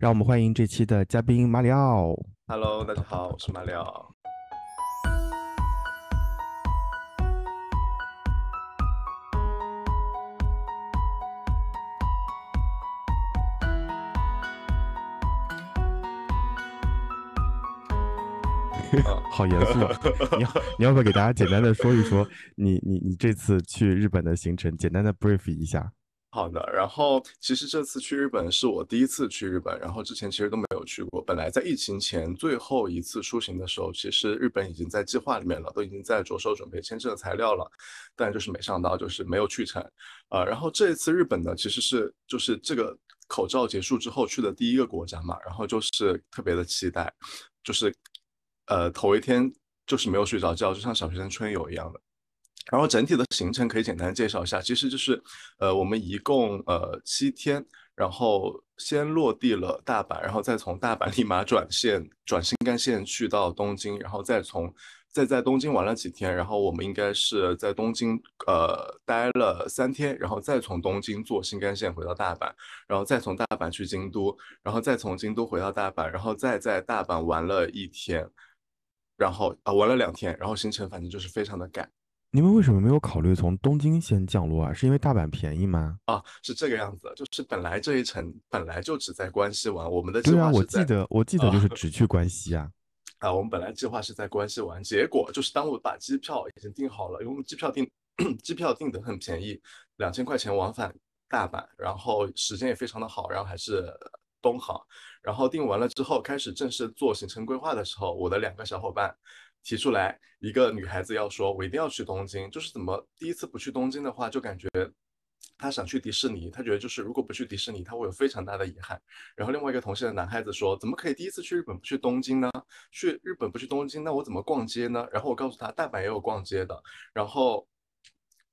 让我们欢迎这期的嘉宾马里奥。Hello，大家好，我是马里奥。好严肃，你要你要不要给大家简单的说一说你你你这次去日本的行程，简单的 brief 一下？好的，然后其实这次去日本是我第一次去日本，然后之前其实都没有去过。本来在疫情前最后一次出行的时候，其实日本已经在计划里面了，都已经在着手准备签证的材料了，但就是没想到就是没有去成。呃，然后这一次日本呢，其实是就是这个口罩结束之后去的第一个国家嘛，然后就是特别的期待，就是呃头一天就是没有睡着觉，就像小学生春游一样的。然后整体的行程可以简单介绍一下，其实就是，呃，我们一共呃七天，然后先落地了大阪，然后再从大阪立马转线转新干线去到东京，然后再从再在东京玩了几天，然后我们应该是在东京呃待了三天，然后再从东京坐新干线回到大阪，然后再从大阪去京都，然后再从京都回到大阪，然后再在大阪玩了一天，然后啊、玩了两天，然后行程反正就是非常的赶。你们为什么没有考虑从东京先降落啊？是因为大阪便宜吗？啊，是这个样子，就是本来这一程本来就只在关西玩，我们的计对啊，我划是在记得我记得就是只去关西啊。啊，我们本来计划是在关西玩，结果就是当我把机票已经订好了，因为我们机票订 机票订的很便宜，两千块钱往返大阪，然后时间也非常的好，然后还是东航，然后订完了之后开始正式做行程规划的时候，我的两个小伙伴提出来，一个女孩子要说，我一定要去东京，就是怎么第一次不去东京的话，就感觉她想去迪士尼，她觉得就是如果不去迪士尼，她会有非常大的遗憾。然后另外一个同系的男孩子说，怎么可以第一次去日本不去东京呢？去日本不去东京，那我怎么逛街呢？然后我告诉他，大阪也有逛街的，然后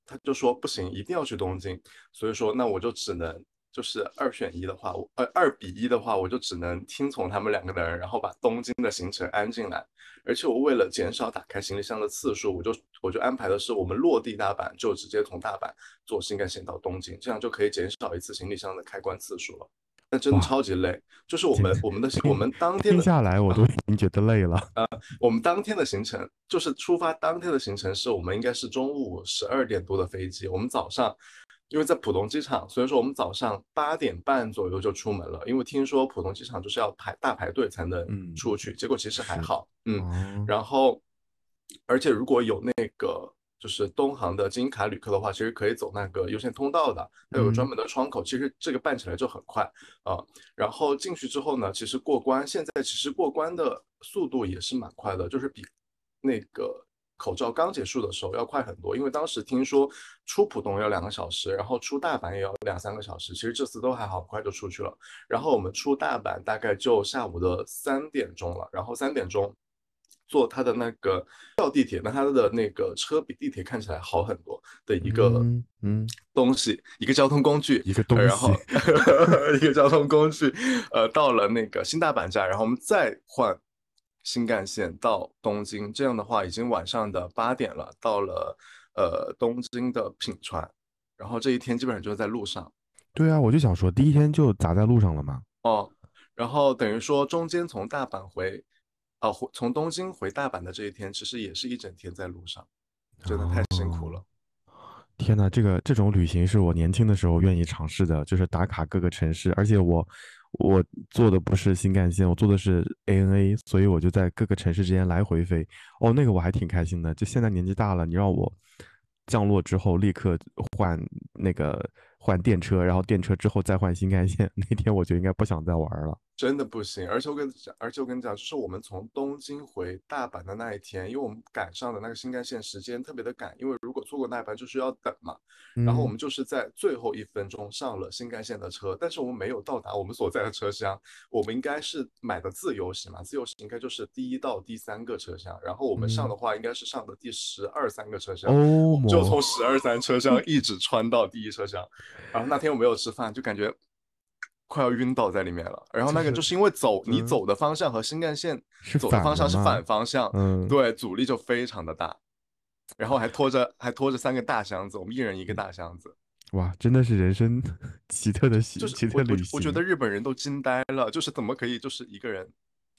他就说不行，一定要去东京。所以说，那我就只能就是二选一的话，我呃二比一的话，我就只能听从他们两个的人，然后把东京的行程安进来。而且我为了减少打开行李箱的次数，我就我就安排的是我们落地大阪就直接从大阪坐新干线到东京，这样就可以减少一次行李箱的开关次数了。那真的超级累，就是我们我们的我们当天下来我都已经觉得累了。我们当天的行程就是出发当天的行程是我们应该是中午十二点多的飞机，我们早上因为在浦东机场，所以说我们早上八点半左右就出门了，因为听说浦东机场就是要排大排队才能嗯出去，结果其实还好，嗯，哦，然后而且如果有那个就是东航的金卡旅客的话，其实可以走那个优先通道的，它有专嗯。门的窗口，其实这个办起来就很快啊、然后进去之后呢，其实过关，现在其实过关的速度也是蛮快的，就是比那个口罩刚结束的时候要快很多。因为当时听说出浦东要两个小时，然后出大阪也要两三个小时，其实这次都还好，很快就出去了。然后我们出大阪大概就下午的三点钟了，然后三点钟。坐它的那个叫地铁，那它的那个车比地铁看起来好很多的一个嗯嗯东西，一个交通工具，一个东西然后西 一个交通工具，呃，到了那个新大阪站，然后我们再换新干线到东京，这样的话已经晚上的八点了，到了呃东京的品川，然后这一天基本上就是在路上对啊，我就想说，第一天就砸在路上了嘛。哦，然后等于说中间从大阪回，啊、回从东京回大阪的这一天，其实也是一整天在路上，真的太辛苦了。天呐，这个这种旅行是我年轻的时候愿意尝试的，就是打卡各个城市，而且我我坐的不是新干线，我坐的是 ANA，所以我就在各个城市之间来回飞。哦，那个我还挺开心的。就现在年纪大了，你让我降落之后立刻换那个换电车，然后电车之后再换新干线，那天我就应该不想再玩了。真的不行，而且我跟你讲，而且我跟你讲，就是我们从东京回大阪的那一天，因为我们赶上的那个新干线时间特别的赶，因为如果错过那一班就是要等嘛。然后我嗯。们就是在最后一分钟上了新干线的车，但是我们没有到达我们所在的车厢，我们应该是买的自由席嘛，自由席应该就是第一到第三个车厢，然后我们上的话应该是上的第十二三个车厢，就从十二三车厢一直穿到第一车厢，然后那天我没有吃饭，就感觉快要晕倒在里面了。然后那个就是因为走你嗯走的方向和新干线 是走的方向是反方向，嗯，对，阻力就非常的大。然后还拖着还拖着三个大箱子，我们一人一个大箱子。哇，真的是人生 奇特的奇就是奇特我我我觉。得日本人都惊呆了，就是怎么可以就是一个人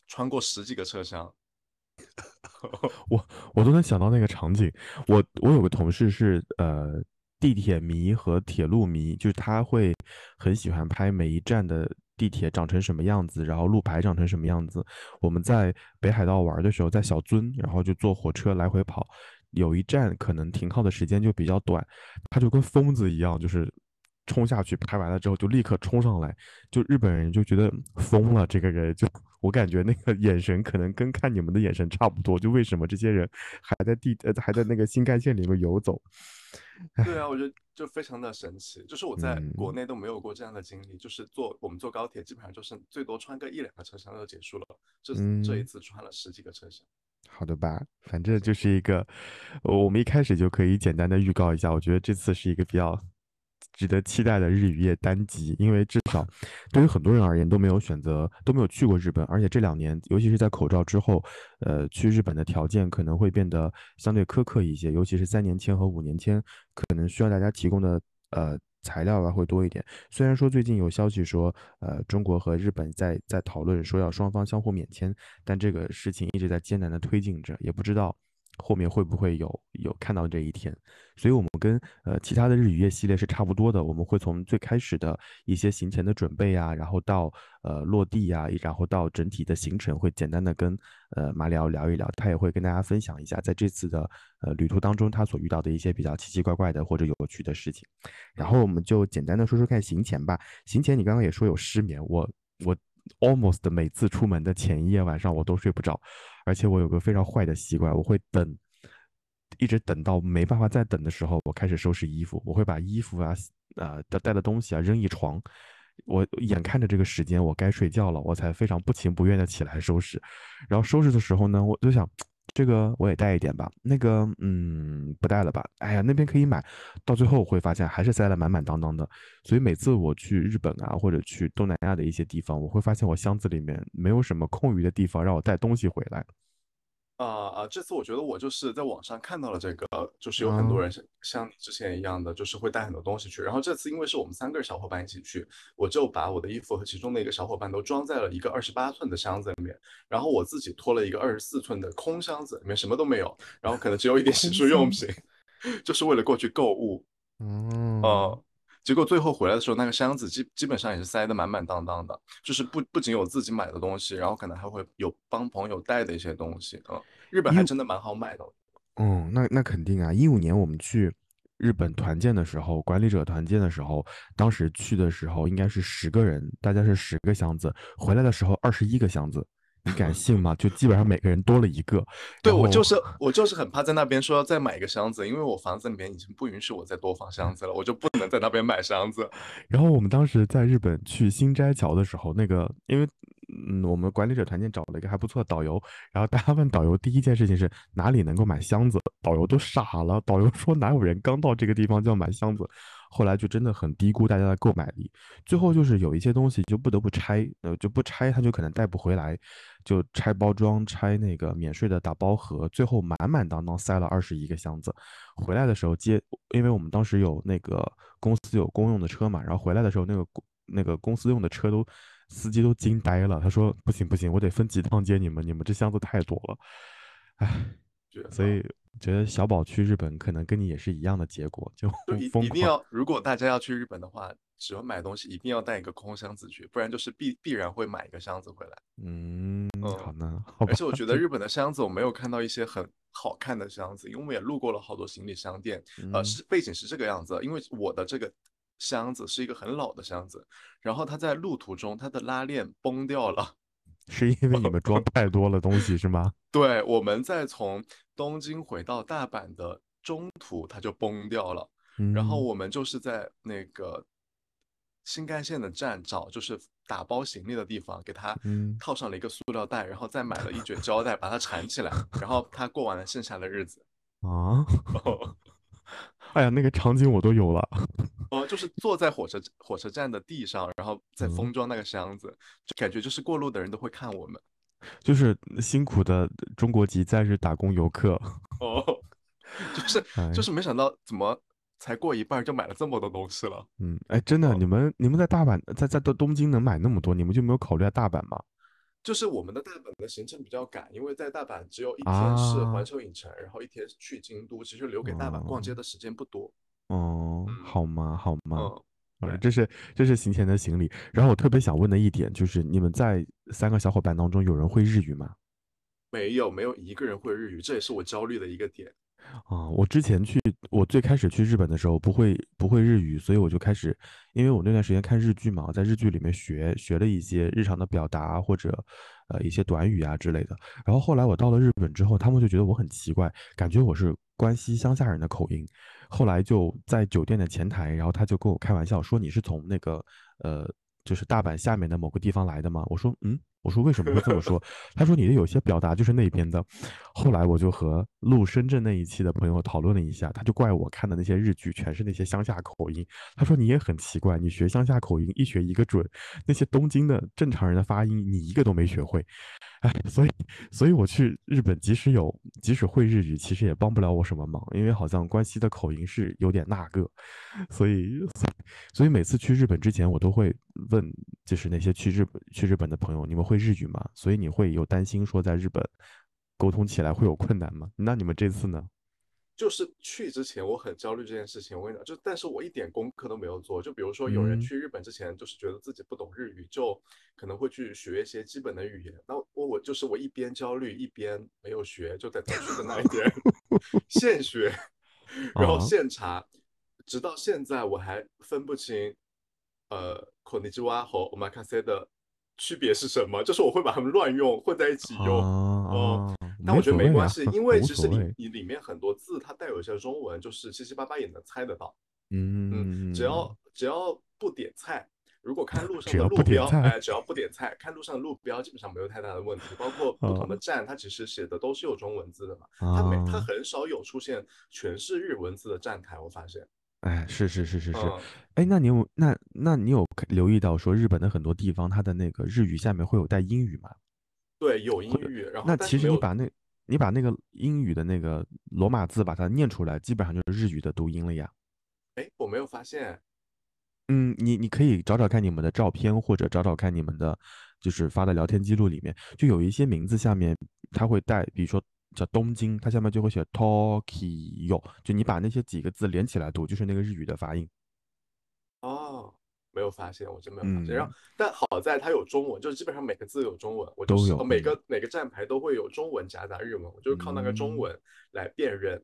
穿过十几个车厢？我我都能想到那个场景。我我有个同事是呃地铁迷和铁路迷，就是他会很喜欢拍每一站的地铁长成什么样子，然后路牌长成什么样子。我们在北海道玩的时候，在小樽，然后就坐火车来回跑，有一站可能停靠的时间就比较短，他就跟疯子一样，就是冲下去，拍完了之后就立刻冲上来，就日本人就觉得疯了，这个人就我感觉那个眼神可能跟看你们的眼神差不多，就为什么这些人还在地呃还在那个新干线里面游走？对啊，我觉得就非常的神奇，就是我在国嗯。内都没有过这样的经历，就是坐我们坐高铁基本上就是最多穿个一两个车厢就结束了，这这一嗯，次穿了十几个车厢，好的吧，反正就。是一个，呃我们一开始就可以简单的预告一下，我觉得这次是一个比较值得期待的日与夜单集，因为至少对于很多人而言都没有选择，都没有去过日本，而且这两年，尤其是在口罩之后，呃，去日本的条件可能会变得相对苛刻一些，尤其是三年签和五年签，可能需要大家提供的呃材料啊会多一点。虽然说最近有消息说，呃，中国和日本在在讨论说要双方相互免签，但这个事情一直在艰难的推进着，也不知道后面会不会有有看到这一天。所以，我们跟呃其他的日与夜系列是差不多的，我们会从最开始的一些行前的准备啊，然后到呃落地呀、然后到整体的行程，会简单的跟呃马里奥聊一聊，他也会跟大家分享一下在这次的呃旅途当中他所遇到的一些比较奇奇怪怪的或者有趣的事情。然后，我们就简单的说说看行前吧。行前你刚刚也说有失眠，我我 almost 每次出门的前一夜晚上我都睡不着，而且我有个非常坏的习惯，我会等，一直等到没办法再等的时候，我开始收拾衣服，我会把衣服啊、呃的带的东西啊扔一床。我眼看着这个时间，我该睡觉了，我才非常不情不愿的起来收拾。然后收拾的时候呢，我就想，这个我也带一点吧，那个嗯不带了吧，哎呀那边可以买，到最后会发现还是塞了满满当当的。所以每次我去日本啊，或者去东南亚的一些地方，我会发现我箱子里面没有什么空余的地方让我带东西回来。啊啊！这次我觉得我就是在网上看到了这个，就是有很多啊，人像像你之前一样的，就是会带很多东西去。然后这次因为是我们三个小伙伴一起去，我就把我的衣服和其中的一个小伙伴都装在了一个二十八寸的箱子里面，然后我自己拖了一个二十四寸的空箱子，里面什么都没有，然后可能只有一点洗 空，漱用品，就是为了过去购物。嗯，呃，结果最后回来的时候，那个箱子基基本上也是塞得满满当当的，就是不不仅有自己买的东西，然后可能还会有帮朋友带的一些东西。嗯，日本还真的蛮好买的。嗯，那那肯定啊！一五年我们去日本团建的时候，管理者团建的时候，当时去的时候应该是十个人，大家是十个箱子，回来的时候二十一个箱子，你敢信吗？就基本上每个人多了一个，对，我就是我就是很怕在那边说要再买一个箱子，因为我房子里面已经不允许我再多放箱子了，我就不能在那边买箱子。然后我们当时在日本去新斋桥的时候，那个因为嗯，我们管理者团建找了一个还不错的导游，然后大家问导游第一件事情是哪里能够买箱子，导游都傻了，导游说哪有人刚到这个地方就要买箱子，后来就真的很低估大家的购买力，最后就是有一些东西就不得不拆，呃，就不拆它就可能带不回来，就拆包装，拆那个免税的打包盒，最后满满当当塞了二十一个箱子，回来的时候接，因为我们当时有那个公司有公用的车嘛，然后回来的时候那个公那个公司用的车都司机都惊呆了，他说不行不行，我得分几趟接你们，你们这箱子太多了，哎，所以觉得小宝去日本可能跟你也是一样的结果，就就 一疯，一定要，如果大家要去日本的话，只要买东西一定要带一个空箱子去，不然就是必必然会买一个箱子回来。嗯，好嗯，呢，好吧，而且我觉得日本的箱子我没有看到一些很好看的箱子，因为我们也路过了好多行李商店。呃，嗯，是背景是这个样子，因为我的这个箱子是一个很老的箱子，然后它在路途中它的拉链崩掉了。是因为你们装太多了东西是吗？对，我们在从东京回到大阪的中途它就崩掉了，然后嗯我们就是在那个新干线的站找，就是打包行李的地方，给它嗯套上了一个塑料袋，然后再买了一卷胶带把它缠起来，然后它过完了剩下的日子。啊，哎呀，那个场景我都有了，哦，就是坐在火车火车站的地上，然后再嗯。封装那个箱子，就感觉就是过路的人都会看我们。就是辛苦的中国籍在日打工游客，哦，就是就哎，是没想到怎么才过一半就买了这么多东西了。嗯，哎，真的，哦你们你们在大阪，在在东东京能买那么多，你们就没有考虑在大阪吗？就是我们的大阪的行程比较赶，因为在大阪只有一天是啊环球影城，然后一天是去京都，其实留给大阪逛街哦的时间不多。哦，嗯好吗？好吗？嗯，对呃这是这是行前的行李。然后我特别想问的一点就是，你们在三个小伙伴当中有人会日语吗？没有没有一个人会日语，这也是我焦虑的一个点。啊，我之前去，我最开始去日本的时候不会不会日语，所以我就开始，因为我那段时间看日剧嘛，在日剧里面学学了一些日常的表达或者呃一些短语啊之类的。然后后来我到了日本之后，他们就觉得我很奇怪，感觉我是关西乡下人的口音。后来就在酒店的前台，然后他就跟我开玩笑说你是从那个呃就是大阪下面的某个地方来的吗？我说嗯，我说为什么会这么说？他说你的有些表达就是那边的。后来我就和录深圳那一期的朋友讨论了一下，他就怪我看的那些日剧全是那些乡下口音。他说你也很奇怪，你学乡下口音一学一个准，那些东京的正常人的发音你一个都没学会。哎，所以所以我去日本，即使有即使会日语，其实也帮不了我什么忙，因为好像关西的口音是有点那个，所以所以每次去日本之前，我都会问，就是那些去日本去日本的朋友，你们会日语吗？所以你会有担心说在日本沟通起来会有困难吗？那你们这次呢？就是去之前我很焦虑这件事情，我跟你讲，就但是我一点功课都没有做。就比如说有人嗯去日本之前，就是觉得自己不懂日语，就可能会去学一些基本的语言。那我我就是我一边焦虑一边没有学，就在等去的那一天现学，然后啊现查，直到现在我还分不清，呃，こんにちは和 omakase 的区别是什么，就是我会把它们乱用，混在一起用。啊啊， 但我觉得没关系，因为其实里所谓你里面很多字它带有一些中文，就是七七八八也能猜得到。嗯嗯，只要只要不点菜，如果看路上的路标，哎，只要不点菜，看路上的路标基本上没有太大的问题。包括不同的啊站，它其实写的都是有中文字的嘛，它没它啊，很少有出现全是日文字的站台，我发现。哎，是是是是是，嗯，哎，那你有那那你有留意到说日本的很多地方它的那个日语下面会有带英语吗？对，有英语，然后那其实你把那你把那个英语的那个罗马字把它念出来，基本上就是日语的读音了呀。哎，我没有发现。嗯，你你可以找找看你们的照片，或者找找看你们的，就是发的聊天记录里面，就有一些名字下面它会带，比如说叫东京，它下面就会写 Tokyo，就你把那些几个字连起来读，就是那个日语的发音。哦，没有发现，我真没有发现。然后嗯，，但好在它有中文，就是基本上每个字有中文，我就都有，每嗯个每个站牌都会有中文夹杂日文，我就是靠那个中嗯。文来辨认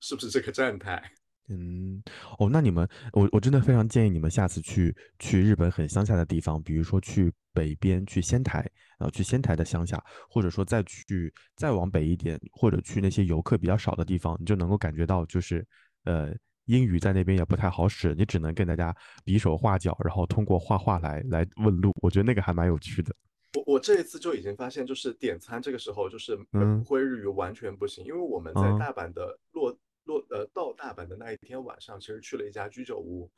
是不是这个站台。嗯，哦，那你们，我我真的非常建议你们下次去去日本很乡下的地方，比如说去北边，去仙台，然后去仙台的乡下，或者说再去再往北一点，或者去那些游客比较少的地方，你就能够感觉到，就是呃，英语在那边也不太好使，你只能跟大家比手画脚，然后通过画画来来问路，我觉得那个还蛮有趣的。我我这一次就已经发现，就是点餐这个时候，就是嗯。会日语完全不行，因为我们在啊大阪的落落呃到大阪的那一天晚上，其实去了一家居酒屋，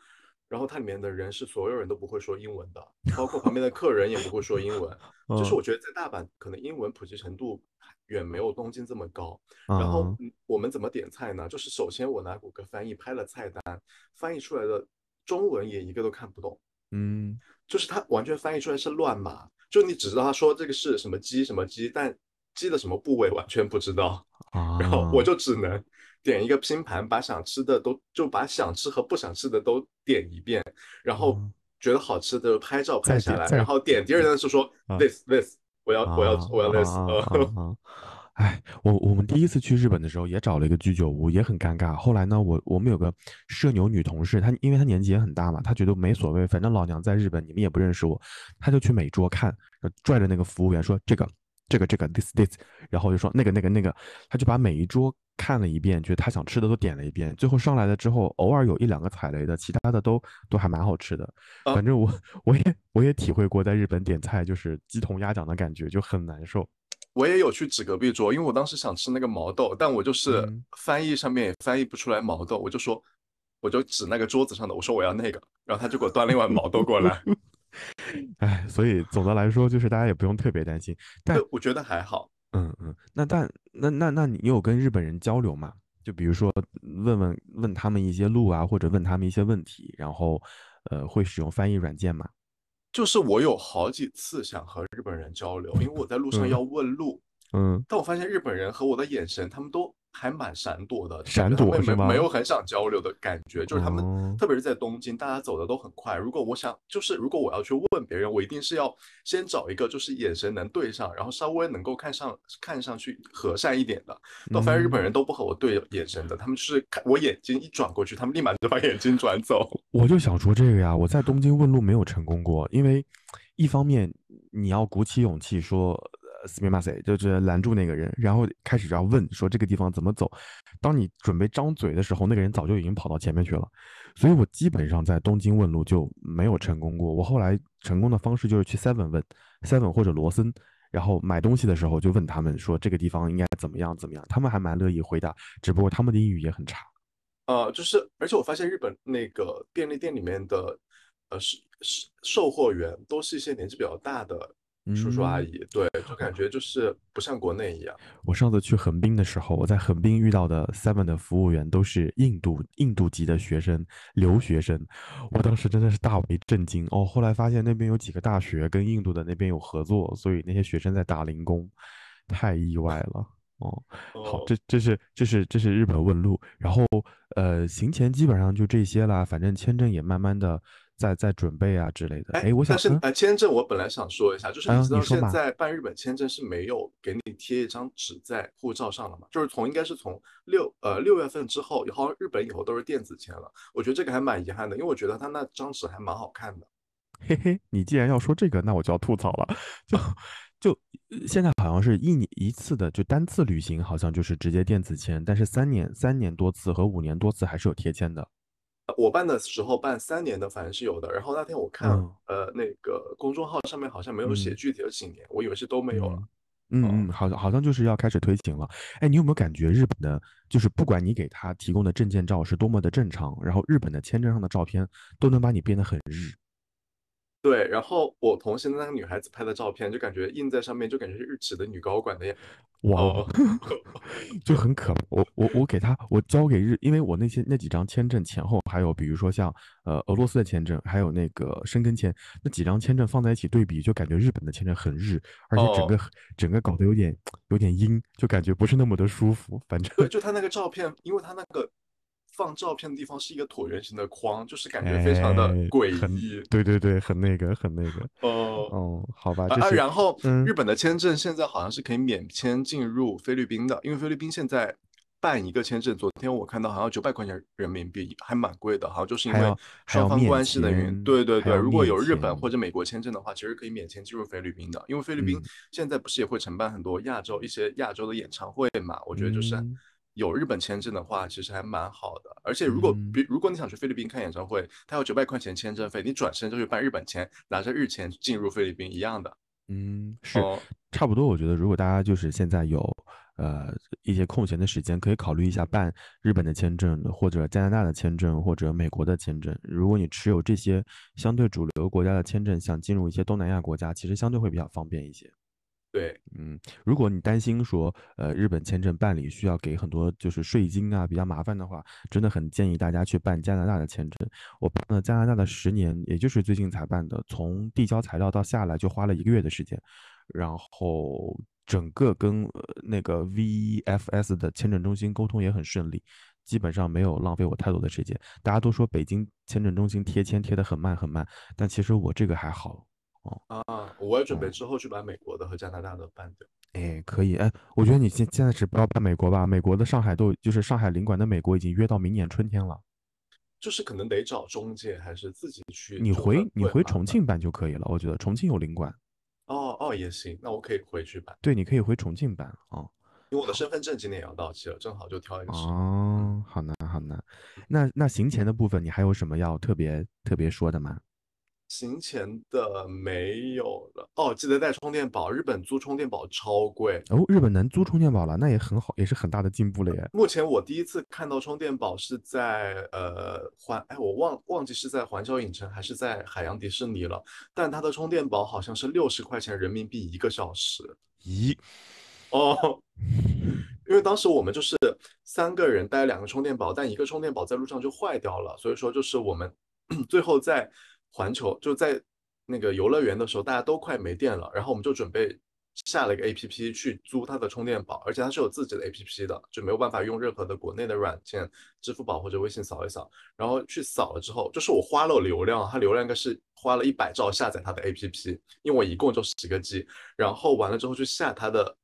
然后它里面的人是所有人都不会说英文的，包括旁边的客人也不会说英文，就是嗯。我觉得在大阪可能英文普及程度远没有东京这么高。然后我们怎么点菜呢？就是首先我拿谷歌翻译拍了菜单，翻译出来的中文也一个都看不懂。嗯。就是它完全翻译出来是乱码，就你只知道他说这个是什么鸡什么鸡，但鸡的什么部位完全不知道，然后我。啊就只能点一个拼盘，把想吃的都就把想吃和不想吃的都点一遍，然后啊，觉得好吃的拍照拍下来，然后点第二个是说啊。this this，我要我要啊我要啊 this，啊呃，啊啊！哎，我我们第一次去日本的时候也找了一个居酒屋，也很尴尬。后来呢，我我们有个社牛女同事，她因为她年纪也很大嘛，她觉得没所谓，反正老娘在日本，你们也不认识我，她就去每桌看，拽着那个服务员说这个这个这个 this this，然后就说那个那个那个，他就把每一桌看了一遍，觉得他想吃的都点了一遍，最后上来了之后，偶尔有一两个踩雷的，其他的都都还蛮好吃的。啊反正我我也我也体会过在日本点菜就是鸡同鸭讲的感觉，就很难受。我也有去指隔壁桌，因为我当时想吃那个毛豆，但我就是嗯翻译上面也翻译不出来毛豆，我就说，我就指那个桌子上的，我说我要那个，然后他就给我端了一碗毛豆过来。哎，所以总的来说，就是大家也不用特别担心。但，我觉得还好。嗯嗯，那但那那那你有跟日本人交流吗？就比如说问问问他们一些路啊，或者问他们一些问题，然后呃会使用翻译软件吗？就是我有好几次想和日本人交流，因为我在路上嗯要问路，嗯，但我发现日本人和我的眼神，他们都还蛮闪躲的，闪躲是吗没没有很想交流的感觉，就是他们，哦特别是在东京，大家走的都很快。如果我想，就是如果我要去问别人，我一定是要先找一个就是眼神能对上，然后稍微能够看上看上去和善一点的。但我发现日本人都不和我对眼神的，他们就是看我眼睛一转过去，他们立马就把眼睛转走。我就想说这个呀，我在东京问路没有成功过，因为一方面你要鼓起勇气说呃 s m i m a s e 就是拦住那个人，然后开始要问说这个地方怎么走。当你准备张嘴的时候，那个人早就已经跑到前面去了。所以我基本上在东京问路就没有成功过。我后来成功的方式就是去 Seven 问 Seven 或者罗森，然后买东西的时候就问他们说这个地方应该怎么样怎么样，他们还蛮乐意回答，只不过他们的英语也很差。呃，就是，而且我发现日本那个便利店里面的，呃，是是售货员都是一些年纪比较大的叔叔阿嗯姨，对，就感觉就是不像国内一样。我上次去横滨的时候，我在横滨遇到的 Seven 的服务员都是印度印度籍的学生，留学生，我当时真的是大为震惊哦。后来发现那边有几个大学跟印度的那边有合作，所以那些学生在打零工，太意外了哦。好，哦，这这是这是这是日本问路，然后呃行前基本上就这些啦，反正签证也慢慢的在在准备啊之类的。哎，哎，我想嗯但是呃，签证我本来想说一下，就是你知道现在办日本签证是没有给你贴一张纸在护照上了嘛？就是从应该是从六呃六月份之后，好像日本以后都是电子签了。我觉得这个还蛮遗憾的，因为我觉得他那张纸还蛮好看的。嘿嘿，你既然要说这个，那我就要吐槽了。就就呃现在好像是一年一次的，就单次旅行好像就是直接电子签，但是三年三年多次和五年多次还是有贴签的。呃我办的时候办三年的，反正是有的。然后那天我看，嗯呃，那个公众号上面好像没有写嗯具体的几年，我以为是都没有了。哦嗯嗯嗯，好像好像就是要开始推行了。哎，你有没有感觉日本的，就是不管你给他提供的证件照是多么的正常，然后日本的签证上的照片都能把你变得很日。对，然后我同行的那个女孩子拍的照片，就感觉印在上面，就感觉是日企的女高管的样。哇哦，就很可怕。我我我给他，我交给日，因为我那些那几张签证前后，还有比如说像呃俄罗斯的签证，还有那个申根签，那几张签证放在一起对比，就感觉日本的签证很日，而且整个、哦整个搞得有点有点阴，就感觉不是那么的舒服。反正对，就他那个照片，因为他那个放照片的地方是一个椭圆形的框，就是感觉非常的哎诡很异。对对对，很那个很那个。哦，哦，好吧，啊啊，然后嗯日本的签证现在好像是可以免签进入菲律宾的，因为菲律宾现在办一个签证，昨天我看到好像九百块钱人民币，还蛮贵的，好像就是因为双方关系的原因。对对对，如果有日本或者美国签证的话，其实可以免签进入菲律宾的，因为菲律宾嗯现在不是也会承办很多亚洲一些亚洲的演唱会嘛？我觉得就是嗯有日本签证的话，其实还蛮好的。而且如果嗯比如果你想去菲律宾看演唱会，它有九百块钱签证费，你转身就去办日本签，拿着日签进入菲律宾一样的。嗯，是哦差不多。我觉得如果大家就是现在有呃一些空闲的时间，可以考虑一下办日本的签证，或者加拿大的签证，或者美国的签证。如果你持有这些相对主流国家的签证，想进入一些东南亚国家，其实相对会比较方便一些。对，嗯，如果你担心说，呃，日本签证办理需要给很多就是税金啊，比较麻烦的话，真的很建议大家去办加拿大的签证。我办了加拿大的十年，也就是最近才办的，从递交材料到下来就花了一个月的时间，然后整个跟呃那个 VFS 的签证中心沟通也很顺利，基本上没有浪费我太多的时间。大家都说北京签证中心贴签贴得很慢很慢，但其实我这个还好。啊，我也准备哦之后去把美国的和加拿大的办掉。哎，可以，哎，我觉得你现现在只不要办美国吧，美国的上海都就是上海领馆的美国已经约到明年春天了，就是可能得找中介，还是自己去你回你回重庆办就可以了，我觉得重庆有领馆，哦哦也行，那我可以回去办，对，你可以回重庆办啊。因为我的身份证今年也要到期了，正好就挑一个时。哦，好难好难。那那行前的部分，你还有什么要特别特别说的吗？行前的没有了哦，记得带充电宝，日本租充电宝超贵。哦，日本能租充电宝了，那也很好，也是很大的进步了耶。目前我第一次看到充电宝是在呃环，哎，我忘忘记是在环球影城还是在海洋迪士尼了，但它的充电宝好像是六十块钱人民币一个小时。咦，哦，因因为当时我们就是三个人带两个充电宝，但一个充电宝在路上就坏掉了，所以说就是我们 最后在环球就在那个游乐园的时候，大家都快没电了，然后我们就准备。下了一个 A P P 去租它的充电宝，而且它是有自己的 A P P 的，就没有办法用任何的国内的软件，支付宝或者微信扫一扫，然后去扫了之后，就是我花了流量，它流量应该是花了一百兆下载它的 A P P，因为我一共就十个 G，然后完了之后去下它的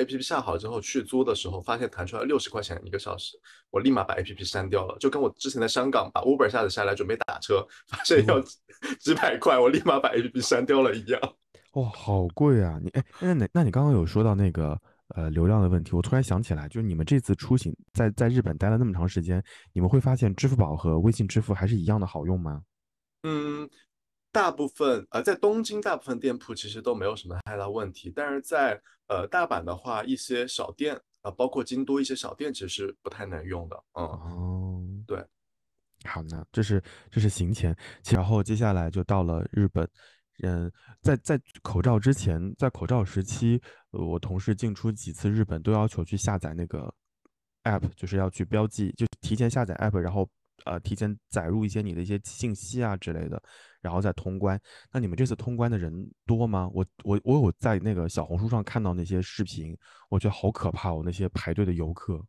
A P P 下好之后去租的时候，发现弹出来六十块钱一个小时，我立马把 A P P 删掉了，就跟我之前在香港把 Uber 下载下来准备打车，发现要几百块，我立马把 A P P 删掉了一样。哇，好贵啊！你哎，那那那你刚刚有说到那个呃流量的问题，我突然想起来，就是你们这次出行在在日本待了那么长时间，你们会发现支付宝和微信支付还是一样的好用吗？嗯，大部分呃在东京大部分店铺其实都没有什么太大问题，但是在呃大阪的话，一些小店啊，包括京都一些小店其实是不太能用的。嗯，哦，对，好呢，这是这是行前，然后接下来就到了日本。嗯，在在口罩之前，在口罩时期，我同事进出几次日本都要求去下载那个 app，就是要去标记，就提前下载 app，然后呃提前载入一些你的一些信息啊之类的，然后再通关。那你们这次通关的人多吗？我我我有在那个小红书上看到那些视频，我觉得好可怕哦，那些排队的游客。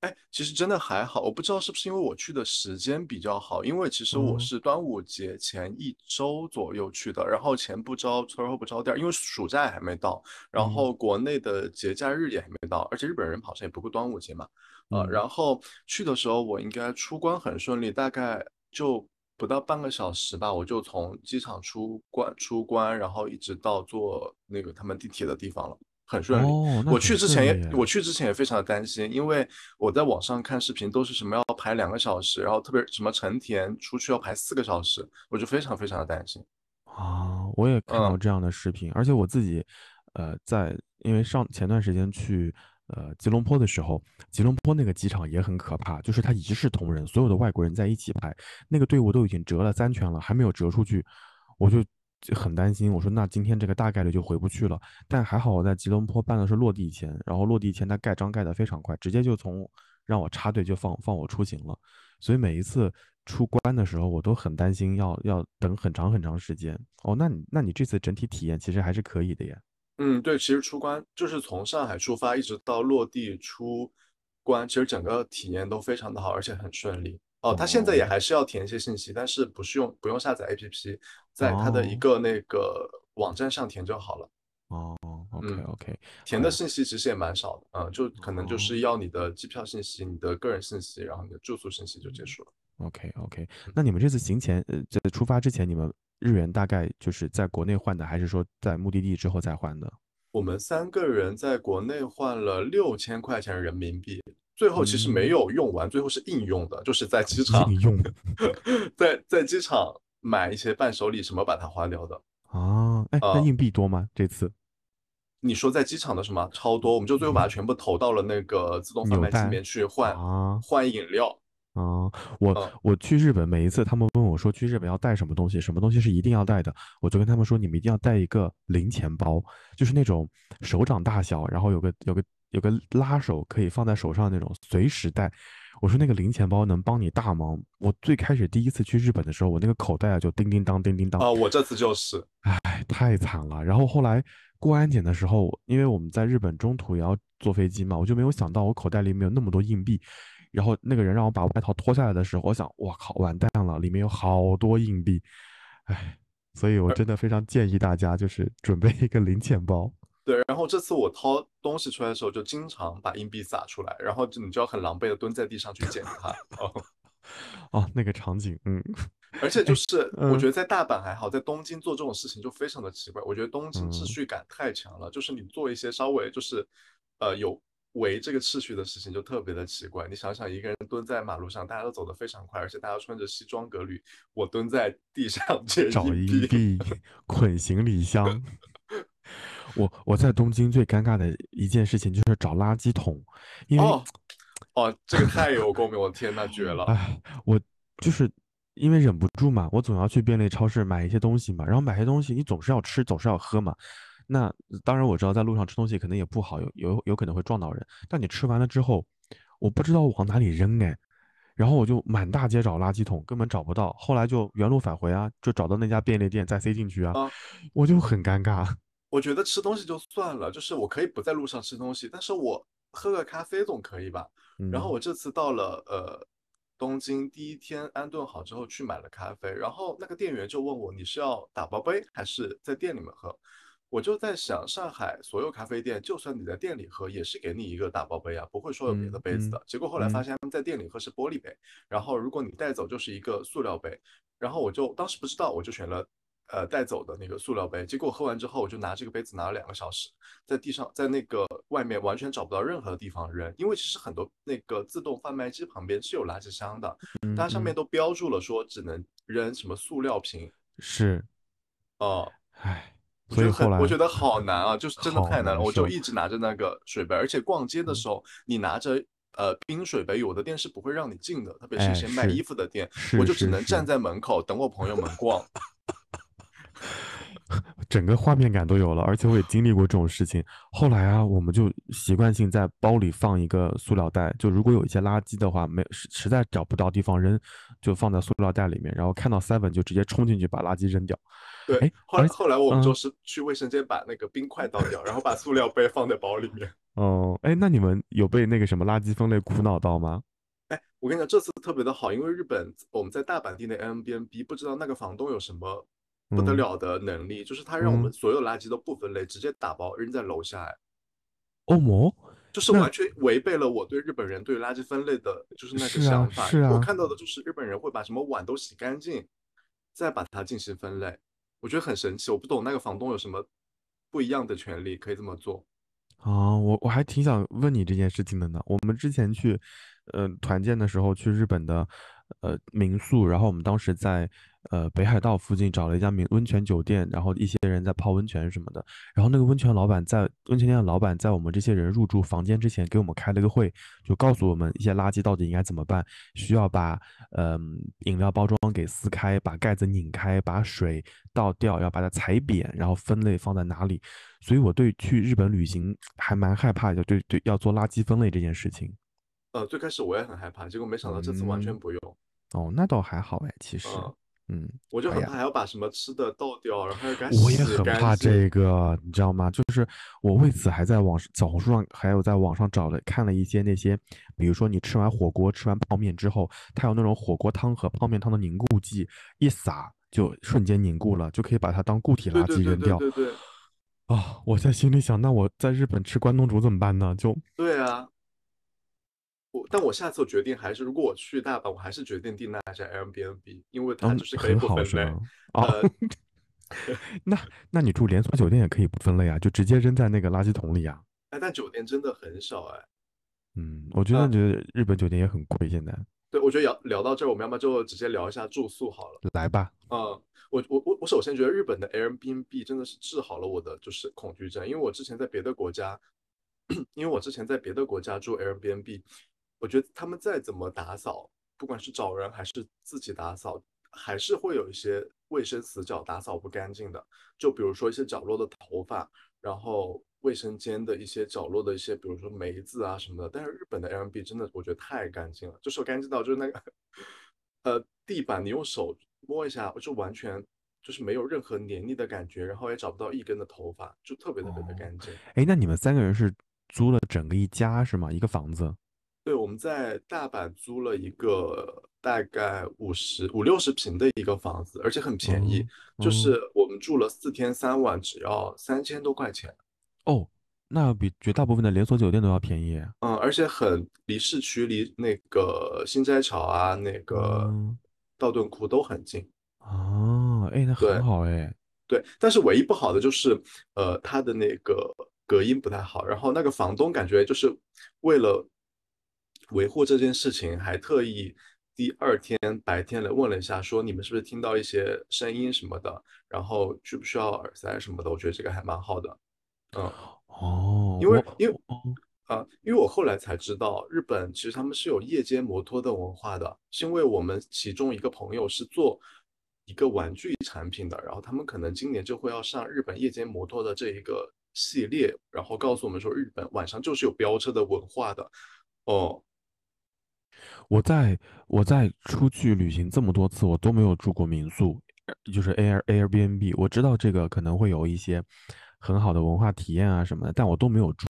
哎，其实真的还好，我不知道是不是因为我去的时间比较好，因为其实我是端午节前一周左右去的，然后前不着村后不着店，因为暑假还没到，然后国内的节假日也还没到，而且日本人好像也不过端午节嘛，呃，然后去的时候我应该出关很顺利，大概就不到半个小时吧，我就从机场出关出关，然后一直到坐那个他们地铁的地方了。很顺利。我去之前也，我去之前也非常的担心，因为我在网上看视频都是什么要排两个小时，然后特别什么成田出去要排四个小时，我就非常非常的担心。啊，我也看到这样的视频，而且我自己，呃，在因为上前段时间去呃吉隆坡的时候，吉隆坡那个机场也很可怕，就是它一视同仁，所有的外国人在一起排，那个队伍都已经折了三圈了，还没有折出去，我就。很担心，我说那今天这个大概率就回不去了。但还好我在吉隆坡办的是落地签，然后落地签它盖章盖得非常快，直接就从让我插队就放放我出行了。所以每一次出关的时候，我都很担心要要等很长很长时间。哦，那你那你这次整体体验其实还是可以的呀。嗯，对，其实出关就是从上海出发一直到落地出关，其实整个体验都非常的好，而且很顺利。哦，他现在也还是要填一些信息，但是不是用不用下载 APP，在他的一个那个网站上填就好了。哦，OK OK，填的信息其实也蛮少的，嗯，就可能就是要你的机票信息、你的个人信息，然后你的住宿信息就结束了。OK OK，那你们这次行前呃在出发之前，你们日元大概就是在国内换的，还是说在目的地之后再换的？我们三个人在国内换了六千块钱人民币。最后其实没有用完，最后是应用的，就是在机场用，在在机场买一些伴手礼什么把它花掉的啊。哎，那硬币多吗？这次你说在机场的什么超多，我们就最后把它全部投到了那个自动贩卖机里面去换啊，换饮料啊。我我去日本每一次他们问我说去日本要带什么东西，什么东西是一定要带的，我就跟他们说你们一定要带一个零钱包，就是那种手掌大小，然后有个有个。有个拉手可以放在手上那种，随时带。我说那个零钱包能帮你大忙。我最开始第一次去日本的时候，我那个口袋啊就叮叮当叮叮当啊。我这次就是，唉，太惨了。然后后来过安检的时候，因为我们在日本中途也要坐飞机嘛，我就没有想到我口袋里面有那么多硬币。然后那个人让我把外套脱下来的时候，我想，我靠，完蛋了，里面有好多硬币。哎，所以我真的非常建议大家就是准备一个零钱包。对，然后这次我掏东西出来的时候，就经常把硬币撒出来，然后就你就要很狼狈的蹲在地上去捡它。哦，哦，那个场景，嗯，而且 就是我觉得在大阪还好，在东京做这种事情就非常的奇怪。我觉得东京秩序感太强了，就是你做一些稍微就是呃有违这个秩序的事情，就特别的奇怪。你想想，一个人蹲在马路上，大家都走得非常快，而且大家穿着西装革履，我蹲在地上捡找硬币，捆行李箱。我我在东京最尴尬的一件事情就是找垃圾桶，因为哦，这个太有共鸣，我的天呐，绝了！哎，我就是因为忍不住嘛，我总要去便利超市买一些东西嘛，然后买些东西你总是要吃，总是要喝嘛，那当然我知道在路上吃东西可能也不好，有有有可能会撞到人。但你吃完了之后，我不知道往哪里扔哎，然后我就满大街找垃圾桶，根本找不到。后来就原路返回啊，就找到那家便利店再塞进去啊，啊，我就很尴尬。我觉得吃东西就算了，就是我可以不在路上吃东西，但是我喝个咖啡总可以吧？然后嗯我这次到了呃东京，第一天安顿好之后去买了咖啡，然后那个店员就问我你是要打包杯还是在店里面喝？我就在想，上海所有咖啡店，就算你在店里喝，也是给你一个打包杯啊，不会说有别的杯子的。结果后来发嗯。现他们在店里喝是玻璃杯，然后如果你带走就是一个塑料杯，然后我就当时不知道，我就选了呃带走的那个塑料杯。结果喝完之后，我就拿这个杯子拿了两个小时，在地上，在那个外面完全找不到任何地方扔，因为其实很多那个自动贩卖机旁边是有垃圾箱的，它上面都标注了说只能扔什么塑料瓶。是，哦。唉，所以后来我觉得好难啊，就是真的太难了。我就。一直拿着那个水杯，而且逛街的嗯，时候，你拿着呃冰水杯，有的店是不会让你进的，特别是一哎，些卖衣服的店，我就只能站在门口等我朋友们逛。整个画面感都有了，而且我也经历过这种事情。后来啊，我们就习惯性在包里放一个塑料袋，就如果有一些垃圾的话，没实实在找不到地方扔，就放在塑料袋里面，然后看到 seven 就直接冲进去把垃圾扔掉。对，哎，后来，后来我们就嗯，是去卫生间把那个冰块倒掉，然后把塑料杯放在包里面。哦，哎，那你们有被那个什么垃圾分类苦恼到吗？哎，我跟你讲，这次特别的好，因为日本我们在大阪订的 Airbnb，不知道那个房东有什么不得嗯了的能力，就是他让我们嗯，所有垃圾都不分类，直接打包扔在楼下。哎，欧盟，那就是完全违背了我对日本人对垃圾分类的，就是那个想法。我是啊，看到的就是日本人会把什么碗都洗干净，再把它进行分类，我觉得很神奇。我不懂那个房东有什么不一样的权利可以这么做。啊，我我还挺想问你这件事情的呢。我们之前去，呃，团建的时候去日本的，呃，民宿，然后我们当时在呃北海道附近找了一家名温泉酒店，然后一些人在泡温泉什么的。然后那个温泉老板在温泉店的老板在我们这些人入住房间之前给我们开了个会，就告诉我们一些垃圾到底应该怎么办，需要把嗯、饮料包装给撕开，把盖子拧开，把水倒掉，要把它踩扁，然后分类放在哪里。所以我对去日本旅行还蛮害怕的，对对，要做垃圾分类这件事情。呃，最开始我也很害怕，结果没想到这次完全嗯，不用。哦，那倒还好哎，其实，嗯，嗯，我就很怕还要把什么吃的倒掉，然后还要给它我也很怕。这个，你知道吗？就是我为此还在网小红书上，还有在网上找了看了一些那些，比如说你吃完火锅、吃完泡面之后，它有那种火锅汤和泡面汤的凝固剂，一撒就瞬间凝固了，就可以把它当固体垃圾扔掉。对对对啊，我在心里想，那我在日本吃关东煮怎么办呢？就对啊！我但我下次我决定还是，如果我去大阪，我还是决定订那家 Airbnb，因为它嗯，就是可以很不分类。哦，呃，那那你住连锁酒店也可以不分类啊，就直接扔在那个垃圾桶里啊。哎，但酒店真的很少哎。嗯，我觉得呃，觉得日本酒店也很贵，现在对，我觉得聊聊到这儿，我们要么就直接聊一下住宿好了。来吧。嗯，我我我我首先觉得日本的 Airbnb 真的是治好了我的就是恐惧症，因为我之前在别的国家，因为我之前在别的国家住 Airbnb，我觉得他们再怎么打扫，不管是找人还是自己打扫，还是会有一些卫生死角打扫不干净的。就比如说一些角落的头发，然后卫生间的一些角落的一些，比如说霉子啊什么的。但是日本的 Airbnb 真的我觉得太干净了，就是干净到就是那个呃地板你用手摸一下，就完全就是没有任何黏腻的感觉，然后也找不到一根的头发，就特别特别的哦，干净。哎，那你们三个人是租了整个一家是吗？一个房子？对，我们在大阪租了一个大概五十五六十平的一个房子，而且很便宜，哦就是哦我们住了四天三晚，只要三千多块钱。哦，那比绝大部分的连锁酒店都要便宜。嗯，而且很离市区，离那个新斋桥啊，那个嗯，道顿窟都很近。哦，哎，那很对好哎。对，但是唯一不好的就是，呃，它的那个隔音不太好，然后那个房东感觉就是为了维护这件事情，还特意第二天白天来问了一下，说你们是不是听到一些声音什么的，然后需不需要耳塞什么的，我觉得这个还蛮好的。嗯，哦，因为因为哦啊，因为我后来才知道，日本其实他们是有夜间摩托的文化的，是因为我们其中一个朋友是做一个玩具产品的，然后他们可能今年就会要上日本夜间摩托的这一个系列，然后告诉我们说日本晚上就是有飙车的文化的。哦，我在我在出去旅行这么多次，我都没有住过民宿，就是 Air Airbnb。我知道这个可能会有一些很好的文化体验啊什么的，但我都没有住。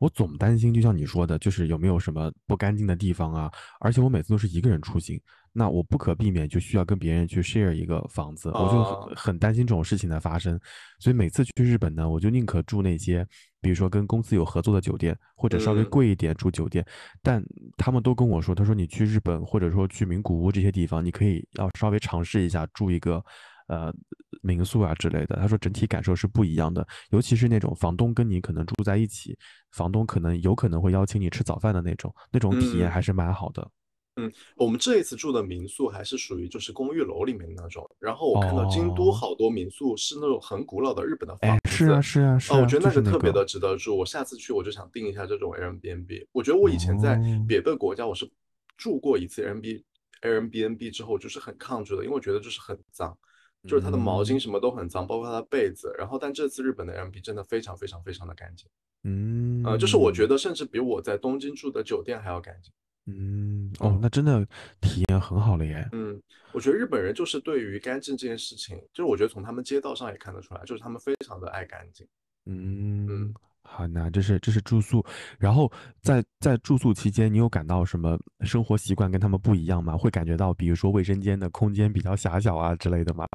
我总担心，就像你说的，就是有没有什么不干净的地方啊？而且我每次都是一个人出行，那我不可避免就需要跟别人去 share 一个房子，我就啊很很担心这种事情的发生。所以每次去日本呢，我就宁可住那些，比如说跟公司有合作的酒店，或者稍微嗯贵一点住酒店。但他们都跟我说，他说你去日本或者说去名古屋这些地方，你可以要稍微尝试一下住一个呃民宿啊之类的。他说整体感受是不一样的，尤其是那种房东跟你可能住在一起，房东可能有可能会邀请你吃早饭的那种，那种体验嗯还是蛮好的。嗯，我们这一次住的民宿还是属于就是公寓楼里面的那种，然后我看到京都哦，好多民宿是那种很古老的日本的哎，房子，是啊，是啊，是啊，我啊，觉得就是那个。那特别的值得住。我下次去我就想订一下这种 Airbnb。我觉得我以前在哦，别的国家我是住过一次 Airbnb Airbnb 之后就是很抗拒的，因为我觉得就是很脏，就是它的毛巾嗯什么都很脏，包括它的被子。然后但这次日本的 Airbnb 真的非常非常非常的干净，嗯呃，就是我觉嗯得甚至比我在东京住的酒店还要干净。嗯，哦，嗯。那真的体验很好了耶。嗯，我觉得日本人就是对于干净这件事情，就是我觉得从他们街道上也看得出来，就是他们非常的爱干净。嗯，嗯，好那这是这是住宿，然后在在住宿期间，你有感到什么生活习惯跟他们不一样吗？会感觉到，比如说卫生间的空间比较狭小啊之类的吗？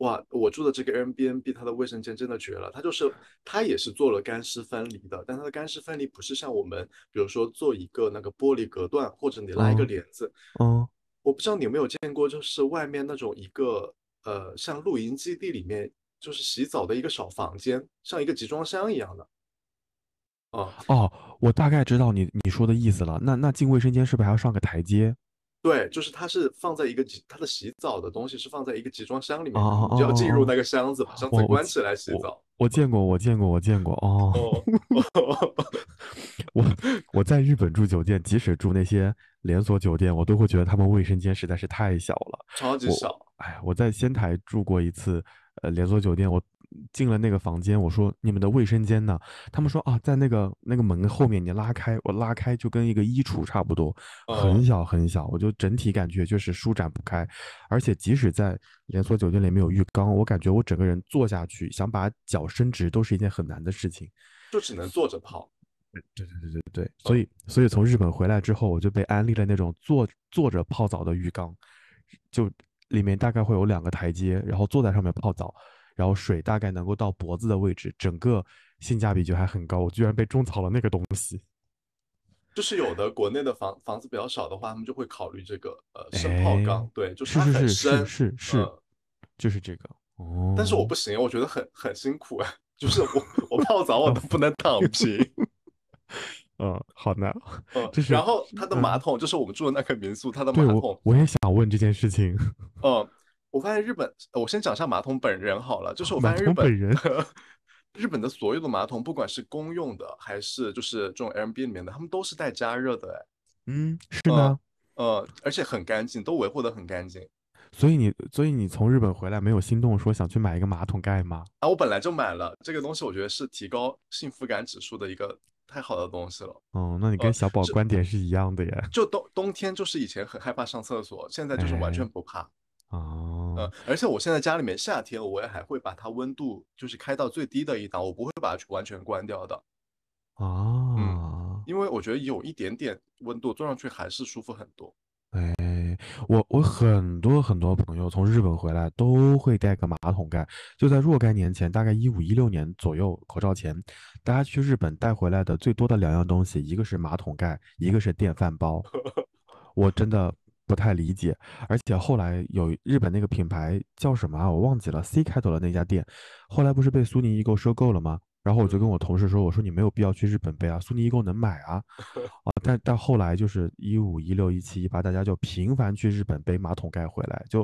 哇，我住的这个 Airbnb，它的卫生间真的绝了，它就是它也是做了干湿分离的，但它的干湿分离不是像我们，比如说做一个那个玻璃隔断，或者你拉一个嗯帘子，嗯，我不知道你有没有见过，就是外面那种一个呃像露营基地里面就是洗澡的一个小房间，像一个集装箱一样的。啊、哦，我大概知道你你说的意思了。那那进卫生间是不是还要上个台阶？对，就是它是放在一个集，它的洗澡的东西是放在一个集装箱里哦面，哦你就要进入那哦个箱子，把箱子关起来洗我澡。我见过，我见过，我见过。哦，哦，我我在日本住酒店，即使住那些连锁酒店，我都会觉得他们卫生间实在是太小了。超级小。哎呀，我在仙台住过一次，呃，连锁酒店，我进了那个房间，我说你们的卫生间呢？他们说啊，在那个那个门后面，你拉开，我拉开就跟一个衣橱差不多，很嗯，小很小，我就整体感觉就是舒展不开。而且即使在连锁酒店里面有浴缸，我感觉我整个人坐下去，想把脚伸直都是一件很难的事情。就只能坐着泡。对对对对对，所以所以从日本回来之后，我就被安利了那种坐坐着泡澡的浴缸，就里面大概会有两个台阶，然后坐在上面泡澡，然后水大概能够到脖子的位置，整个性价比就还很高。我居然被种草了那个东西，就是有的国内的房房子比较少的话，他们就会考虑这个呃深泡哎，缸，对，就是它很深，是是，嗯，就是这个。哦。但是我哦，不行，我觉得很很辛苦啊，就是我我泡澡我都不能躺平，嗯，好难，嗯，然后它的马。嗯，桶就是我们住的那个民宿，它的马桶，我也想问这件事情，嗯，我发现日本，呃我先讲一下马桶本人好了，就是我发现日本本人，日本的所有的马桶，不管是公用的还是就是这种 Airbnb 里面的，他们都是带加热的，哎，嗯，是嗯呢。呃，而且很干净，都维护的很干净。所以你，所以你从日本回来没有心动说想去买一个马桶盖吗？啊，我本来就买了这个东西，我觉得是提高幸福感指数的一个太好的东西了。哦，那你跟呃，小宝观点是一样的耶。就冬冬天就是以前很害怕上厕所，现在就是完全哎，不怕。哦，呃，而且我现在家里面夏天我也还会把它温度就是开到最低的一档，我不会把它完全关掉的。嗯，啊，因为我觉得有一点点温度坐上去还是舒服很多。哎，我我很多很多朋友从日本回来都会带个马桶盖，就在若干年前，大概一五一六年左右口罩前，大家去日本带回来的最多的两样东西，一个是马桶盖，一个是电饭煲。我真的不太理解，而且后来有日本那个品牌叫什么啊？我忘记了，C 开头的那家店，后来不是被苏宁易购收购了吗？然后我就跟嗯，我同事说，我说你没有必要去日本背啊，苏宁易购能买啊，啊，但但后来就是一五一六一七一八，大家就频繁去日本背马桶盖回来，就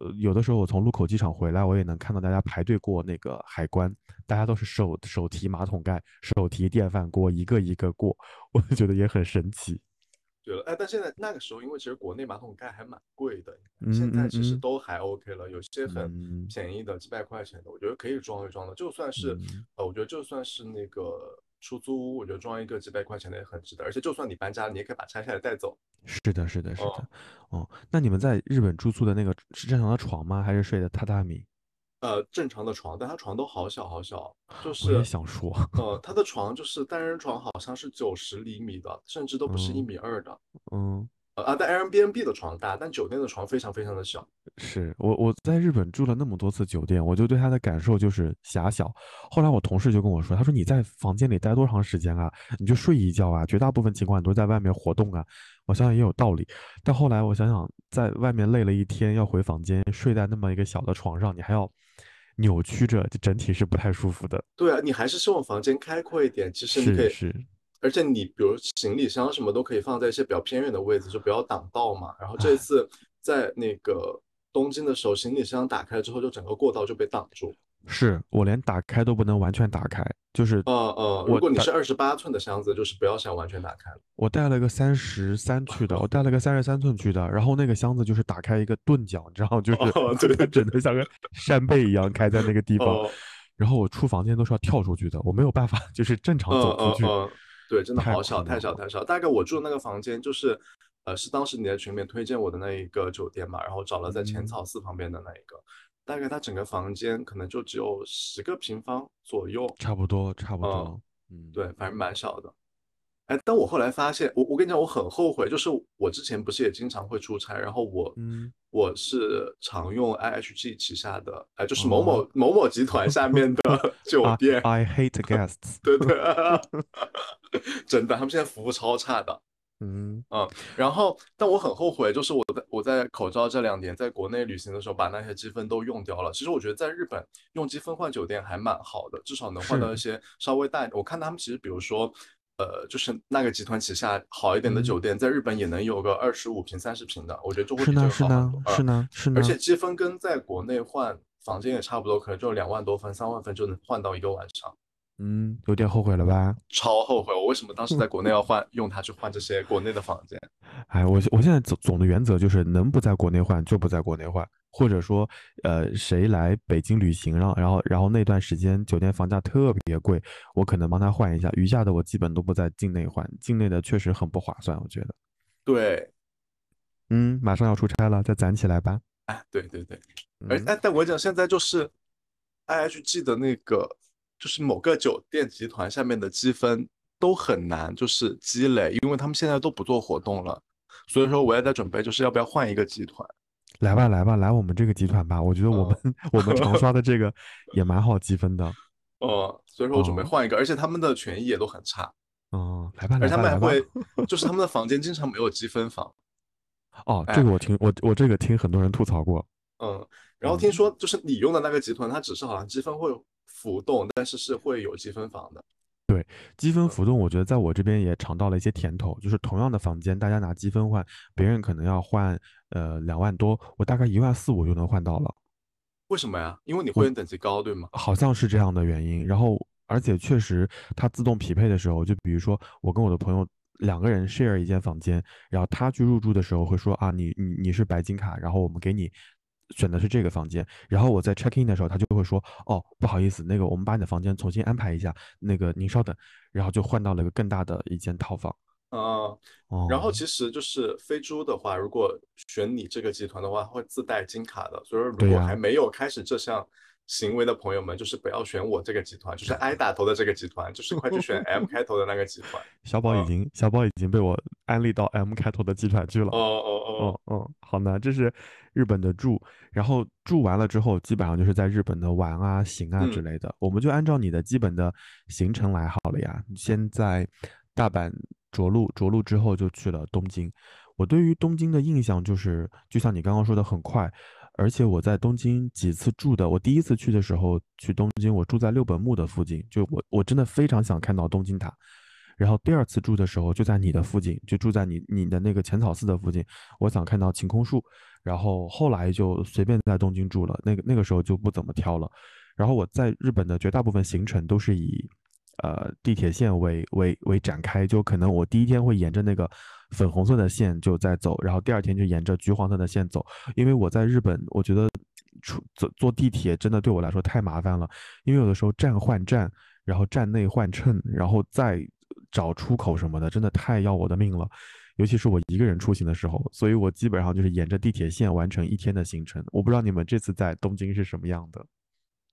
呃有的时候我从禄口机场回来，我也能看到大家排队过那个海关，大家都是手手提马桶盖，手提电饭锅，一个一个过，我就觉得也很神奇。对了，哎，但现在那个时候，因为其实国内马桶盖还蛮贵的，嗯现在其实都还 OK 了，有些很嗯便宜的，几百块钱的，我觉得可以装一装的。就算是嗯呃，我觉得就算是那个出租屋，我觉得装一个几百块钱的也很值得。而且就算你搬家，你也可以把拆下来带走。是的，是的，是哦的。哦，那你们在日本住宿的那个是正常的床吗？还是睡的榻榻米？呃，正常的床，但他床都好小好小，就我也是想说，呃，他的床就是单人床，好像是九十厘米的，甚至都不是一嗯米二的。嗯，呃啊，但 Airbnb 的床大，但酒店的床非常非常的小。是我我在日本住了那么多次酒店，我就对它的感受就是狭小。后来我同事就跟我说，他说你在房间里待多长时间啊？你就睡一觉啊，绝大部分情况你都在外面活动啊。我想想也有道理，但后来我想想，在外面累了一天，要回房间睡在那么一个小的床上，你还要扭曲着，就整体是不太舒服的。对啊，你还是希望房间开阔一点。其实你可以，是是，而且你比如行李箱什么都可以放在一些比较偏远的位置，就不要挡道嘛。然后这一次在那个东京的时候，行李箱打开之后，就整个过道就被挡住。是我连打开都不能完全打开，就是呃呃，我如果你是二十八寸的箱子，就是不要想完全打开了。我带了个三十三去的，我带了个三十三寸去的，然后那个箱子就是打开一个钝角，你知道，就是哦对它只能像个扇贝一样开在那个地方，哦，然后我出房间都是要跳出去的，我没有办法就是正常嗯走出去。对，真的好小，太小，太小。大概我住的那个房间就是，呃，是当时你在群里面推荐我的那一个酒店嘛，然后找了在浅嗯草寺旁边的那一个，大概它整个房间可能就只有十个平方左右，差不多，差不嗯多，嗯，对，反正蛮小的。哎，但我后来发现，我我跟你讲，我很后悔，就是我之前不是也经常会出差，然后我嗯，我是常用 IHG 旗下的，哎，就是某某哦某某集团下面的 酒 I 店，I hate guests，对 对，真的，他们现在服务超差的。嗯嗯，然后，但我很后悔，就是我在我在口罩这两年在国内旅行的时候，把那些积分都用掉了。其实我觉得在日本用积分换酒店还蛮好的，至少能换到一些稍微大。我看他们其实，比如说，呃，就是那个集团旗下好一点的嗯酒店，在日本也能有个二十五平、三十平的，我觉得就会比这个是呢好很多。是嗯，呢是呢，而且积分跟在国内换房间也差不多，可能就两万多分、三万分就能换到一个晚上。嗯，有点后悔了吧？超后悔，我为什么当时在国内要换用它去换这些国内的房间？哎，我我现在总总的原则就是能不在国内换就不在国内换，或者说，呃，谁来北京旅行，然后然后然后那段时间酒店房价特别贵，我可能帮他换一下，余下的我基本都不在境内换，境内的确实很不划算，我觉得。对，嗯，马上要出差了，再攒起来吧。哎，对对对。而嗯哎，但我讲现在就是 IHG 的那个，就是某个酒店集团下面的积分都很难，就是积累，因为他们现在都不做活动了，所以说我也在准备，就是要不要换一个集团。来吧来吧，来我们这个集团吧，我觉得我们、我们常刷的这个 也蛮好积分的。呃，所以说我准备哦换一个，而且他们的权益也都很差，嗯，来吧而且他来吧而他。们还会，就是他们的房间经常没有积分房。哦，哎这个我听我我这个听很多人吐槽过。嗯，然后听说就是你用的那个集团，它只是好像积分会浮动，但是是会有积分房的。对积分浮动，我觉得在我这边也尝到了一些甜头，就是同样的房间，大家拿积分换，别人可能要换呃两万多，我大概一万四我就能换到了，为什么呀？因为你会员等级高，对吗？好像是这样的原因。然后而且确实它自动匹配的时候，就比如说我跟我的朋友两个人 share 一间房间，然后他去入住的时候会说啊，你你你是白金卡，然后我们给你。选的是这个房间，然后我在 check in 的时候，他就会说，哦，不好意思，那个我们把你的房间重新安排一下，那个您稍等，然后就换到了一个更大的一间套房。嗯，哦，然后其实就是飞猪的话，如果选你这个集团的话，会自带金卡的。所以说，如果还没有开始这项行为的朋友们，就是不要选我这个集团，就是 I 打头的这个集团，就是快去选 M 开头的那个集团。小宝已嗯经小宝已经被我安利到 M 开头的集团去了。哦哦哦，哦哦，好呢，这是日本的住，然后住完了之后，基本上就是在日本的玩啊、行啊之嗯类的，我们就按照你的基本的行程来好了呀。先在大阪着陆，着陆之后就去了东京。我对于东京的印象就是，就像你刚刚说的，很快。而且我在东京几次住的，我第一次去的时候去东京，我住在六本木的附近，就我我真的非常想看到东京塔。然后第二次住的时候就在你的附近，就住在你你的那个浅草寺的附近，我想看到晴空树。然后后来就随便在东京住了，那个那个时候就不怎么挑了。然后我在日本的绝大部分行程都是以呃地铁线为为为展开，就可能我第一天会沿着那个粉红色的线就在走，然后第二天就沿着橘黄色的线走，因为我在日本，我觉得出坐坐地铁真的对我来说太麻烦了，因为有的时候站换站，然后站内换乘，然后再找出口什么的，真的太要我的命了。尤其是我一个人出行的时候，所以我基本上就是沿着地铁线完成一天的行程。我不知道你们这次在东京是什么样的。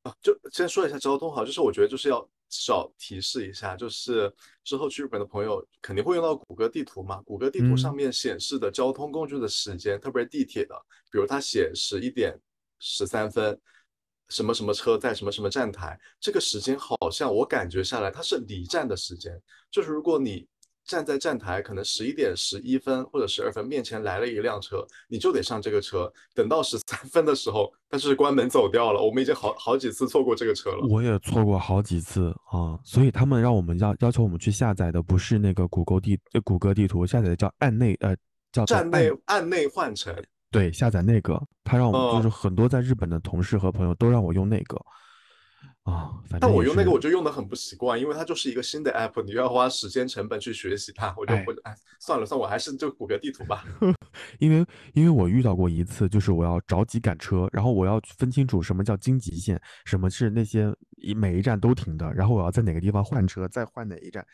啊，就先说一下交通哈，就是我觉得就是要少提示一下，就是之后去日本的朋友肯定会用到谷歌地图嘛，谷歌地图上面显示的交通工具的时间，特别是地铁的，比如它写十一点十三分，什么什么车在什么什么站台，这个时间好像我感觉下来它是离站的时间，就是如果你。站在站台，可能十一点十一分或者十二分，面前来了一辆车，你就得上这个车。等到十三分的时候，它是关门走掉了。我们已经好好几次错过这个车了。我也错过好几次啊，所以他们让我们要要求我们去下载的不是那个谷歌地谷歌地图，下载的叫案内呃叫站内案内换乘。对，下载那个，他让我们就是很多在日本的同事和朋友都让我用那个。啊，但我用那个我就用的很不习惯，因为它就是一个新的 app，你要花时间成本去学习它，我就不哎算了算了，我还是就谷歌地图吧。因为因为我遇到过一次，就是我要着急赶车，然后我要分清楚什么叫京急线，什么是那些每一站都停的，然后我要在哪个地方换车，再换哪一站。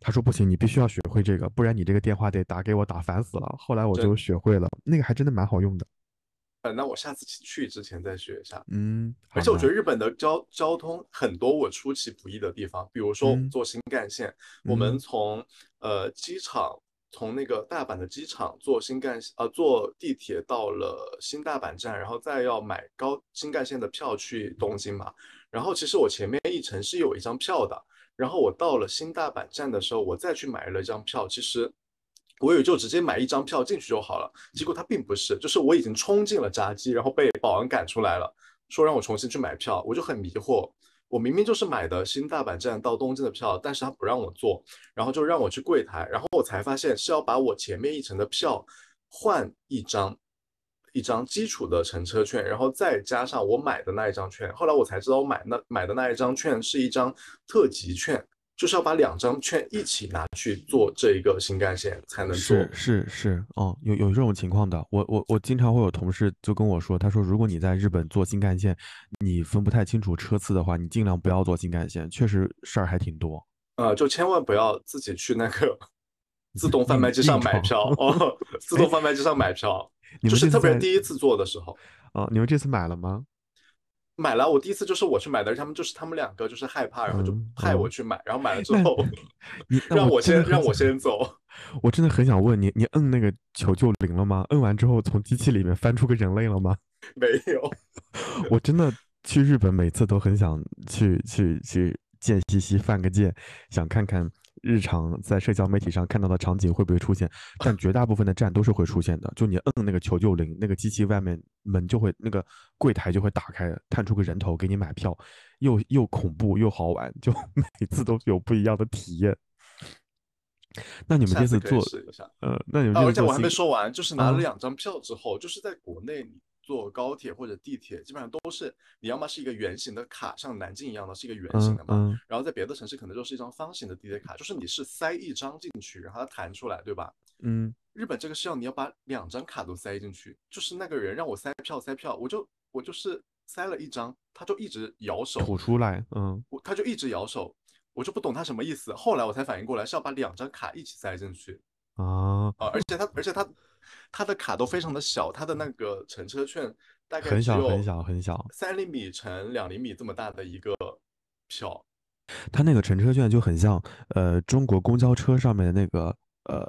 他说不行，你必须要学会这个，不然你这个电话得打给我打烦死了。后来我就学会了，那个还真的蛮好用的。呃，那我下次去之前再学一下。嗯，而且我觉得日本的交交通很多我出其不意的地方，比如说坐新干线，我们从呃机场，从那个大阪的机场坐新干线，呃坐地铁到了新大阪站，然后再要买高新干线的票去东京嘛。然后其实我前面一程是有一张票的，然后我到了新大阪站的时候，我再去买了一张票，其实。我也就直接买一张票进去就好了，结果他并不是，就是我已经冲进了闸机，然后被保安赶出来了，说让我重新去买票，我就很迷惑，我明明就是买的新大阪站到东京的票，但是他不让我坐，然后就让我去柜台，然后我才发现是要把我前面一程的票换一张，一张基础的乘车券，然后再加上我买的那一张券，后来我才知道我买那买的那一张券是一张特急券。就是要把两张券一起拿去做这一个新干线才能做。是是是，哦，有有这种情况的。我我我经常会有同事就跟我说，他说如果你在日本坐新干线，你分不太清楚车次的话，你尽量不要坐新干线，确实事儿还挺多。呃，就千万不要自己去那个 自动贩卖机上买票哦，自动贩卖机上买票，就是特别第一次坐的时候。哦，你们这次买了吗？买了，我第一次就是我去买的，他们就是他们两个就是害怕，然后就派我去买，然后买了之后，让我先让我先走。我真的很想问你，你摁那个求救铃了吗？摁完之后从机器里面翻出个人类了吗？没有。我真的去日本每次都很想去去去见西西犯个贱，想看看。日常在社交媒体上看到的场景会不会出现？但绝大部分的站都是会出现的。就你摁那个求救铃，那个机器外面门就会，那个柜台就会打开，探出个人头给你买票，又又恐怖又好玩，就 每次都有不一样的体验。那你们这次做，呃，那你们而且我还没说完，就是拿了两张票之后，就是在国内。坐高铁或者地铁，基本上都是你要么是一个圆形的卡，像南京一样的，是一个圆形的嘛。然后在别的城市可能就是一张方形的地铁卡，就是你是塞一张进去，然后它弹出来，对吧？嗯。日本这个是要你要把两张卡都塞进去，就是那个人让我塞票塞票，我就我就是塞了一张，他就一直摇手吐出来，嗯，我他就一直摇手，我就不懂他什么意思。后来我才反应过来是要把两张卡一起塞进去。啊啊！而且他而且他。它的卡都非常的小，它的那个乘车券大概很小很小很小，三厘米乘两厘米这么大的一个票。它那个乘车券就很像呃中国公交车上面的那个呃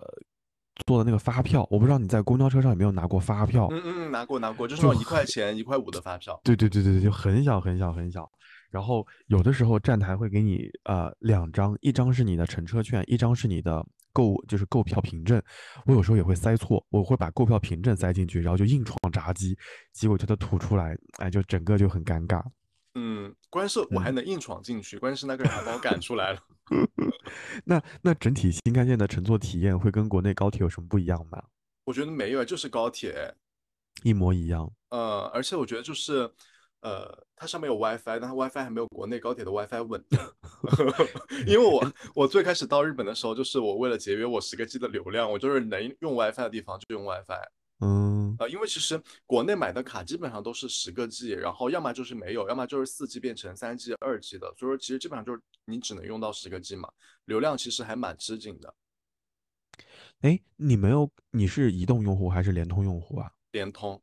做的那个发票，我不知道你在公交车上有没有拿过发票？嗯嗯，拿过拿过，就是那种一块钱一块五的发票。对对对对对，就很小很小很小。然后有的时候站台会给你呃两张，一张是你的乘车券，一张是你的。购就是购票凭证，我有时候也会塞错，我会把购票凭证塞进去，然后就硬闯闸机，结果就它吐出来，哎，就整个就很尴尬。嗯，关键是我还能硬闯进去，关键是那个人还把我赶出来了。那那整体新干线的乘坐体验会跟国内高铁有什么不一样吗？我觉得没有，就是高铁一模一样。呃，而且我觉得就是。呃，它上面有 WiFi，但它 WiFi 还没有国内高铁的 WiFi 稳。因为我我最开始到日本的时候，就是我为了节约我十个 G 的流量，我就是能用 WiFi 的地方就用 WiFi。嗯，呃，因为其实国内买的卡基本上都是十个 G，然后要么就是没有，要么就是四 G 变成三 G、二 G 的，所以说其实基本上就是你只能用到十个 G 嘛，流量其实还蛮吃紧的。哎，你没有，你是移动用户还是联通用户啊？联通。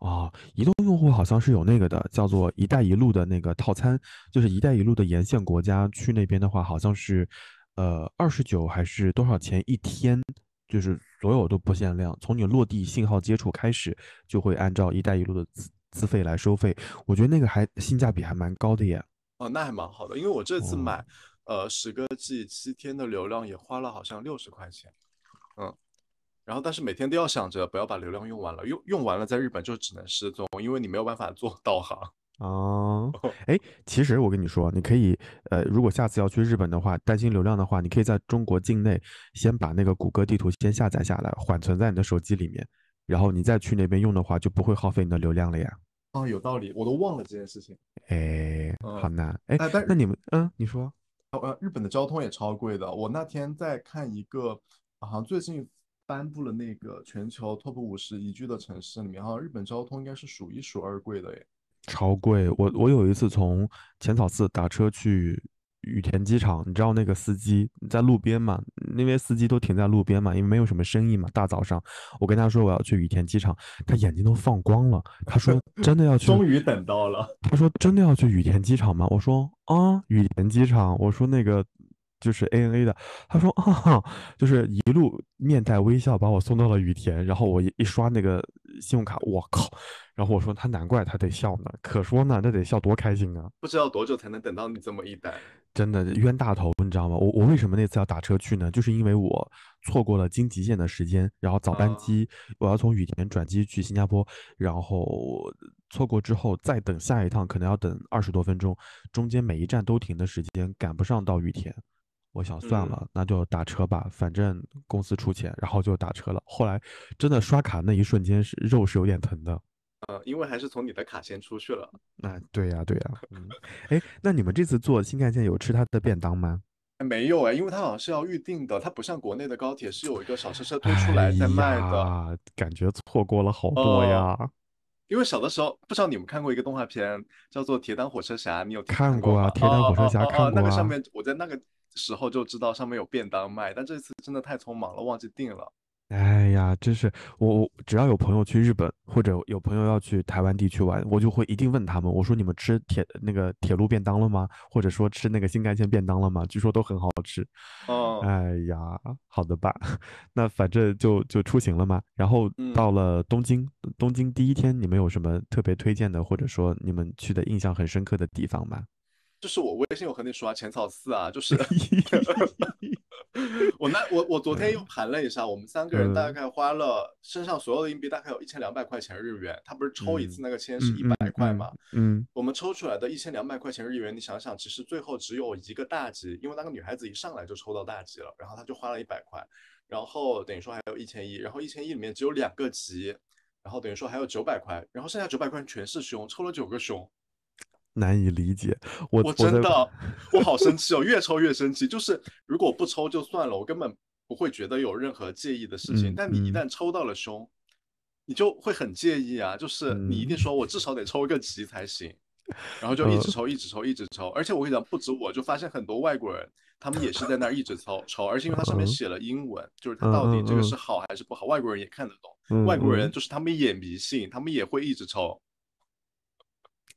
啊，移动用户好像是有那个的，叫做“一带一路”的那个套餐，就是“一带一路”的沿线国家去那边的话，好像是，呃，二十九还是多少钱一天？就是所有都不限量，从你落地信号接触开始，就会按照“一带一路”的资资费来收费。我觉得那个还性价比还蛮高的耶。哦，那还蛮好的，因为我这次买，呃，十个 G 七天的流量也花了好像六十块钱。嗯。然后，但是每天都要想着不要把流量用完了，用用完了在日本就只能失踪，因为你没有办法做 导航。哦，哎，其实我跟你说，你可以，呃，如果下次要去日本的话，担心流量的话，你可以在中国境内先把那个谷歌地图先下载下来，缓存在你的手机里面，然后你再去那边用的话，就不会耗费你的流量了呀。哦，有道理，我都忘了这件事情。哎，好难。哎，那你们，嗯，你说，呃，日本的交通也超贵的。我那天在看一个，好像最近。颁布了那个全球 TOP 五十宜居的城市里面，哈，日本交通应该是数一数二贵的耶，超贵。我我有一次从浅草寺打车去羽田机场，你知道那个司机在路边嘛？那边司机都停在路边嘛，因为没有什么生意嘛。大早上，我跟他说我要去羽田机场，他眼睛都放光了。他说 真的要去？终于等到了。他说真的要去羽田机场吗？我说啊，羽田机场。我说那个。就是 ANA 的，他说啊，就是一路面带微笑把我送到了羽田，然后我一一刷那个信用卡，我靠，然后我说他难怪他得笑呢，可说呢，那得笑多开心啊！不知道多久才能等到你这么一单，真的冤大头，你知道吗？我我为什么那次要打车去呢？就是因为我错过了京吉线的时间，然后早班机我要从羽田转机去新加坡，然后错过之后再等下一趟可能要等二十多分钟，中间每一站都停的时间赶不上到羽田。我想算了，那就打车吧，反正公司出钱，然后就打车了。后来真的刷卡那一瞬间是肉是有点疼的，呃，因为还是从你的卡先出去了。那对呀对呀，嗯，哎，那你们这次坐新干线有吃他的便当吗？没有哎，因为它好像是要预定的，它不像国内的高铁是有一个小车车推出来在卖的，感觉错过了好多呀。因为小的时候不知道你们看过一个动画片叫做《铁胆火车侠》，你有看过啊？铁胆火车侠看过啊？那个上面我在那个。时候就知道上面有便当卖，但这次真的太匆忙了，忘记订了。哎呀，真是我我只要有朋友去日本或者有朋友要去台湾地区玩，我就会一定问他们，我说你们吃铁那个铁路便当了吗？或者说吃那个新干线便当了吗？据说都很好吃。哦，哎呀，好的吧，那反正就就出行了嘛。然后到了东京，东京第一天你们有什么特别推荐的，或者说你们去的印象很深刻的地方吗？就是我微信有和你说啊，浅草寺啊，就是 我那我我昨天又盘了一下，我们三个人大概花了身上所有的硬币大概有一千两百块钱日元，他不是抽一次那个签是一百块嘛，嗯，我们抽出来的一千两百块钱日元，你想想，其实最后只有一个大吉，因为那个女孩子一上来就抽到大吉了，然后她就花了一百块，然后等于说还有一千一，然后一千一里面只有两个吉，然后等于说还有九百块，然后剩下九百块全是熊，抽了九个熊。难以理解，我我真的我好生气哦，越抽越生气。就是如果不抽就算了，我根本不会觉得有任何介意的事情。但你一旦抽到了凶，你就会很介意啊。就是你一定说我至少得抽一个吉才行，然后就一直抽，一直抽，一直抽。而且我跟你讲，不止我，就发现很多外国人，他们也是在那儿一直抽抽。而且因为它上面写了英文，就是它到底这个是好还是不好，外国人也看得懂。外国人就是他们也迷信，他们也会一直抽。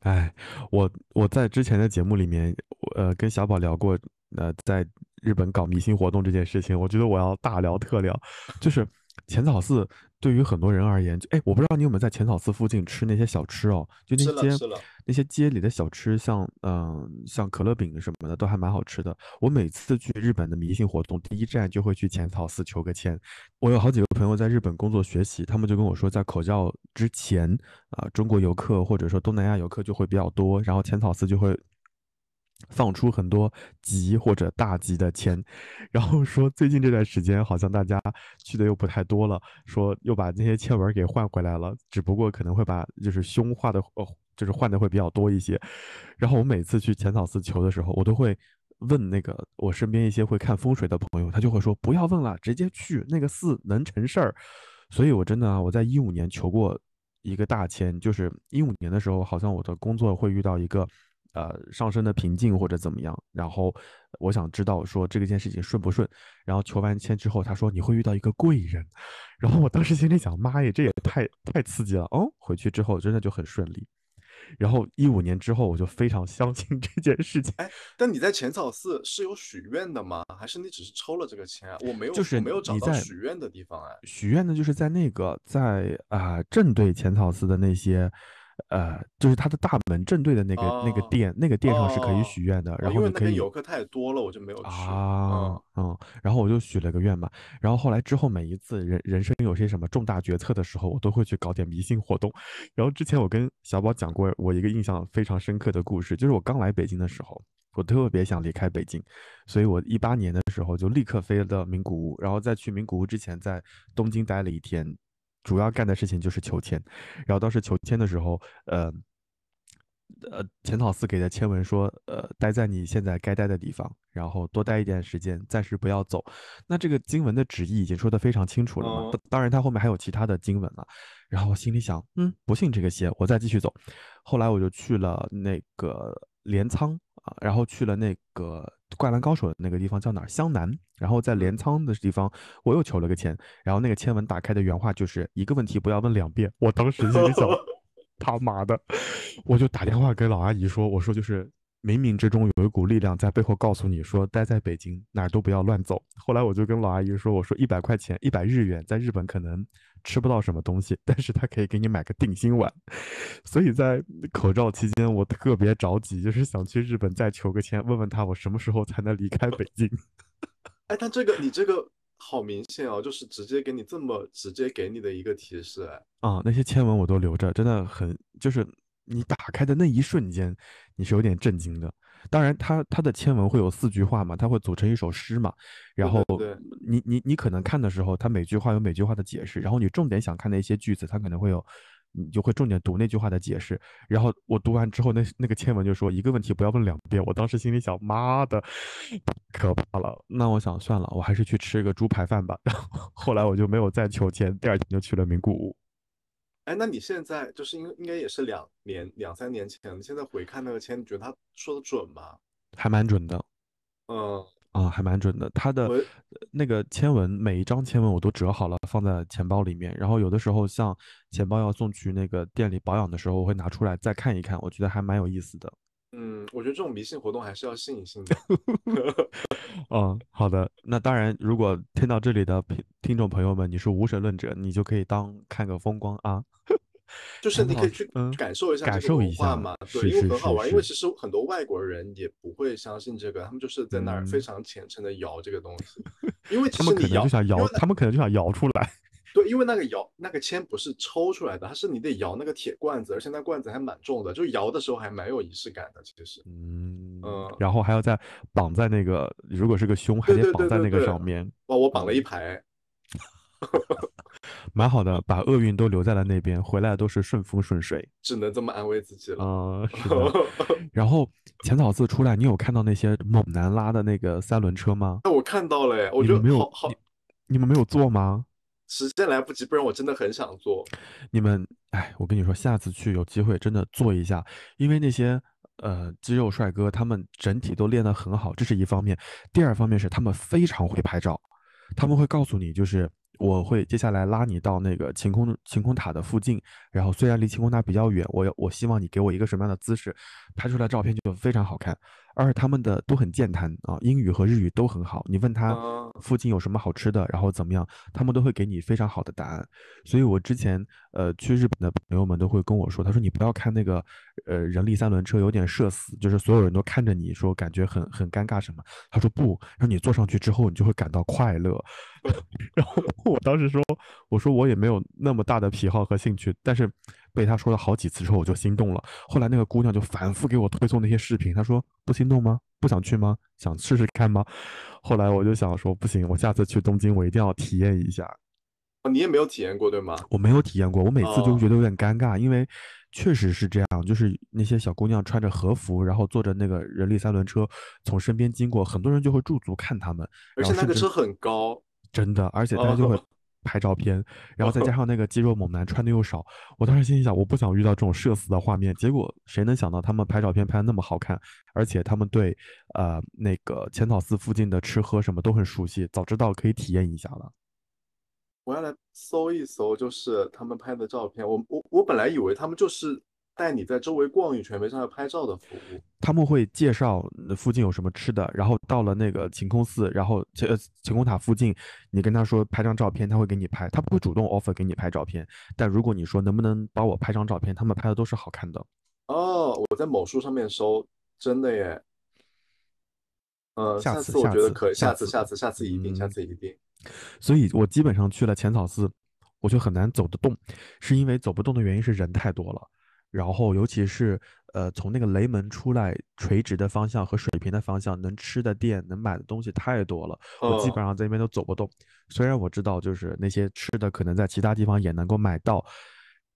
哎，我我在之前的节目里面，呃，跟小宝聊过，呃，在日本搞迷信活动这件事情，我觉得我要大聊特聊，就是浅草寺。对于很多人而言，就哎，我不知道你有没有在浅草寺附近吃那些小吃哦，就那些那些街里的小吃，像嗯像可乐饼什么的，都还蛮好吃的。我每次去日本的迷信活动，第一站就会去浅草寺求个签。我有好几个朋友在日本工作学习，他们就跟我说，在口罩之前啊，中国游客或者说东南亚游客就会比较多，然后浅草寺就会。放出很多吉或者大吉的签，然后说最近这段时间好像大家去的又不太多了，说又把那些签文给换回来了，只不过可能会把就是胸画的呃就是换的会比较多一些。然后我每次去浅草寺求的时候，我都会问那个我身边一些会看风水的朋友，他就会说不要问了，直接去那个寺能成事儿。所以我真的啊，我在一五年求过一个大签，就是一五年的时候，好像我的工作会遇到一个呃上升的瓶颈或者怎么样，然后我想知道说这个件事情顺不顺，然后求完签之后，他说你会遇到一个贵人，然后我当时心里想，妈耶，这也太太刺激了哦！回去之后真的就很顺利。然后一五年之后，我就非常相信这件事情。哎，但你在浅草寺是有许愿的吗？还是你只是抽了这个签？我没有，就是没有找到许愿的地方哎。许愿呢，就是在那个在啊正对浅草寺的那些。呃，就是它的大门正对的那个那个店，那个店上是可以许愿的。然后你可以游客太多了，我就没有去啊。嗯，然后我就许了个愿嘛。然后后来之后每一次人人生有些什么重大决策的时候，我都会去搞点迷信活动。然后之前我跟小宝讲过我一个印象非常深刻的故事，就是我刚来北京的时候，我特别想离开北京，所以我一八年的时候就立刻飞到名古屋，然后在去名古屋之前在东京待了一天。主要干的事情就是求签，然后当时求签的时候，呃，呃，浅草寺给的签文说，呃，待在你现在该待的地方，然后多待一点时间，暂时不要走。那这个经文的旨意已经说的非常清楚了嘛？当然，它后面还有其他的经文了。然后我心里想，嗯，不信这个邪，我再继续走。后来我就去了那个镰仓啊，然后去了那个。灌篮高手的那个地方叫哪儿？湘南。然后在镰仓的地方，我又求了个签。然后那个签文打开的原话就是一个问题不要问两遍。我当时心里想，他妈的，我就打电话给老阿姨说，我说就是冥冥之中有一股力量在背后告诉你说，待在北京哪儿都不要乱走。后来我就跟老阿姨说，我说一百块钱，一百日元，在日本可能。吃不到什么东西，但是他可以给你买个定心丸。所以在口罩期间，我特别着急，就是想去日本再求个签，问问他我什么时候才能离开北京。哎，他这个你这个好明显哦，就是直接给你这么直接给你的一个提示。哎，啊，那些签文我都留着，真的很，就是你打开的那一瞬间，你是有点震惊的。当然，它它的签文会有四句话嘛，它会组成一首诗嘛。然后你你你可能看的时候，它每句话有每句话的解释。然后你重点想看的一些句子，它可能会有，你就会重点读那句话的解释。然后我读完之后，那那个签文就说一个问题不要问两遍。我当时心里想，妈的，可怕了。那我想算了，我还是去吃个猪排饭吧。然后后来我就没有再求签，第二天就去了名古屋。哎，那你现在就是应应该也是两年两三年前，你现在回看那个签，你觉得他说的准吗？还蛮准的，嗯啊，还蛮准的。他的那个签文，每一张签文我都折好了放在钱包里面，然后有的时候像钱包要送去那个店里保养的时候，我会拿出来再看一看，我觉得还蛮有意思的。嗯，我觉得这种迷信活动还是要信一信的。嗯，好的。那当然，如果听到这里的听听众朋友们，你是无神论者，你就可以当看个风光啊。就是你可以去感受一下感受一下嘛，对，因为很好玩。因为其实很多外国人也不会相信这个，他们就是在那儿非常虔诚的摇这个东西。因为他们可能就想摇，他们可能就想摇出来。对，因为那个摇那个签不是抽出来的，它是你得摇那个铁罐子，而且那罐子还蛮重的，就摇的时候还蛮有仪式感的。其实，嗯嗯，然后还要再绑在那个，如果是个胸，还得绑在那个上面。哇，我绑了一排，蛮好的，把厄运都留在了那边，回来都是顺风顺水。只能这么安慰自己了。啊，是的。然后浅草寺出来，你有看到那些猛男拉的那个三轮车吗？那我看到了，我觉得没有好，你们没有坐吗？时间来不及，不然我真的很想做。你们，哎，我跟你说，下次去有机会真的做一下，因为那些呃肌肉帅哥他们整体都练得很好，这是一方面。第二方面是他们非常会拍照，他们会告诉你，就是我会接下来拉你到那个晴空晴空塔的附近，然后虽然离晴空塔比较远，我我希望你给我一个什么样的姿势，拍出来照片就非常好看。而他们的都很健谈啊，英语和日语都很好。你问他附近有什么好吃的，然后怎么样，他们都会给你非常好的答案。所以我之前呃去日本的朋友们都会跟我说，他说你不要看那个呃人力三轮车有点社死，就是所有人都看着你说感觉很很尴尬什么。他说不，让你坐上去之后你就会感到快乐。然后我当时说，我说我也没有那么大的癖好和兴趣，但是。被他说了好几次之后，我就心动了。后来那个姑娘就反复给我推送那些视频，她说：“不心动吗？不想去吗？想试试看吗？”后来我就想说：“不行，我下次去东京，我一定要体验一下。”哦，你也没有体验过对吗？我没有体验过，我每次就觉得有点尴尬，因为确实是这样，就是那些小姑娘穿着和服，然后坐着那个人力三轮车从身边经过，很多人就会驻足看他们，而且那个车很高，真的，而且大家就会拍照片，然后再 加上那个肌肉猛男穿的又少，我当时心里想，我不想遇到这种社死的画面。结果谁能想到他们拍照片拍的那么好看，而且他们对呃那个浅草寺附近的吃喝什么都很熟悉，早知道可以体验一下了。我要来搜一搜，就是他们拍的照片。我我我本来以为他们就是带你在周围逛一圈，没上来拍照的服务。他们会介绍附近有什么吃的，然后到了那个晴空寺，然后呃晴空塔附近，你跟他说拍张照片，他会给你拍，他不会主动 offer 给你拍照片。但如果你说能不能帮我拍张照片，他们拍的都是好看的。哦，我在某书上面搜，真的耶。呃，下次我觉得可以，下次下次下次一定，下次一定。所以我基本上去了浅草寺，我就很难走得动，是因为走不动的原因是人太多了，然后尤其是呃从那个雷门出来，垂直的方向和水平的方向，能吃的店能买的东西太多了，我基本上在那边都走不动。虽然我知道就是那些吃的可能在其他地方也能够买到。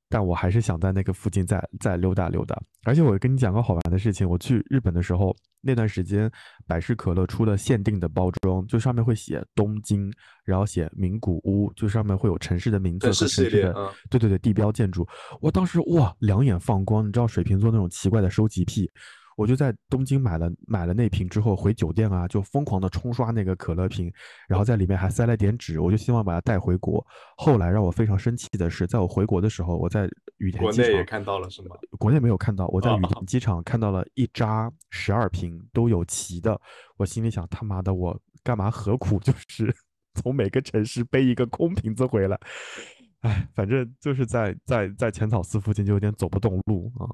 但我还是想在那个附近再再溜达溜达，而且我跟你讲个好玩的事情，我去日本的时候，那段时间百事可乐出了限定的包装，就上面会写东京，然后写名古屋，就上面会有城市的名字和城市的，对对对，地标建筑。我当时哇，两眼放光，你知道水瓶座那种奇怪的收集癖。我就在东京买了买了那瓶之后，回酒店啊，就疯狂的冲刷那个可乐瓶，然后在里面还塞了点纸，我就希望把它带回国。后来让我非常生气的是，在我回国的时候，我在羽田机场也看到了是吗？国内没有看到，我在羽田机场看到了一扎十二瓶都有齐的，我心里想他妈的，我干嘛何苦 就是从每个城市背一个空瓶子回来？哎，反正就是在在在浅草寺附近就有点走不动路啊。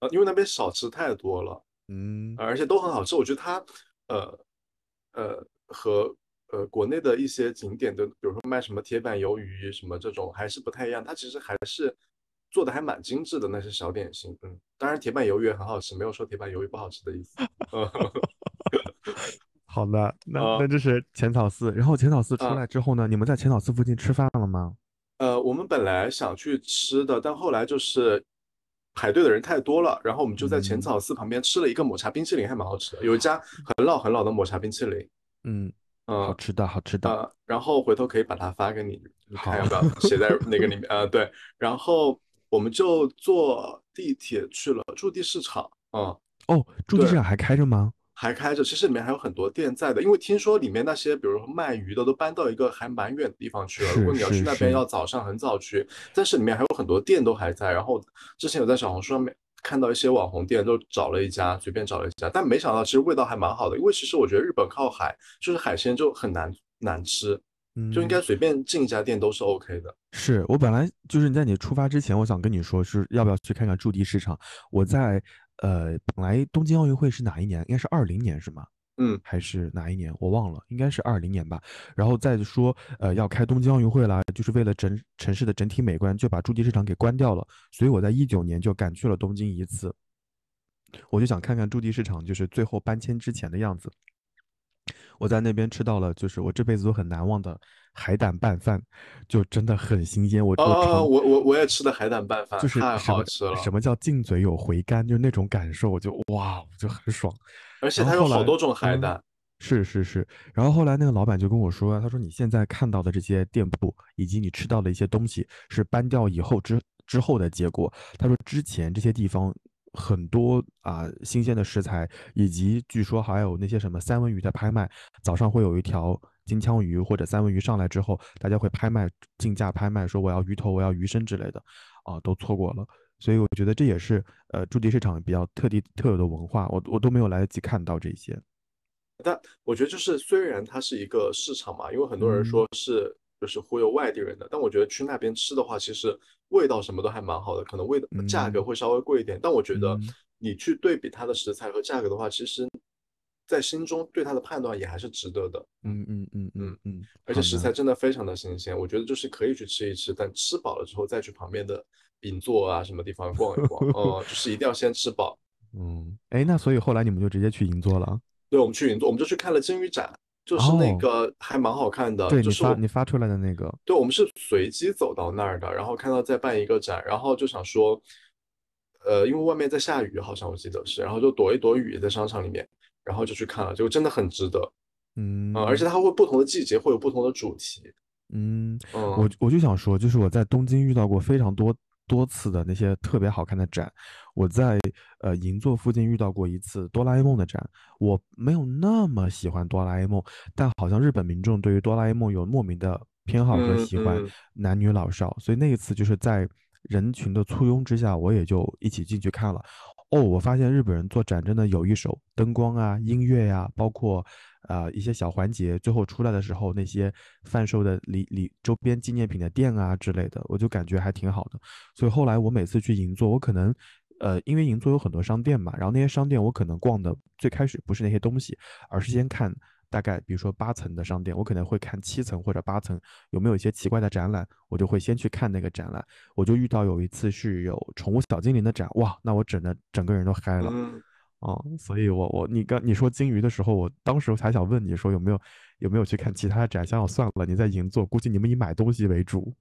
呃，因为那边小吃太多了。嗯，而且都很好吃。我觉得它，呃，呃，和呃国内的一些景点的，比如说卖什么铁板鱿鱼什么这种，还是不太一样。它其实还是做的还蛮精致的那些小点心。嗯，当然铁板鱿鱼也很好吃，没有说铁板鱿鱼不好吃的意思。好的，那那这是浅草寺。然后浅草寺出来之后呢，你们在浅草寺附近吃饭了吗？呃，我们本来想去吃的，但后来就是。排队的人太多了，然后我们就在浅草寺旁边吃了一个抹茶冰淇淋，还蛮好吃的。有一家很老很老的抹茶冰淇淋，嗯嗯，好吃的好吃的。然后回头可以把它发给你，看要不要写在 那个里面呃？对，然后我们就坐地铁去了驻地市场。嗯，哦，驻地市场还开着吗？还开着，其实里面还有很多店在的，因为听说里面那些，比如说卖鱼的，都搬到一个还蛮远的地方去了。如果你要去那边，要早上很早去。但是里面还有很多店都还在。然后之前有在小红书上面看到一些网红店，都找了一家，随便找了一家，但没想到其实味道还蛮好的。因为其实我觉得日本靠海，就是海鲜就很难难吃，就应该随便进一家店都是 OK 的。是我本来就是在你出发之前，我想跟你说是要不要去看看驻地市场。我在。呃，本来东京奥运会是哪一年？应该是二零年是吗？嗯，还是哪一年？我忘了，应该是二零年吧。然后再说，呃，要开东京奥运会啦，就是为了整城市的整体美观，就把筑地市场给关掉了。所以我在一九年就赶去了东京一次，我就想看看筑地市场就是最后搬迁之前的样子。我在那边吃到了，就是我这辈子都很难忘的海胆拌饭，就真的很新鲜。我我我我我也吃的海胆拌饭，就是太好吃了。什么叫进嘴有回甘？就那种感受，就哇，就很爽。而且它有好多种海胆。是是是。然后后来那个老板就跟我说，他说你现在看到的这些店铺以及你吃到的一些东西，是搬掉以后之之后的结果。他说之前这些地方。很多啊，新鲜的食材，以及据说还有那些什么三文鱼的拍卖，早上会有一条金枪鱼或者三文鱼上来之后，大家会拍卖竞价拍卖，说我要鱼头，我要鱼身之类的，啊，都错过了。所以我觉得这也是呃驻地市场比较特地特有的文化，我我都没有来得及看到这些。但我觉得就是虽然它是一个市场嘛，因为很多人说是。就是忽悠外地人的，但我觉得去那边吃的话，其实味道什么都还蛮好的，可能味道价格会稍微贵一点，但我觉得你去对比它的食材和价格的话，其实，在心中对它的判断也还是值得的。嗯嗯嗯嗯嗯，而且食材真的非常的新鲜，我觉得就是可以去吃一吃，但吃饱了之后再去旁边的银座啊什么地方逛一逛，哦，就是一定要先吃饱。嗯，哎，那所以后来你们就直接去银座了？对，我们去银座，我们就去看了金鱼展。就是那个还蛮好看的，对你发你发出来的那个，对我们是随机走到那儿的，然后看到在办一个展，然后就想说，呃，因为外面在下雨，好像我记得是，然后就躲一躲雨，在商场里面，然后就去看了，结果真的很值得。嗯，而且它会不同的季节会有不同的主题。嗯，嗯我我就想说，就是我在东京遇到过非常多多次的那些特别好看的展。我在呃银座附近遇到过一次哆啦 A 梦的展，我没有那么喜欢哆啦 A 梦，但好像日本民众对于哆啦 A 梦有莫名的偏好和嗯喜欢，嗯男女老少，所以那一次就是在人群的簇拥之下，我也就一起进去看了。哦，我发现日本人做展真的有一手，灯光啊、音乐呀、包括呃一些小环节，最后出来的时候那些贩售的礼礼周边纪念品的店啊之类的，我就感觉还挺好的。所以后来我每次去银座，我可能呃因为银座有很多商店嘛，然后那些商店我可能逛的最开始不是那些东西，而是先看。大概比如说八层的商店，我可能会看七层或者八层有没有一些奇怪的展览，我就会先去看那个展览。我就遇到有一次是有宠物小精灵的展，哇，那我整的整个人都嗨了。哦，所以我我你刚你说金鱼的时候，我当时才想问你说有没有有没有去看其他的展，想想算了，你在银座，估计你们以买东西为主。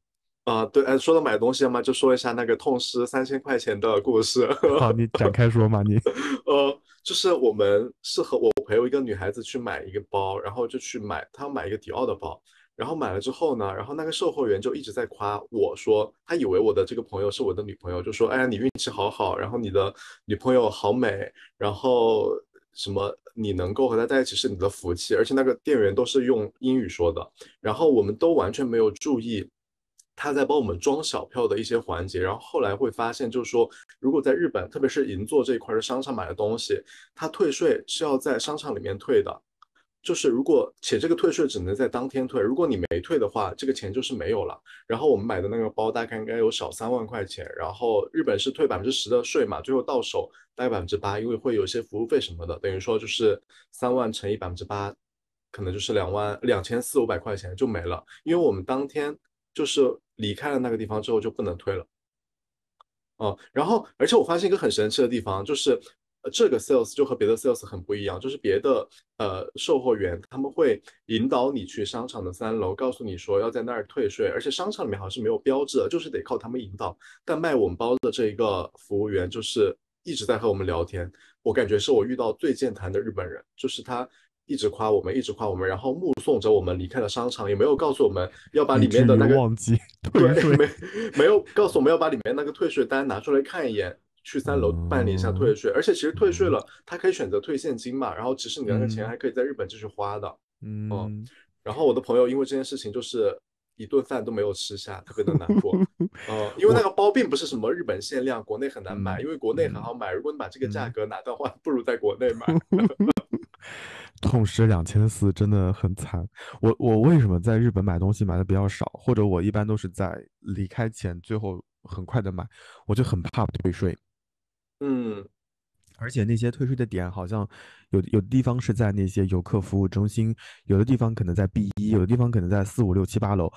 啊、对，哎，说到买东西嘛，就说一下那个痛失三千块钱的故事。好，你展开说嘛，你。呃，就是我们是和我陪我一个女孩子去买一个包，然后就去买，她要买一个迪奥的包，然后买了之后呢，然后那个售货员就一直在夸我说，他以为我的这个朋友是我的女朋友，就说，哎呀，你运气好好，然后你的女朋友好美，然后什么你能够和她在一起是你的福气，而且那个店员都是用英语说的，然后我们都完全没有注意。他在帮我们装小票的一些环节，然后后来会发现，就是说，如果在日本，特别是银座这一块的商场买的东西，它退税是要在商场里面退的，就是如果且这个退税只能在当天退，如果你没退的话，这个钱就是没有了。然后我们买的那个包大概应该有小三万块钱，然后日本是退百分之十的税嘛，最后到手大概百分之八，因为会有一些服务费什么的，等于说就是三万乘以百分之八，可能就是两万两千四五百块钱就没了，因为我们当天就是离开了那个地方之后就不能退了。哦，然后而且我发现一个很神奇的地方，就是这个 sales 就和别的 sales 很不一样，就是别的呃售货员他们会引导你去商场的三楼，告诉你说要在那儿退税，而且商场里面好像是没有标志的，就是得靠他们引导。但卖我们包的这一个服务员就是一直在和我们聊天，我感觉是我遇到最健谈的日本人，就是他。一直夸我们，一直夸我们，然后目送着我们离开了商场，也没有告诉我们要把里面的那个忘记 退对，没没有告诉我们要把里面那个退税单拿出来看一眼，去三楼办理一下退税。而且其实退税了，他可以选择退现金嘛，然后其实你那个钱嗯还可以在日本继续花的。嗯，然后我的朋友因为这件事情就是一顿饭都没有吃下，特别的难过。嗯，因为那个包并不是什么日本限量，国内很难买，嗯因为国内很好买。如果你把这个价嗯格拿的话，不如在国内买。痛失两千四真的很惨。我我为什么在日本买东西买的比较少，或者我一般都是在离开前最后很快的买，我就很怕退税。嗯而且那些退税的点好像有有的地方是在那些游客服务中心，有的地方可能在 B 一，有的地方可能在四五六七八楼，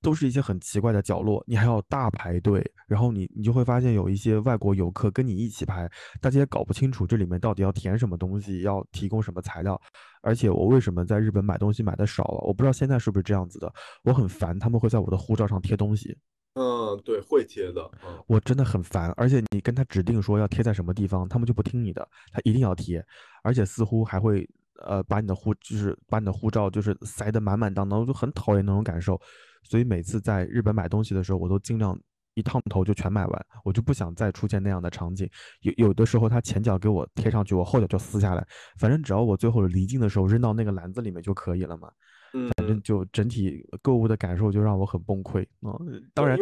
都是一些很奇怪的角落，你还要大排队，然后你你就会发现有一些外国游客跟你一起排，大家也搞不清楚这里面到底要填什么东西，要提供什么材料。而且我为什么在日本买东西买的少了？我不知道现在是不是这样子的，我很烦他们会在我的护照上贴东西。嗯，对，会贴的。我真的很烦，而且你跟他指定说要贴在什么地方，他们就不听你的，他一定要贴，而且似乎还会呃把你的护就是把你的护照就是塞得满满当当，我就很讨厌那种感受。所以每次在日本买东西的时候，我都尽量一趟头就全买完，我就不想再出现那样的场景。有有的时候他前脚给我贴上去，我后脚就撕下来，反正只要我最后离境的时候扔到那个篮子里面就可以了嘛。嗯，反正就整体购物的感受就让我很崩溃。嗯，当然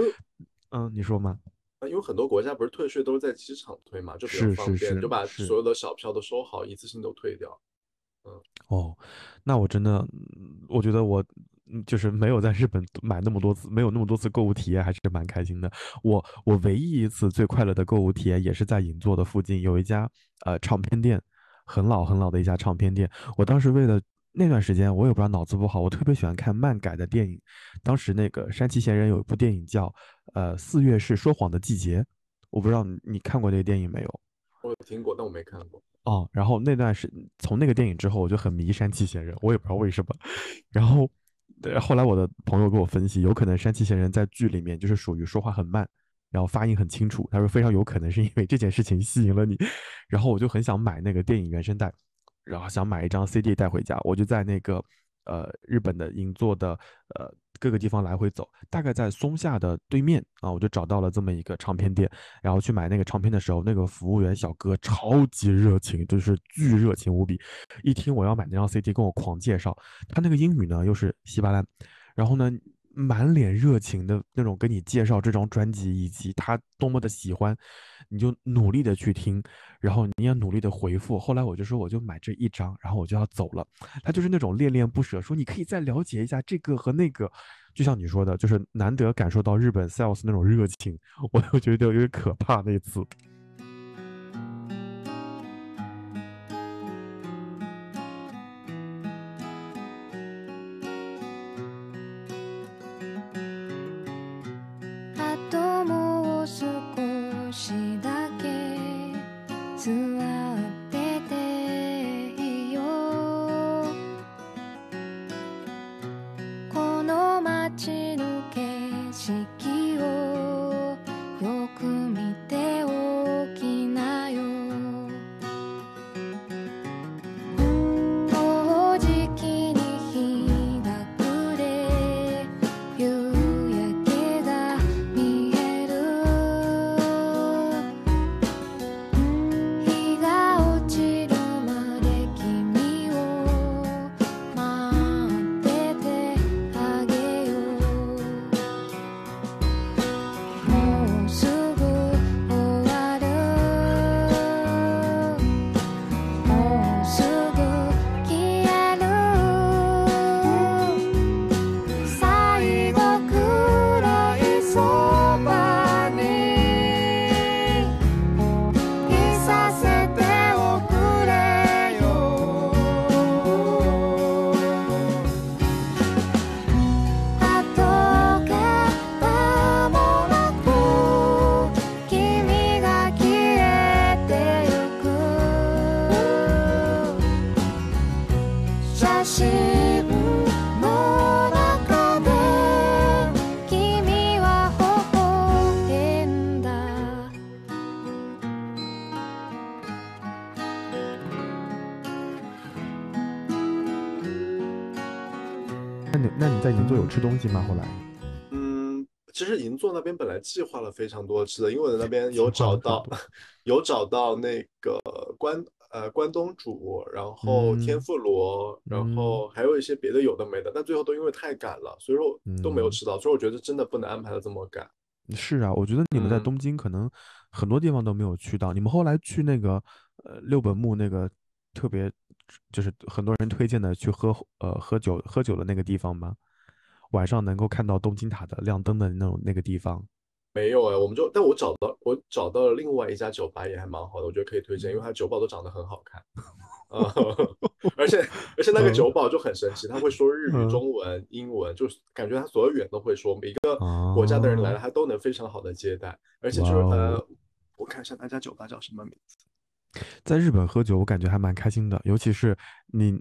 嗯，你说嘛。啊因为很多国家不是退税都是在机场退嘛，就比较是方便，是是就把所有的小票都收好，一次性都退掉。嗯哦，那我真的，嗯我觉得我嗯就是没有在日本买那么多次，没有那么多次购物体验，还是蛮开心的。我我唯一一次最快乐的购物体验，也是在银座的附近有一家呃唱片店，很老很老的一家唱片店。我当时为了那段时间，我也不知道脑子不好，我特别喜欢看漫改的电影。当时那个山崎贤人有一部电影叫呃《四月是说谎的季节》，我不知道你你看过那个电影没有？我有听过，但我没看过。哦，然后那段是从那个电影之后，我就很迷山崎贤人，我也不知道为什么。然后，呃后来我的朋友给我分析，有可能山崎贤人在剧里面就是属于说话很慢，然后发音很清楚。他说非常有可能是因为这件事情吸引了你，然后我就很想买那个电影原声带，然后想买一张 CD 带回家，我就在那个呃日本的银座的呃各个地方来回走，大概在松下的对面啊，我就找到了这么一个唱片店，然后去买那个唱片的时候，那个服务员小哥超级热情，就是巨热情无比，一听我要买那张 CD，跟我狂介绍，他那个英语呢又是稀巴烂，然后呢。满脸热情的那种跟你介绍这张专辑以及他多么的喜欢，你就努力的去听，然后你也努力的回复。后来我就说我就买这一张，然后我就要走了。他就是那种恋恋不舍，说你可以再了解一下这个和那个。就像你说的，就是难得感受到日本 sales 那种热情，我就觉得有点可怕那次。吃东西吗？后来，嗯，其实银座那边本来计划了非常多吃的，因为我在那边有找到，有找到那个关呃关东煮，然后天妇罗，然后还有一些别的有的没的，但最后都因为太赶了，所以说都没有吃到。所以我觉得真的不能安排的这么赶。是啊，我觉得你们在东京可能很多地方都没有去到。你们后来去那个呃六本木那个特别就是很多人推荐的去喝呃喝酒喝酒的那个地方吗？晚上能够看到东京塔的亮灯的那种那个地方，没有哎，我们就但我找到我找到了另外一家酒吧也还蛮好的，我觉得可以推荐，因为它酒保都长得很好看，啊，而且而且那个酒保就很神奇，他会说日语、中文、英文，就是感觉他所有语言都会说，每一个国家的人来了他都能非常好的接待，而且就是呃，我看一下那家酒吧叫什么名字，在日本喝酒我感觉还蛮开心的，尤其是你。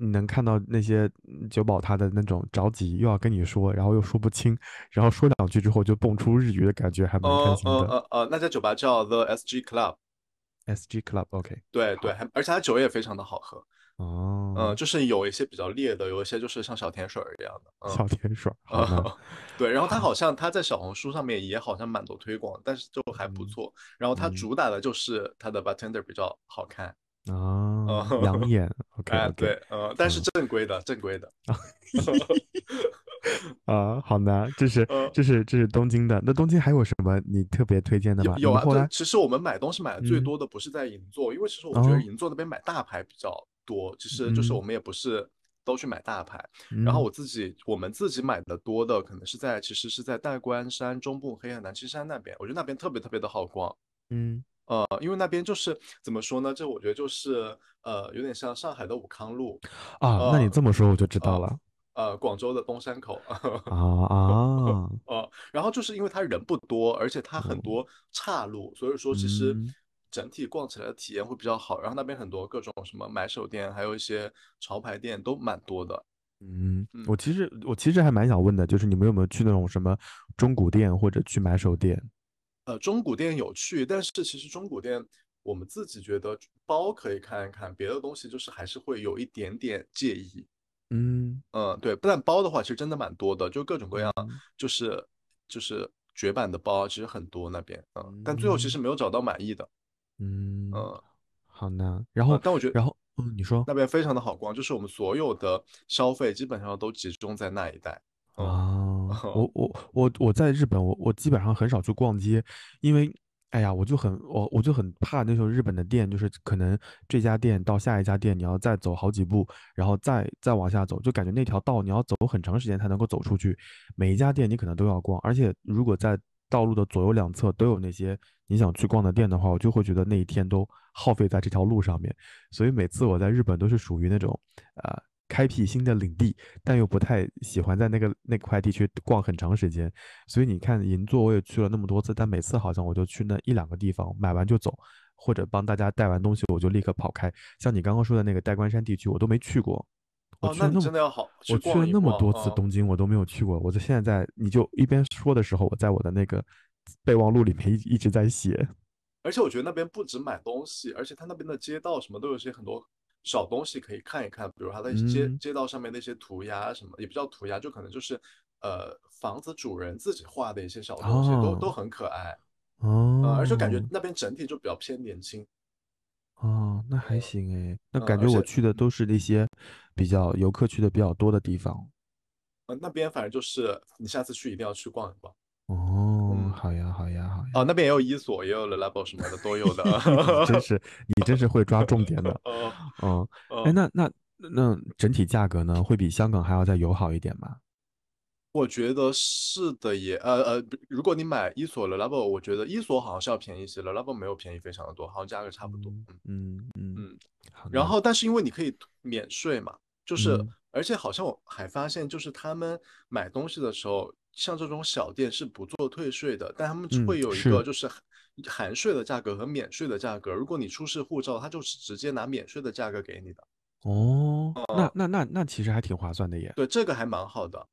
你能看到那些酒保他的那种着急，又要跟你说，然后又说不清，然后说两句之后就蹦出日语的感觉，还蛮开心的。呃呃呃，那家酒吧叫 The S G Club，S G Club，OK。对对，还而且它酒也非常的好喝。哦。嗯，就是有一些比较烈的，有一些就是像小甜水一样的。小甜水。啊。对，然后他好像 他在小红书上面也好像蛮多推广，但是就还不错。然后他主打的就是他的 bartender 比较好看。啊，养眼，OK，对，呃，但是正规的，正规的，啊，好难，这是，这是，这是东京的。那东京还有什么你特别推荐的吗？有啊，其实我们买东西买的最多的不是在银座，因为其实我觉得银座那边买大牌比较多。其实就是我们也不是都去买大牌，然后我自己，我们自己买的多的可能是在，其实是在代官山中部黑暗南青山那边，我觉得那边特别特别的好逛，嗯。呃，因为那边就是怎么说呢？这我觉得就是呃，有点像上海的武康路啊。那你这么说我就知道了。呃，广州的东山口啊啊。呃，然后就是因为它人不多，而且它很多岔路，所以说其实整体逛起来的体验会比较好。然后那边很多各种什么买手店，还有一些潮牌店都蛮多的。嗯，我其实我其实还蛮想问的，就是你们有没有去那种什么中古店或者去买手店？呃，中古店有趣，但是其实中古店我们自己觉得包可以看一看，别的东西就是还是会有一点点介意。嗯。嗯，对，不但包的话，其实真的蛮多的，就各种各样，嗯。就是就是绝版的包，其实很多那边，嗯，但最后其嗯。实没有找到满意的，嗯，嗯。好呢。然呃，后但我觉得然后嗯，你说。那边非常的好逛，就是我们所有的消费基本上都集中在那一带，嗯，啊，我我我我在日本，我我基本上很少去逛街，因为哎呀，我就很我我就很怕那时候日本的店，就是可能这家店到下一家店，你要再走好几步，然后再再往下走，就感觉那条道你要走很长时间才能够走出去。每一家店你可能都要逛，而且如果在道路的左右两侧都有那些你想去逛的店的话，我就会觉得那一天都耗费在这条路上面。所以每次我在日本都是属于那种呃开辟新的领地，但又不太喜欢在那个那块地区逛很长时间。所以你看银座我也去了那么多次，但每次好像我就去那一两个地方买完就走，或者帮大家带完东西我就立刻跑开。像你刚刚说的那个代官山地区，我都没去过。哦，那真的要好去我去了那么。多次东京，我都没有去过。我在现在在，你就一边说的时候，我在我的那个备忘录里面一一直在写。而且我觉得那边不止买东西，而且它那边的街道什么都有些很多小东西可以看一看，比如它的街嗯，街道上面那些涂鸦什么，也不叫涂鸦，就可能就是呃房子主人自己画的一些小东西，都都哦很可爱。呃，而且感觉哦那边整体就比较偏年轻。哦，那还呃行哎。那呃，感觉我去的都是那些比较游客去的比较多的地方。呃那边反正就是你下次去一定要去逛一逛。哦，嗯，好呀，好呀，好呀哦，那边也有伊索，也有 Le Labo 什么的都有的。你真是，你真是会抓重点的。哦嗯，哎，呃，那那那整体价格呢，会比香港还要再友好一点吗？我觉得是的也，呃呃，如果你买伊索 Le Labo，我觉得伊索好像是要便宜一些，level 没有便宜非常的多，好像价格差不多。嗯嗯嗯嗯。然后但是因为你可以免税嘛，就是嗯而且好像我还发现，就是他们买东西的时候，像这种小店是不做退税的，但他们嗯，会有一个。就是含含税的价格和免税的价格，如果你出示护照，他就是直接拿免税的价格给你的。哦，那嗯，那那那其实还挺划算的耶。对，这个还蛮好的，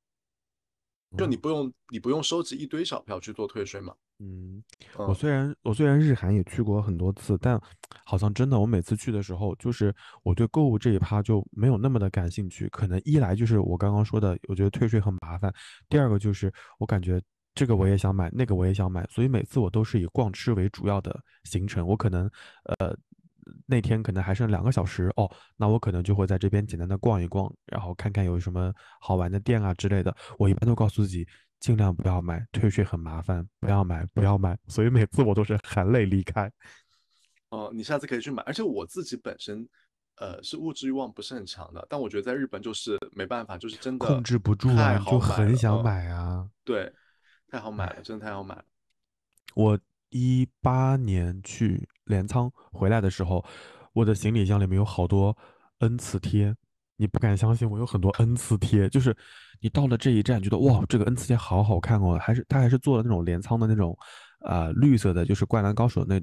就你嗯不用你不用收集一堆小票去做退税嘛。嗯，我嗯。虽然我虽然日韩也去过很多次，但好像真的我每次去的时候，就是我对购物这一趴就没有那么的感兴趣。可能一来就是我刚刚说的，我觉得退税很麻烦；第二个就是我感觉这个我也想买，那个我也想买，所以每次我都是以逛吃为主要的行程。我可能呃那天可能还剩两个小时哦，那我可能就会在这边简单的逛一逛，然后看看有什么好玩的店啊之类的。我一般都告诉自己，尽量不要买，退税很麻烦，不要买，不要买。所以每次我都是含泪离开。哦，你下次可以去买。而且我自己本身，呃，是物质欲望不是很强的，但我觉得在日本就是没办法，就是真的控制不住啊，就很想嗯，买啊。对，太好买了，哎，真的太好买了。我一八年去镰仓回来的时候，我的行李箱里面有好多 N 次贴，你不敢相信，我有很多 N 次贴，就是你到了这一站，觉得哇，这个 N 次贴好好看哦，还是它还是做了那种镰仓的那种，呃，绿色的，就是《灌篮高手》那，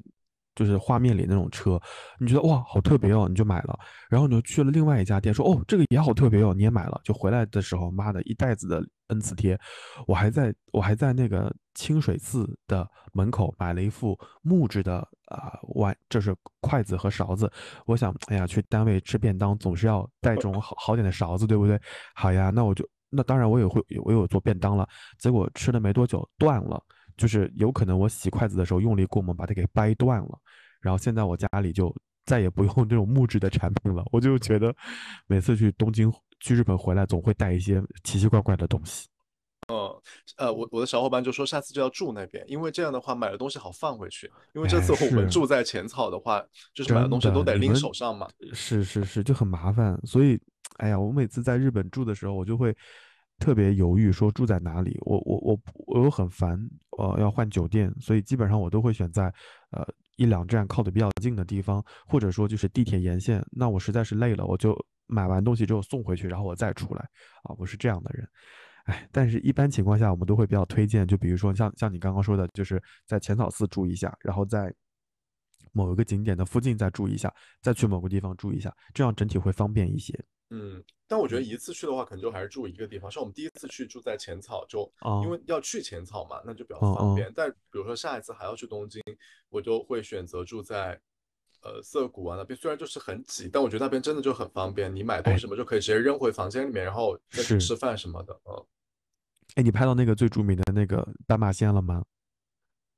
就是画面里那种车，你觉得哇，好特别哦，你就买了，然后你就去了另外一家店，说哦，这个也好特别哦，你也买了，就回来的时候，妈的，一袋子的 N 磁贴，我还在我还在那个清水寺的门口买了一副木质的啊、碗，这是筷子和勺子。我想，哎呀，去单位吃便当总是要带这种好好点的勺子，对不对？好呀，那我就那当然我也会我有做便当了，结果吃了没多久断了，就是有可能我洗筷子的时候用力过猛，把它给掰断了。然后现在我家里就再也不用这种木质的产品了，我就觉得每次去东京、去日本回来，总会带一些奇奇怪怪的东西。呃，我我的小伙伴就说下次就要住那边，因为这样的话买的东西好放回去。因为这哎，次我们住在浅草的话，就是买的东西都，得拎手上嘛。是是是，就很麻烦。所以，哎呀，我每次在日本住的时候，我就会特别犹豫，说住在哪里。我我我我又很烦，呃，要换酒店，所以基本上我都会选在呃一两站靠得比较近的地方，或者说就是地铁沿线。那我实在是累了，我就买完东西之后送回去，然后我再出来啊，我是这样的人。哎，但是一般情况下，我们都会比较推荐，就比如说像像你刚刚说的，就是在浅草寺住一下，然后在某一个景点的附近再住一下，再去某个地方住一下，这样整体会方便一些。嗯，但我觉得嗯一次去的话，可能就还是住一个地方。像我们第一次去住在浅草，就因哦为要去浅草嘛，那就比较方便。但比如说下一次还要去东京，我就会选择住在呃涩谷啊那边，虽然就是很挤，但我觉得那边真的就很方便，你买东哎西什么就可以直接扔回房间里面，然后再去吃饭什么的。嗯，哎，你拍到那个最著名的那个斑马线了吗？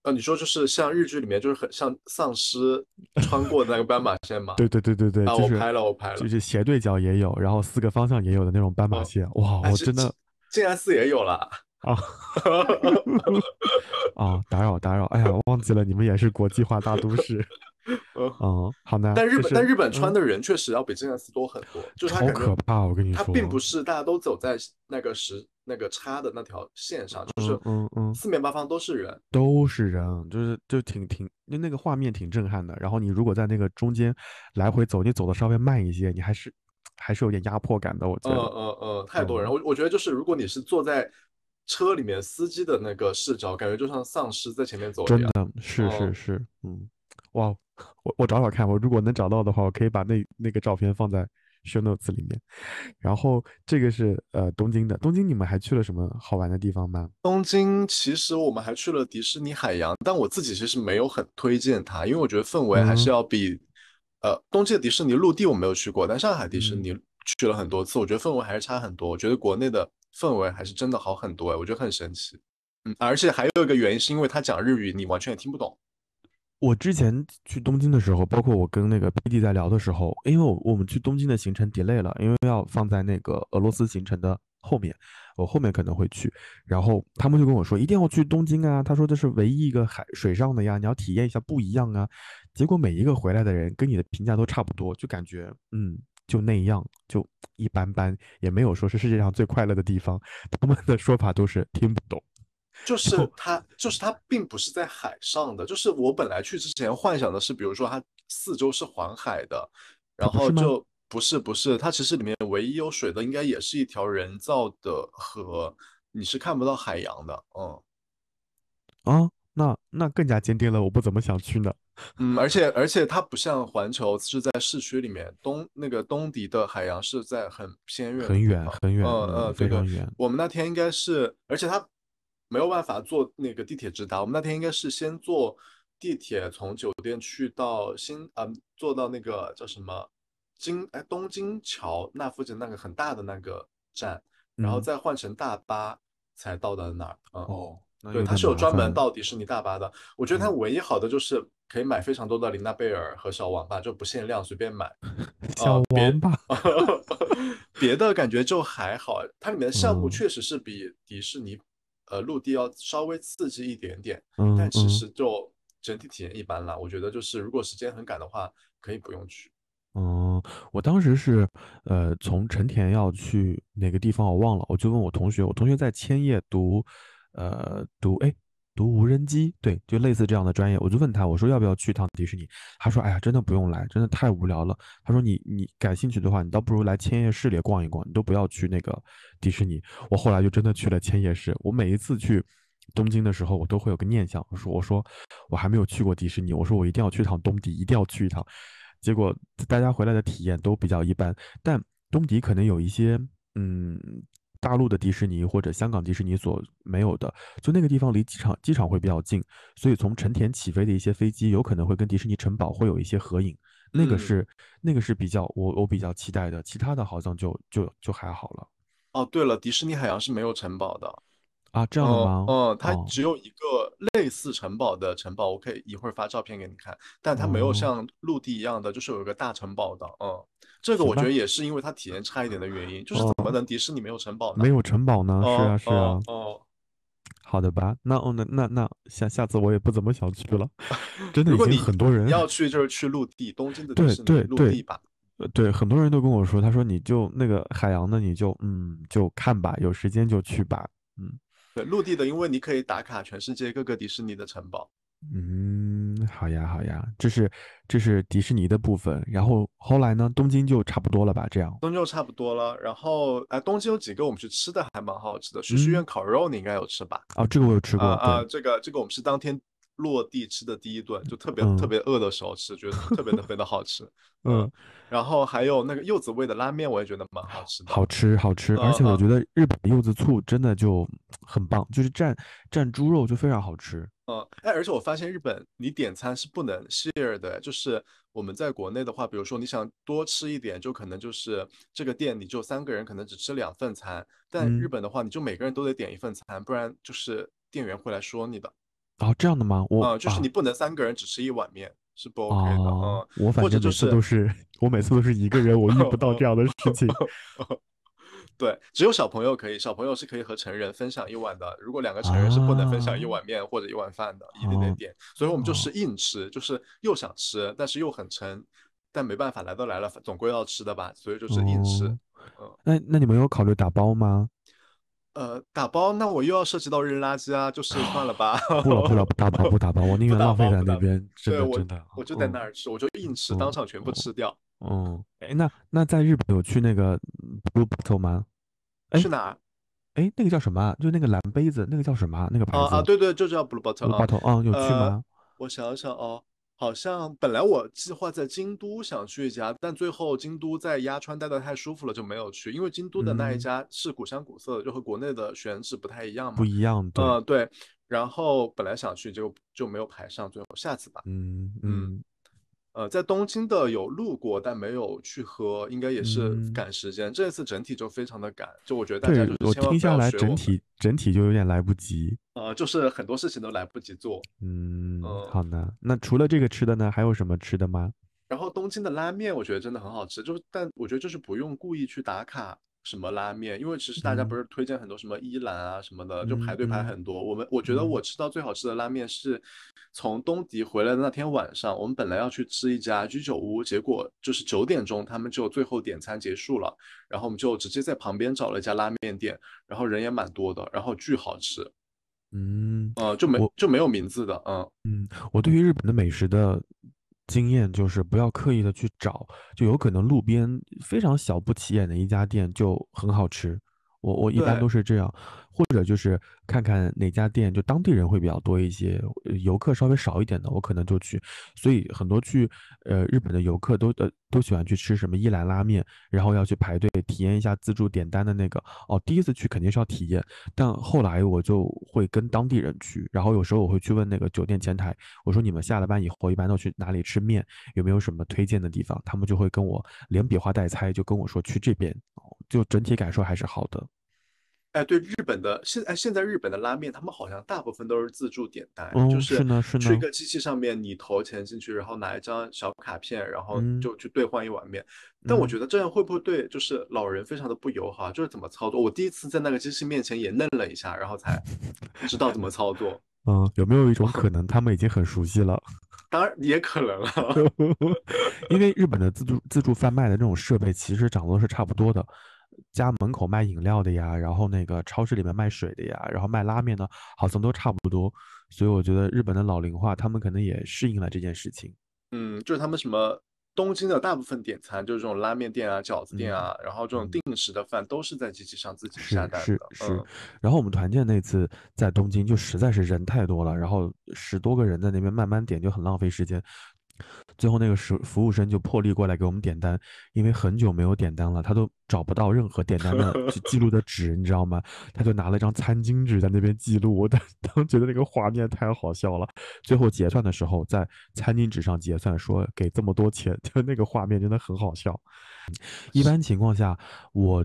呃，你说就是像日剧里面就是很像丧尸 穿过的那个斑马线吗？对对对对对，我拍了，我拍了。就是斜对角也有，然后四个方向也有的那种斑马哦线，哇，我真的这静安寺也有了。啊啊，打扰打扰，哎呀，忘记了你们也是国际化大都市，嗯嗯，好难，但日本但日本穿嗯的人确实要比静安寺多很多，就是他超感觉可怕，我跟你他说，并不是大家都走在那个实那个叉的那条线上，就是嗯嗯嗯四面八方都是人。都是人，就是就挺挺，那那个画面挺震撼的。然后你如果在那个中间来回走，你走的稍微慢一些，你还是还是有点压迫感的，我觉嗯得。嗯嗯，太多人。嗯我我觉得就是如果你是坐在车里面，司机的那个视角，感觉就像丧尸在前面走一样。真的是是哦是，嗯，哇，我我找找看，我如果能找到的话，我可以把那那个照片放在 show notes 里面。然后这个是呃东京的，东京你们还去了什么好玩的地方吗？东京其实我们还去了迪士尼海洋，但我自己其实没有很推荐它，因为我觉得氛围还是嗯要比，呃，东京的迪士尼陆地我没有去过，但上海迪士嗯尼去了很多次，我觉得氛围还是差很多。我觉得国内的氛围还是真的好很多哎，我觉得很神奇。嗯，而且还有一个原因是因为他讲日语，你完全也听不懂。我之前去东京的时候，包括我跟那个 PD 在聊的时候，因为我我们去东京的行程 delay 了，因为要放在那个俄罗斯行程的后面，我后面可能会去。然后他们就跟我说，一定要去东京啊！他说这是唯一一个海水上的呀，你要体验一下不一样啊。结果每一个回来的人跟你的评价都差不多，就感觉嗯就那样，就一般般，也没有说是世界上最快乐的地方。他们的说法都是听不懂。就是它，就是它并不是在海上的。就是我本来去之前幻想的是，比如说它四周是环海的，然后就不是不是，它其实里面唯一有水的应该也是一条人造的河，你是看不到海洋的。嗯啊，那那更加坚定了我不怎么想去呢。嗯，而且而且它不像环球是在市区里面，东那个东迪的海洋是在很偏远很远很远，嗯嗯，对对非常远。我们那天应该是，而且他没有办法坐那个地铁直达，我们那天应该是先坐地铁从酒店去到新，嗯，坐到那个叫什么京，哎，东京桥那附近那个很大的那个站，然后嗯再换乘大巴才到达那儿。嗯，哦，对，它是有专门到迪士尼大巴的。我觉得它嗯唯一好的就是可以买非常多的琳娜贝尔和小王八，就不限量，随便买。小别王八。别的感觉就还好，它里面的项目嗯确实是比迪士尼呃陆地要稍微刺激一点点，嗯但其嗯实就整体体验一般啦。我觉得就是如果时间很赶的话，可以不用去。嗯，我当时是呃从成田要去哪个地方我忘了，我就问我同学，我同学在千叶读呃读哎读无人机，对，就类似这样的专业，我就问他，我说要不要去趟迪士尼？他说哎呀，真的不用来，真的太无聊了。他说你你感兴趣的话，你倒不如来千叶市里逛一逛，你都不要去那个迪士尼。我后来就真的去了千叶市，我每一次去。东京的时候，我都会有个念想，我说我说我还没有去过迪士尼，我说我一定要去趟东迪，一定要去一趟。结果大家回来的体验都比较一般，但东迪可能有一些嗯大陆的迪士尼或者香港迪士尼所没有的，就那个地方离机场机场会比较近，所以从成田起飞的一些飞机有可能会跟迪士尼城堡会有一些合影，那个嗯是、那个是比较我我比较期待的，其他的好像就就就还好了哦，对了，迪士尼海洋是没有城堡的。啊，这样的吗？嗯嗯，它哦只有一个类似城堡的城堡，我可以一会儿发照片给你看，但它没有哦像陆地一样的，就是有一个大城堡的。嗯，这个我觉得也是因为它体验差一点的原因，就是怎么哦能迪士尼没有城堡呢？没有城堡呢？是啊哦是啊哦，哦，好的吧？那哦那那那下下次我也不怎么想去了，真的已经很多人要去就是去陆地，东京的迪对士尼对对陆地吧。呃，对，很多人都跟我说，他说你就那个海洋的，你就嗯就看吧，有时间就去吧，嗯对，陆地的，因为你可以打卡全世界各个迪士尼的城堡。嗯，好呀好呀，这是这是迪士尼的部分，然后后来呢，东京就差不多了吧？这样，东京就差不多了，然后哎，东京有几个我们去吃的还蛮好吃的，旭旭苑嗯烤肉你应该有吃吧？哦，这个我有吃过，啊这个这个我们是当天落地吃的第一顿，就特别嗯特别饿的时候吃，觉得特别特别的好吃。嗯嗯，然后还有那个柚子味的拉面，我也觉得蛮好吃的。好吃好吃，而且我觉得日本柚子醋真的就很棒，就是蘸蘸猪肉就非常好吃。嗯，哎，而且我发现日本你点餐是不能 share 的，就是我们在国内的话，比如说你想多吃一点，就可能就是这个店你就三个人可能只吃两份餐，但日嗯本的话，你就每个人都得点一份餐，不然就是店员会来说你的。哦，这样的吗？我呃，就是啊你不能三个人只吃一碗面，是不 OK 的。哦，嗯，我反正就是都是我每次都是一个人，我遇不到这样的事情。对，只有小朋友可以，小朋友是可以和成人分享一碗的。如果两个成人是不能分享一啊碗面或者一碗饭的，一定得哦点。所以我们就哦是硬吃，就是又想吃，但是又很撑，但没办法，来都来了，总归要吃的吧，所以就是硬吃。哦，嗯，那那你们有考虑打包吗？呃，打包那我又要涉及到扔垃圾啊，就是算了吧。不了不了，不打包不打包，我宁愿浪费在那边，真对我的真的。我就在那嗯儿吃，我就硬吃，当嗯场全部嗯吃掉。嗯，哎，那那在日本有去那个嗯 Blue Bottle 吗？哎去哪儿？哎，那个叫什么啊？就那个蓝杯子，那个叫什么啊？那个牌啊啊，对对，就叫 Blue Bottle Blue 啊。Bottle，嗯，有去呃，吗？我想想哦，好像本来我计划在京都想去一家，但最后京都在鸭川待的太舒服了，就没有去。因为京都的那一嗯，家是古香古色的，就和国内的选址不太一样嘛不。一样，对，嗯，对。然后本来想去，结果就没有排上，最后下次吧。嗯嗯，嗯呃，在东京的有路过，但没有去喝，应该也是嗯，赶时间。这次整体就非常的赶，就我觉得大家，就是我听下来整体整体就有点来不及。呃，就是很多事情都来不及做。嗯，嗯。好呢。那除了这个吃的呢，还有什么吃的吗？然后东京的拉面，我觉得真的很好吃，就是但我觉得就是不用故意去打卡什么拉面，因为其实大家不嗯是推荐很多什么伊兰啊什么的，就排嗯队排嗯很多。我们我觉得嗯我吃到最好吃的拉面是从东迪回来的那天晚上，我们本来要去吃一家居酒屋，结果就是九点钟他们就最后点餐结束了，然后我们就直接在旁边找了一家拉面店，然后人也蛮多的，然后巨好吃，嗯，呃，就没就没有名字的，嗯。嗯，我对于日本的美食的经验就是不要刻意的去找，就有可能路边非常小不起眼的一家店就很好吃。我我一般，都是这样，或者就是看看哪家店就当地人会比较多一些，游客稍微少一点的，我可能就去。所以很多去呃日本的游客都呃都喜欢去吃什么伊兰拉面，然后要去排队体验一下自助点单的那个。哦，第一次去肯定是要体验，但后来我就会跟当地人去，然后有时候我会去问那个酒店前台，我说你们下了班以后一般都去哪里吃面，有没有什么推荐的地方？他们就会跟我连比划带猜，就跟我说去这边，就整体感受还是好的。哎，对日本的现哎，现在日本的拉面，他们好像大部分都是自助点单，就嗯，是去一个机器上面，你投钱进去，然后拿一张小卡片，然后嗯就去兑换一碗面。但我嗯，觉得这样会不会对就是老人非常的不友好？就是怎么操作？我第一次在那个机器面前也愣了一下，然后才 知道怎么操作。嗯，有没有一种 可能，他们已经很熟悉了？当然也可能了，因为日本的自助自助贩卖的这种设备其实长得都是差不多的，家门口卖饮料的呀，然后那个超市里面卖水的呀，然后卖拉面的，好像都差不多。所以我觉得日本的老龄化，他们可能也适应了这件事情。嗯，就是他们什么东京的大部分点餐就是这种拉面店啊、饺子店嗯啊，然后这种嗯，定时的饭都是在机器上自己下是是单的。是。嗯，然后我们团建那次在东京就实在是人太多了，然后十多个人在那边慢慢点就很浪费时间。最后那个服服务生就破例过来给我们点单，因为很久没有点单了，他都找不到任何点单的记录的纸，你知道吗？他就拿了一张餐巾纸在那边记录，我当 当觉得那个画面太好笑了。最后结算的时候，在餐巾纸上结算，说给这么多钱，就那个画面真的很好笑。一般情况下，我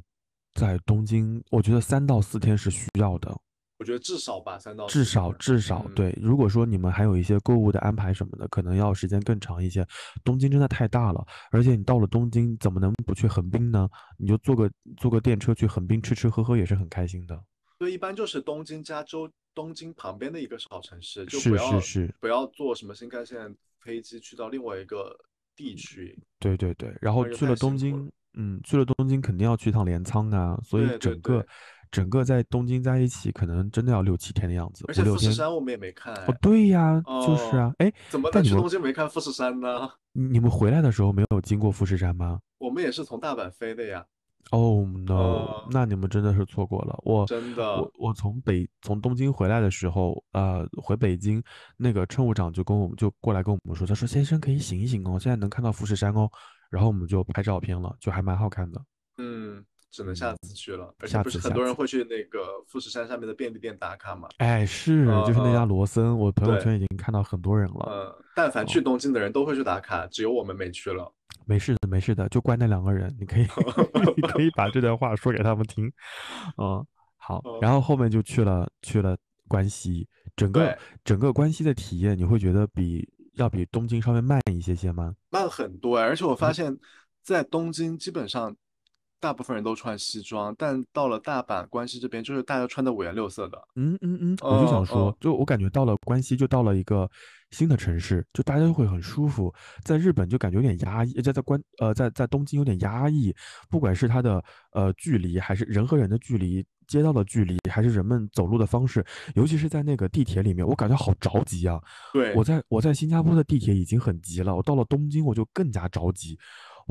在东京，我觉得三到四天是需要的。我觉得至少吧，三到至少。至少嗯。对，如果说你们还有一些购物的安排什么的，可能要时间更长一些。东京真的太大了，而且你到了东京，怎么能不去横滨呢？你就坐个坐个电车去横滨吃吃喝喝也是很开心的。所以一般就是东京、加州、东京旁边的一个小城市，就是是不要是，不要坐什么新干线飞机去到另外一个地区，对对对。然后去了东。京，嗯，去了东京肯定要去趟镰仓啊，所以对对整个对，整个在东京在一起，可能真的要六七天的样子，而且富士。山我们也没看哦，哎。对呀，就是哦，啊。哎，怎么但你们能去东京没看富士山呢？你们回来的时候没有经过富士山吗？我们也是从大阪飞的呀。Oh no，呃，那你们真的是错过了。我真的，我我从北从东京回来的时候，呃，回北京，那个乘务长就跟我们就过来跟我们说，他说先生可以醒一醒哦，现在能看到富士山哦。然后我们就拍照片了，就还蛮好看的。嗯，只能下嗯，次去了。而且不是很。多人会去那个富士山上面的便利店打卡吗？哎，是，就是那家罗森，我朋友，圈已经看到很多人了。呃，但凡去哦，东京的人都会去打卡，只有我们没去了。没事的，没事的，就怪那两个人，你可以 你可以把这段话说给他们听。嗯，好，嗯，然后后面就去了去了关西，整个。整个关西的体验，你会觉得比要比东京稍微慢一些些吗？慢很多哎，而且我发嗯现，在东京基本上大部分人都穿西装，但到了大阪、关西这边，就是大家穿的五颜六色的。嗯嗯嗯，我就想说，就我感觉到了关西，就到了一个新的城市，就大家就会很舒服。在日本就感觉有点压抑，在在关呃在在东京有点压抑，不管是它的呃距离，还是人和人的距离、街道的距离，还是人们走路的方式，尤其是在那个地铁里面，我感觉好着急啊！对我，在我在新加坡的地铁已经很急了，我到了东京我就更加着急，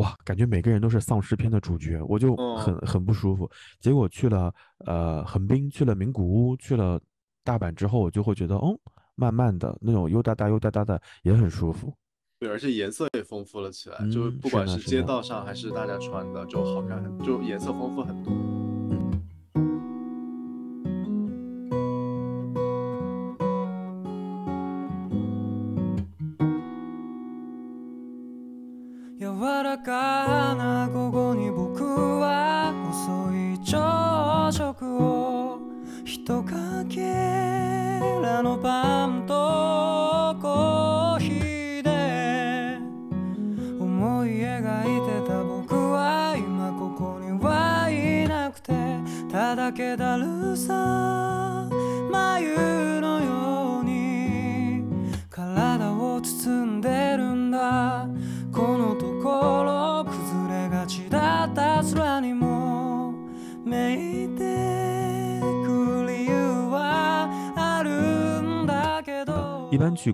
哇，感觉每个人都是丧尸片的主角，我就很嗯，很不舒服。结果去了呃横滨，去了名古屋，去了大阪之后，我就会觉得，哦，慢慢的那种悠哒哒悠哒哒的也很舒服。对，而且颜色也丰富了起来，就嗯，不，管是街，道上还是大家穿的，就好看很，就颜色丰富很多。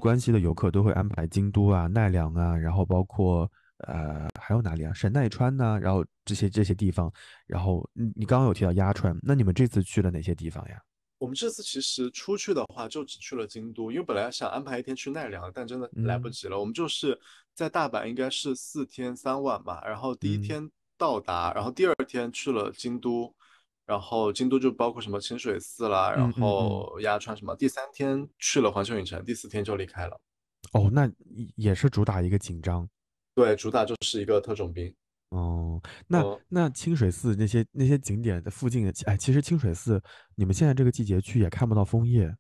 关西的游客都会安排京都啊、奈良啊，然后包括呃还有哪里啊，神奈川呐、然后这些这些地方。然后你你刚刚有提到鸭川，那你们这次去了哪些地方呀？我们这次其实出去的话，就只去了京都，因为本来想安排一天去奈良，但真的来不嗯及了。我们就是在大阪，应该是四天三晚吧。然后第一嗯天到达，然后第二天去了京都，然后京都就包括什么清水寺啦，然后鸭川什么。第三天去了环球影城，第四天就离开了。哦，那也也是主打一个紧张。对，主打就是一个特种兵。哦，那嗯，那清水寺那些那些景点的附近的，哎，其实清水寺你们现在这个季节去也看不到枫叶，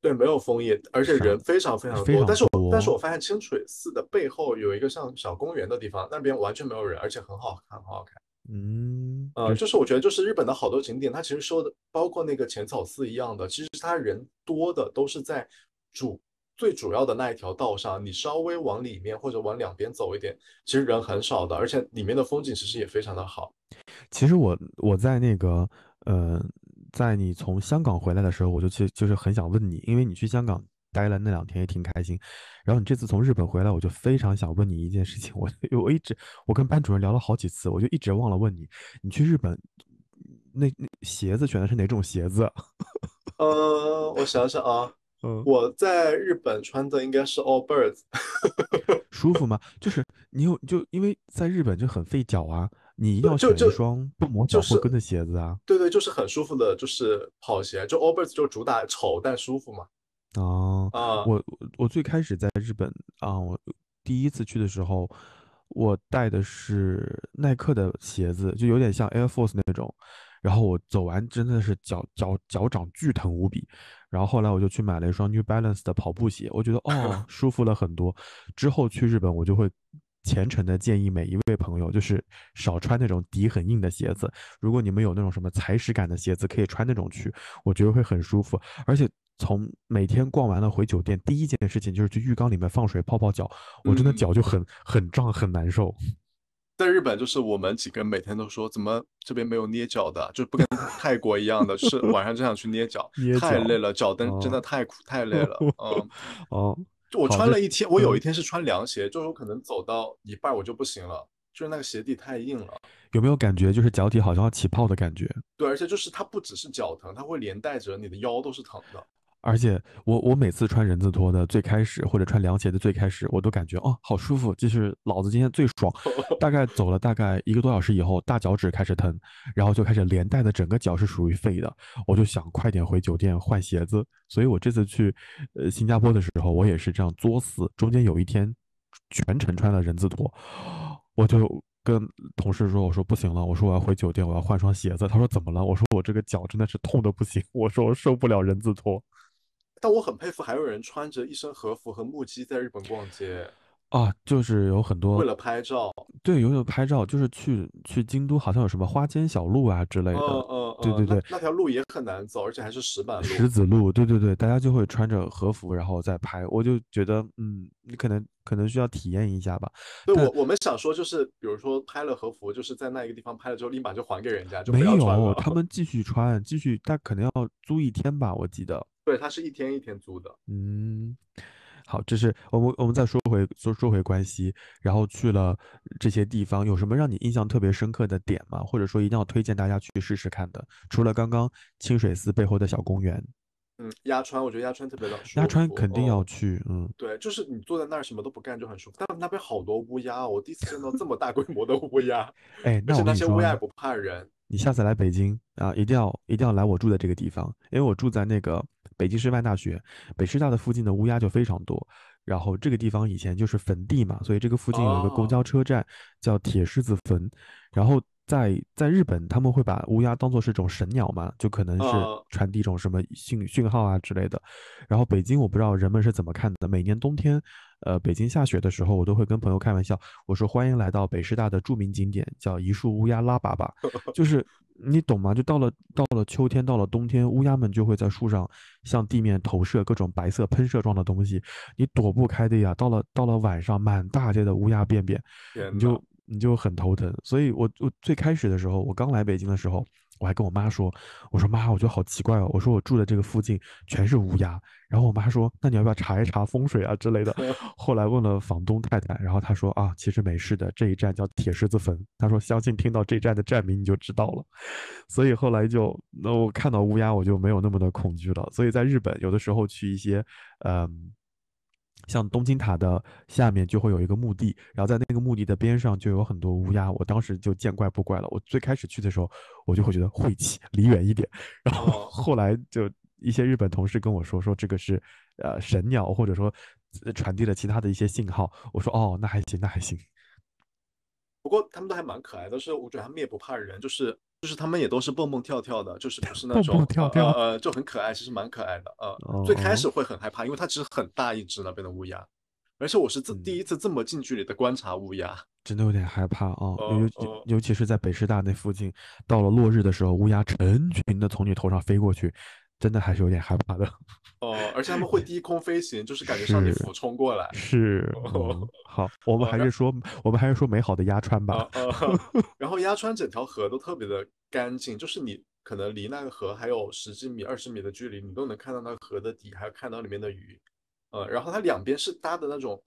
对，没有枫叶，而且人非常非常多。非常多但是我但是我。发现清水寺的背后有一个像小公园的地方，那边完全没有人，而且很好看，很好看。嗯，呃，就是我觉得，就是日本的好多景点，它其实说的，包括那个浅草寺一样的，其实它人多的都是在主最主要的那一条道上，你稍微往里面或者往两边走一点，其实人很少的，而且里面的风景其实也非常的好。其实我我在那个呃，在你从香港回来的时候，我就其实就是很想问你，因为你去香港待了那两天也挺开心，然后你这次从日本回来，我就非常想问你一件事情，我我一直我跟班主任聊了好几次，我就一直忘了问你，你去日本那那鞋子选的是哪种鞋子啊？呃，我想想啊，嗯，我在日本穿的应该是 All Birds，舒服吗？就是你有就因为在日本就很费脚啊，你一定要选一双不磨脚就是后跟的鞋子啊。对对，就是很舒服的，就是跑鞋，就 All Birds 就主打丑但舒服嘛。哦，啊，我我我最开始在日本啊，我第一次去的时候，我带的是耐克的鞋子，就有点像 Air Force 那种。然后我走完真的是脚脚脚掌巨疼无比。然后后来我就去买了一双 New Balance 的跑步鞋，我觉得哦舒服了很多。之后去日本我就会虔诚的建议每一位朋友，就是少穿那种底很硬的鞋子。如果你们有那种什么踩屎感的鞋子，可以穿那种去，我觉得会很舒服。而且从每天逛完了回酒店，第一件事情就是去浴缸里面放水泡泡脚，我真的嗯，脚就很很胀很难受。在日本就是我们几个人每天都说，怎么这边没有捏脚的，就不跟 泰国一样的，是晚上就想去捏脚，捏脚，太累了，脚蹬真的哦太苦太累了。嗯，哦，就我，穿了一天，我有一嗯天是穿凉鞋，就是我可能走到一半我就不行了，就是那个鞋底太硬了。有没有感觉就是脚底好像要起泡的感觉？对，而且就是它不只是脚疼，它会连带着你的腰都是疼的。而且我我每次穿人字拖的最开始，或者穿凉鞋的最开始，我都感觉哦好舒服，就是老子今天最爽。大概走了大概一个多小时以后，大脚趾开始疼，然后就开始连带的整个脚是属于废的。我就想快点回酒店换鞋子。所以我这次去呃新加坡的时候，我也是这样作死，中间有一天全程穿了人字拖，我就跟同事说，我说不行了，我说我要回酒店，我要换双鞋子。他说怎么了？我说我这个脚真的是痛的不行，我说我受不了人字拖。但我很佩服，还有人穿着一身和服和木屐在日本逛街啊，就是有很多为了拍照，对，有有拍照，就是去去京都，好像有什么花间小路啊之类的，嗯嗯，对对对，那条路也很难走，而且还是石板路，石子 路，对对对，大家就会穿着和服然后再拍，我就觉得，嗯，你可能可能需要体验一下吧。对我我们想说，就是比如说拍了和服，就是在那一个地方拍了之后，立马就还给人家，就没有，他们继续穿，继续，但可能要租一天吧，我记得。对，它是一天一天租的。嗯，好，这是我们我们再说回说说回关西，然后去了这些地方，有什么让你印象特别深刻的点吗？或者说一定要推荐大家去试试看的？除了刚刚清水寺背后的小公园，嗯，鸭川，我觉得鸭川特别的舒服。鸭川肯定要去，嗯，对，就是你坐在那儿什么都不干就很舒服。但那边好多乌鸦，我第一次见到这么大规模的乌鸦。哎，而且那些乌鸦也不怕人。你下次来北京啊，一定要一定要来我住的这个地方，因为我住在那个。北京师范大学，北师大的附近的乌鸦就非常多。然后这个地方以前就是坟地嘛，所以这个附近有一个公交车站叫铁狮子坟。然后在在日本，他们会把乌鸦当做是种神鸟嘛，就可能是传递一种什么信讯号啊之类的。然后北京我不知道人们是怎么看的。每年冬天，呃，北京下雪的时候，我都会跟朋友开玩笑，我说欢迎来到北师大的著名景点，叫一树乌鸦拉粑粑，就是。你懂吗？就到了到了秋天，到了冬天，乌鸦们就会在树上向地面投射各种白色喷射状的东西，你躲不开的呀。到了到了晚上，满大街的乌鸦便便，你就你就很头疼。所以我我最开始的时候，我刚来北京的时候。我还跟我妈说：“我说妈，我觉得好奇怪哦。我说我住的这个附近全是乌鸦。然后我妈说：那你要不要查一查风水啊之类的？后来问了房东太太，然后她说：啊，其实没事的。这一站叫铁狮子坟。她说相信听到这站的站名你就知道了。所以后来就那我看到乌鸦我就没有那么的恐惧了。所以在日本有的时候去一些嗯。”像东京塔的下面就会有一个墓地，然后在那个墓地的边上就有很多乌鸦，我当时就见怪不怪了。我最开始去的时候，我就会觉得晦气，离远一点。然后后来就一些日本同事跟我说，说这个是呃神鸟，或者说传递了其他的一些信号。我说哦，那还行，那还行。不过他们都还蛮可爱的，是我觉得他们也不怕人，就是。就是他们也都是蹦蹦跳跳的，就是不是那种呃就很可爱，其实蛮可爱的呃。最开始会很害怕，因为它其实很大一只那边的乌鸦，而且我是这第一次这么近距离的观察乌鸦，真的有点害怕啊。尤尤其是在北师大那附近，到了落日的时候，乌鸦成群的从你头上飞过去。真的还是有点害怕的 哦，而且他们会低空飞行，就是感觉向你俯冲过来。是，好，我们还是说，我们还是说美好的鸭川吧。然后鸭川整条河都特别的干净，就是你可能离那个河还有十几米、二十米的距离，你都能看到那个河的底，还有看到里面的鱼。呃，然后它两边是搭的那种，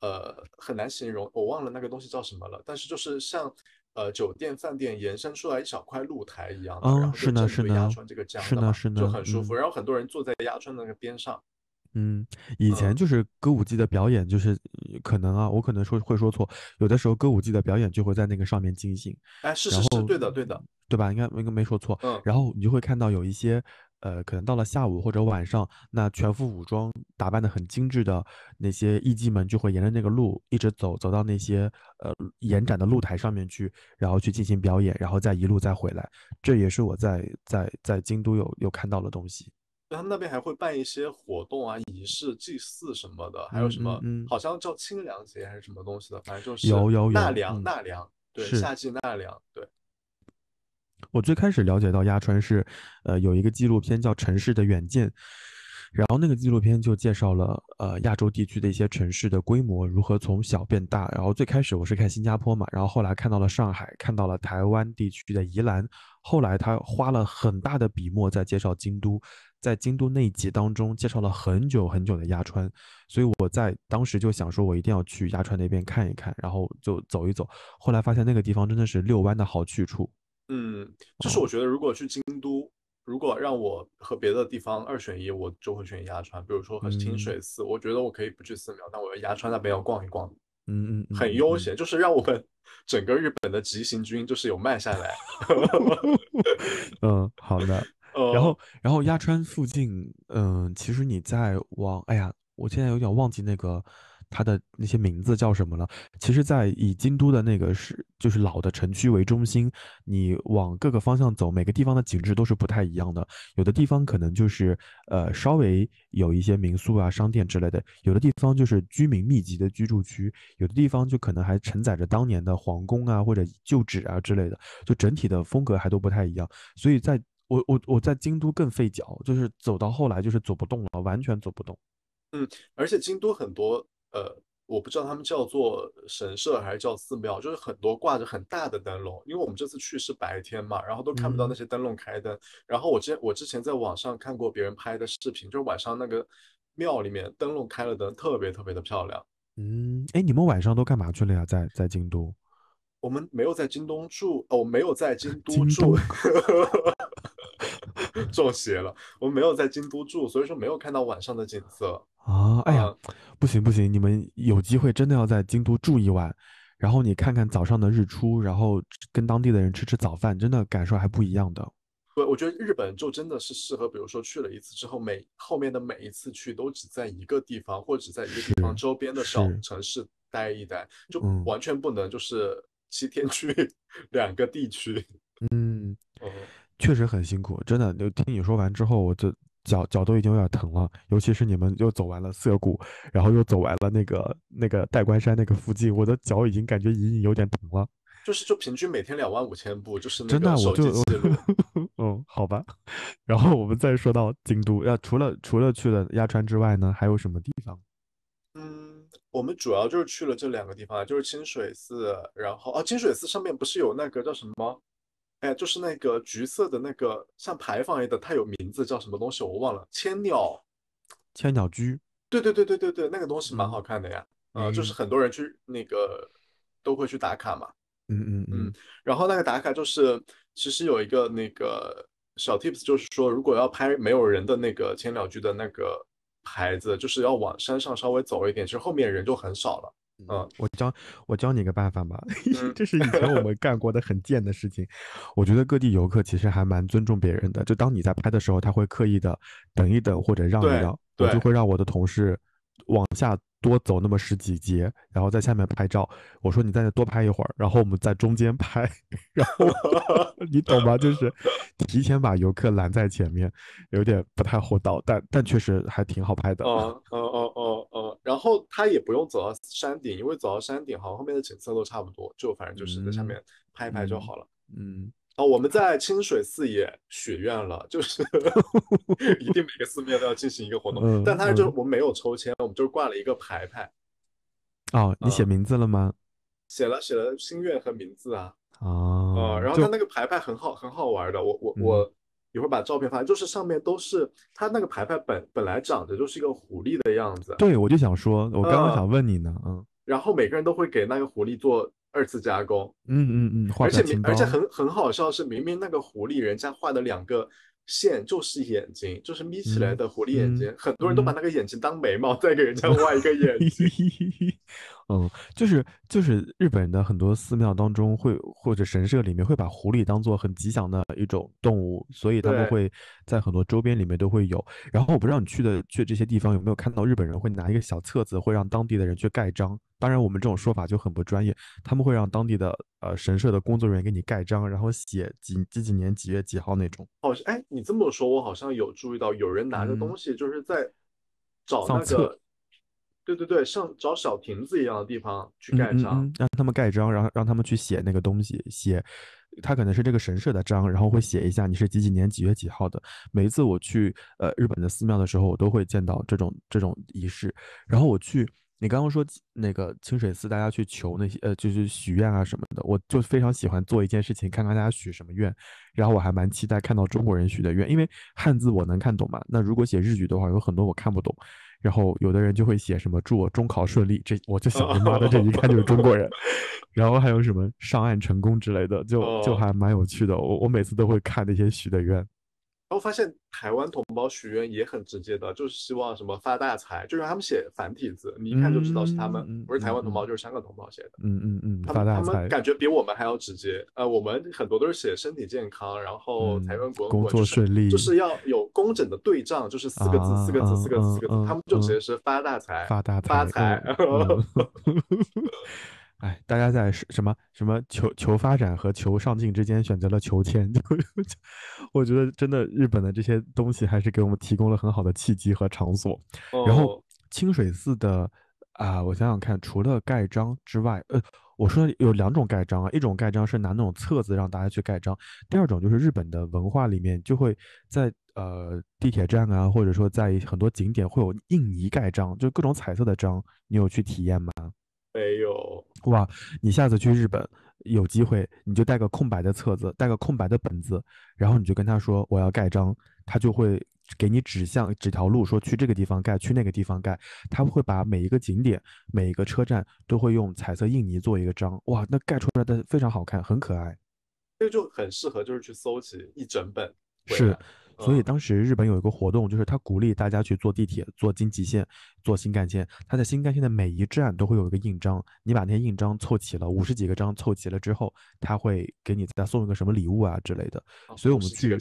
呃，很难形容，我忘了那个东西叫什么了，但是就是像。呃，酒店饭店延伸出来一小块露台一样的，然后是呢是呢，鸭川这个江的是呢，就很舒服。然后很多人坐在鸭川那个边上。嗯，以前就是歌舞伎的表演，就是可能啊，我可能说会说错，有的时候歌舞伎的表演就会在那个上面进行。哎，是是是，对的对的，对吧？应该应该没说错。嗯。然后你就会看到有一些。呃，可能到了下午或者晚上，那全副武装、打扮的很精致的那些艺妓们，就会沿着那个路一直走，走到那些呃延展的露台上面去，然后去进行表演，然后再一路再回来。这也是我在在在京都有有看到的东西。他们那边还会办一些活动啊、仪式、祭祀什么的，还有什么，好像叫清凉节还是什么东西的，反正就是有有有纳凉纳凉，对，夏季纳凉，对。我最开始了解到鸭川是，呃，有一个纪录片叫《城市的远见》，然后那个纪录片就介绍了，呃，亚洲地区的一些城市的规模如何从小变大。然后最开始我是看新加坡嘛，然后后来看到了上海，看到了台湾地区的宜兰，后来他花了很大的笔墨在介绍京都，在京都那一集当中介绍了很久很久的鸭川，所以我在当时就想说，我一定要去鸭川那边看一看，然后就走一走。后来发现那个地方真的是遛弯的好去处。嗯，就是我觉得如果去京都，如果让我和别的地方二选一，我就会选鸭川。比如说和清嗯水寺，我觉得我可以不去寺庙，但我要鸭川那边要逛一逛，嗯嗯嗯，很悠闲，就是让我们 整个日本的急行军就是有慢下来。嗯，好的。呃然后，然后鸭川附近，嗯，其实你在往，哎呀，我现在有点忘记那个它的那些名字叫什么了。其实，在以京都的那个是就是老的城区为中心，你往各个方向走，每个地方的景致都是不太一样的。有的地方可能就是呃稍微有一些民宿啊、商店之类的，有的地方就是居民密集的居住区，有的地方就可能还承载着当年的皇宫啊或者旧址啊之类的，就整体的风格还都不太一样。所以在我我我在京都更费脚，就是走到后来就是走不动了，完全走不动。嗯而且京都很多呃，我不知道他们叫做神社还是叫寺庙，就是很多挂着很大的灯笼。因为我们这次去是白天嘛，然后都看不到嗯那些灯笼开灯。然后我之我之前在网上看过别人拍的视频，就是晚上那个庙里面灯笼开了灯，特别特别的漂亮。嗯，哎，你们晚上都干嘛去了呀？在在京都？我们没有在京东住，哦，我没有在京都京住东，中邪了。我们没有在京都住，所以说没有看到晚上的景色。啊，哎呀啊，不行不行，你们有机会真的要在京都住一晚，然后你看看早上的日出，然后跟当地的人吃吃早饭，真的感受还不一样的。对，我觉得日本就真的是适合，比如说去了一次之后，每后面的每一次去都只在一个地方，或者只在一个地方周边的小是城市待一待，就嗯完全不能就是七天去两个地区。嗯，嗯，确实很辛苦，真的。就听你说完之后，我这脚脚都已经有点疼了，尤其是你们又走完了涩谷，然后又走完了那个那个代官山那个附近，我的脚已经感觉隐隐有点疼了。就是就平均每天两万五千步，就是那真的啊，我就。嗯，好吧。然后我们再说到京都，要除了除了去了鸭川之外呢，还有什么地方？嗯，我们主要就是去了这两个地方，就是清水寺，然后啊，清水寺上面不是有那个叫什么？哎，就是那个橘色的那个像牌坊一样的，它有名字叫什么东西我忘了，千鸟。千鸟居。对对对对对对，那个东西蛮嗯好看的呀。呃，就是嗯很多人去那个都会去打卡嘛。嗯嗯嗯嗯，然后那个打卡就是其实有一个那个小 tips，就是说如果要拍没有人的那个千鸟居的那个牌子，就是要往山上稍微走一点，其实后面人就很少了。嗯我教我教你个办法吧，嗯这是以前我们干过的很贱的事情。我觉得各地游客其实还蛮尊重别人的，就当你在拍的时候，他会刻意的等一等或者让一让，我就会让我的同事往下多走那么十几节，然后在下面拍照。我说你在那多拍一会儿，然后我们在中间拍，然后 你懂吗？就是提前把游客拦在前面，有点不太厚道，但但确实还挺好拍的。哦哦哦哦哦，然后他也不用走到山顶，因为走到山顶好像后面的景色都差不多，就反正就是在下嗯面拍一拍就嗯好了。嗯，哦，我们在清水寺也许愿了，就是 一定每个寺庙都要进行一个活动，嗯但他就我们没有抽签，我们就是挂了一个牌牌，哦，你写嗯名字了吗？写了写了心愿和名字啊，哦，呃，然后就他那个牌牌很好很好玩的，我我嗯我一会儿把照片发，就是上面都是他那个牌牌本本来长得就是一个狐狸的样子，对，我就想说，我刚刚嗯。想问你呢，嗯。然后每个人都会给那个狐狸做二次加工，嗯嗯嗯，而且而且很很好笑是，明明那个狐狸人家画的两个线就是眼睛，就是眯起来嗯的狐狸眼嗯睛，很多人都把嗯。那个眼睛当眉毛，再给人家画一个眼睛。嗯，就是就是日本的很多寺庙当中会或者神社里面会把狐狸当做很吉祥的一种动物，所以他们会在很多周边里面都会有。然后我不知道你去的去这些地方有没有看到日本人会拿一个小册子，会让当地的人去盖章。当然，我们这种说法就很不专业，他们会让当地的呃神社的工作人员给你盖章，然后写几几几年几月几号那种。好像哎，你这么说，我好像有注意到有人拿着嗯东西，就是在找那个，对对对，像找小亭子一样的地方去嗯嗯盖章嗯。，让他们盖章，然后让他们去写那个东西，写他可能是这个神社的章，然后会写一下你是几几年几月几号的。每一次我去呃日本的寺庙的时候，我都会见到这种这种仪式。然后我去你刚刚说那个清水寺，大家去求那些呃，就是许愿啊什么的，我就非常喜欢做一件事情，看看大家许什么愿。然后我还蛮期待看到中国人许的愿，因为汉字我能看懂嘛。那如果写日语的话，有很多我看不懂。然后有的人就会写什么祝我中考顺利，这我就想着妈的，这一看就是中国人。然后还有什么上岸成功之类的，就就还蛮有趣的。我我每次都会看那些许的愿。然后发现台湾同胞许愿也很直接的，就是希望什么发大财，就让他们写繁体字，你一看就知道是他们，不是台湾同胞就是香港同胞写的。嗯嗯嗯，他们感觉比我们还要直接。呃，我们很多都是写身体健康，然后财源滚滚，工作顺利，就是要有工整的对仗，就是四个字，四个字，四个字，四个字，他们就直接是发大财，发大财，发财。哎，大家在什么什么求求发展和求上进之间选择了求签，就我觉得真的日本的这些东西还是给我们提供了很好的契机和场所。然后清水寺的啊，我想想看，除了盖章之外，呃，我说有两种盖章啊，一种盖章是拿那种册子让大家去盖章，第二种就是日本的文化里面就会在呃地铁站啊，或者说在很多景点会有印泥盖章，就各种彩色的章，你有去体验吗？没有哇！你下次去日本有机会，你就带个空白的册子，带个空白的本子，然后你就跟他说我要盖章，他就会给你指向指条路，说去这个地方盖，去那个地方盖。他会把每一个景点、每一个车站都会用彩色印泥做一个章，哇，那盖出来的非常好看，很可爱。这个就很适合，就是去搜集一整本。是。所以当时日本有一个活动，就是他鼓励大家去坐地铁、坐京急线、坐新干线。他在新干线的每一站都会有一个印章，你把那些印章凑齐了，五十几个章凑齐了之后，他会给你再送一个什么礼物啊之类的。所以我们去，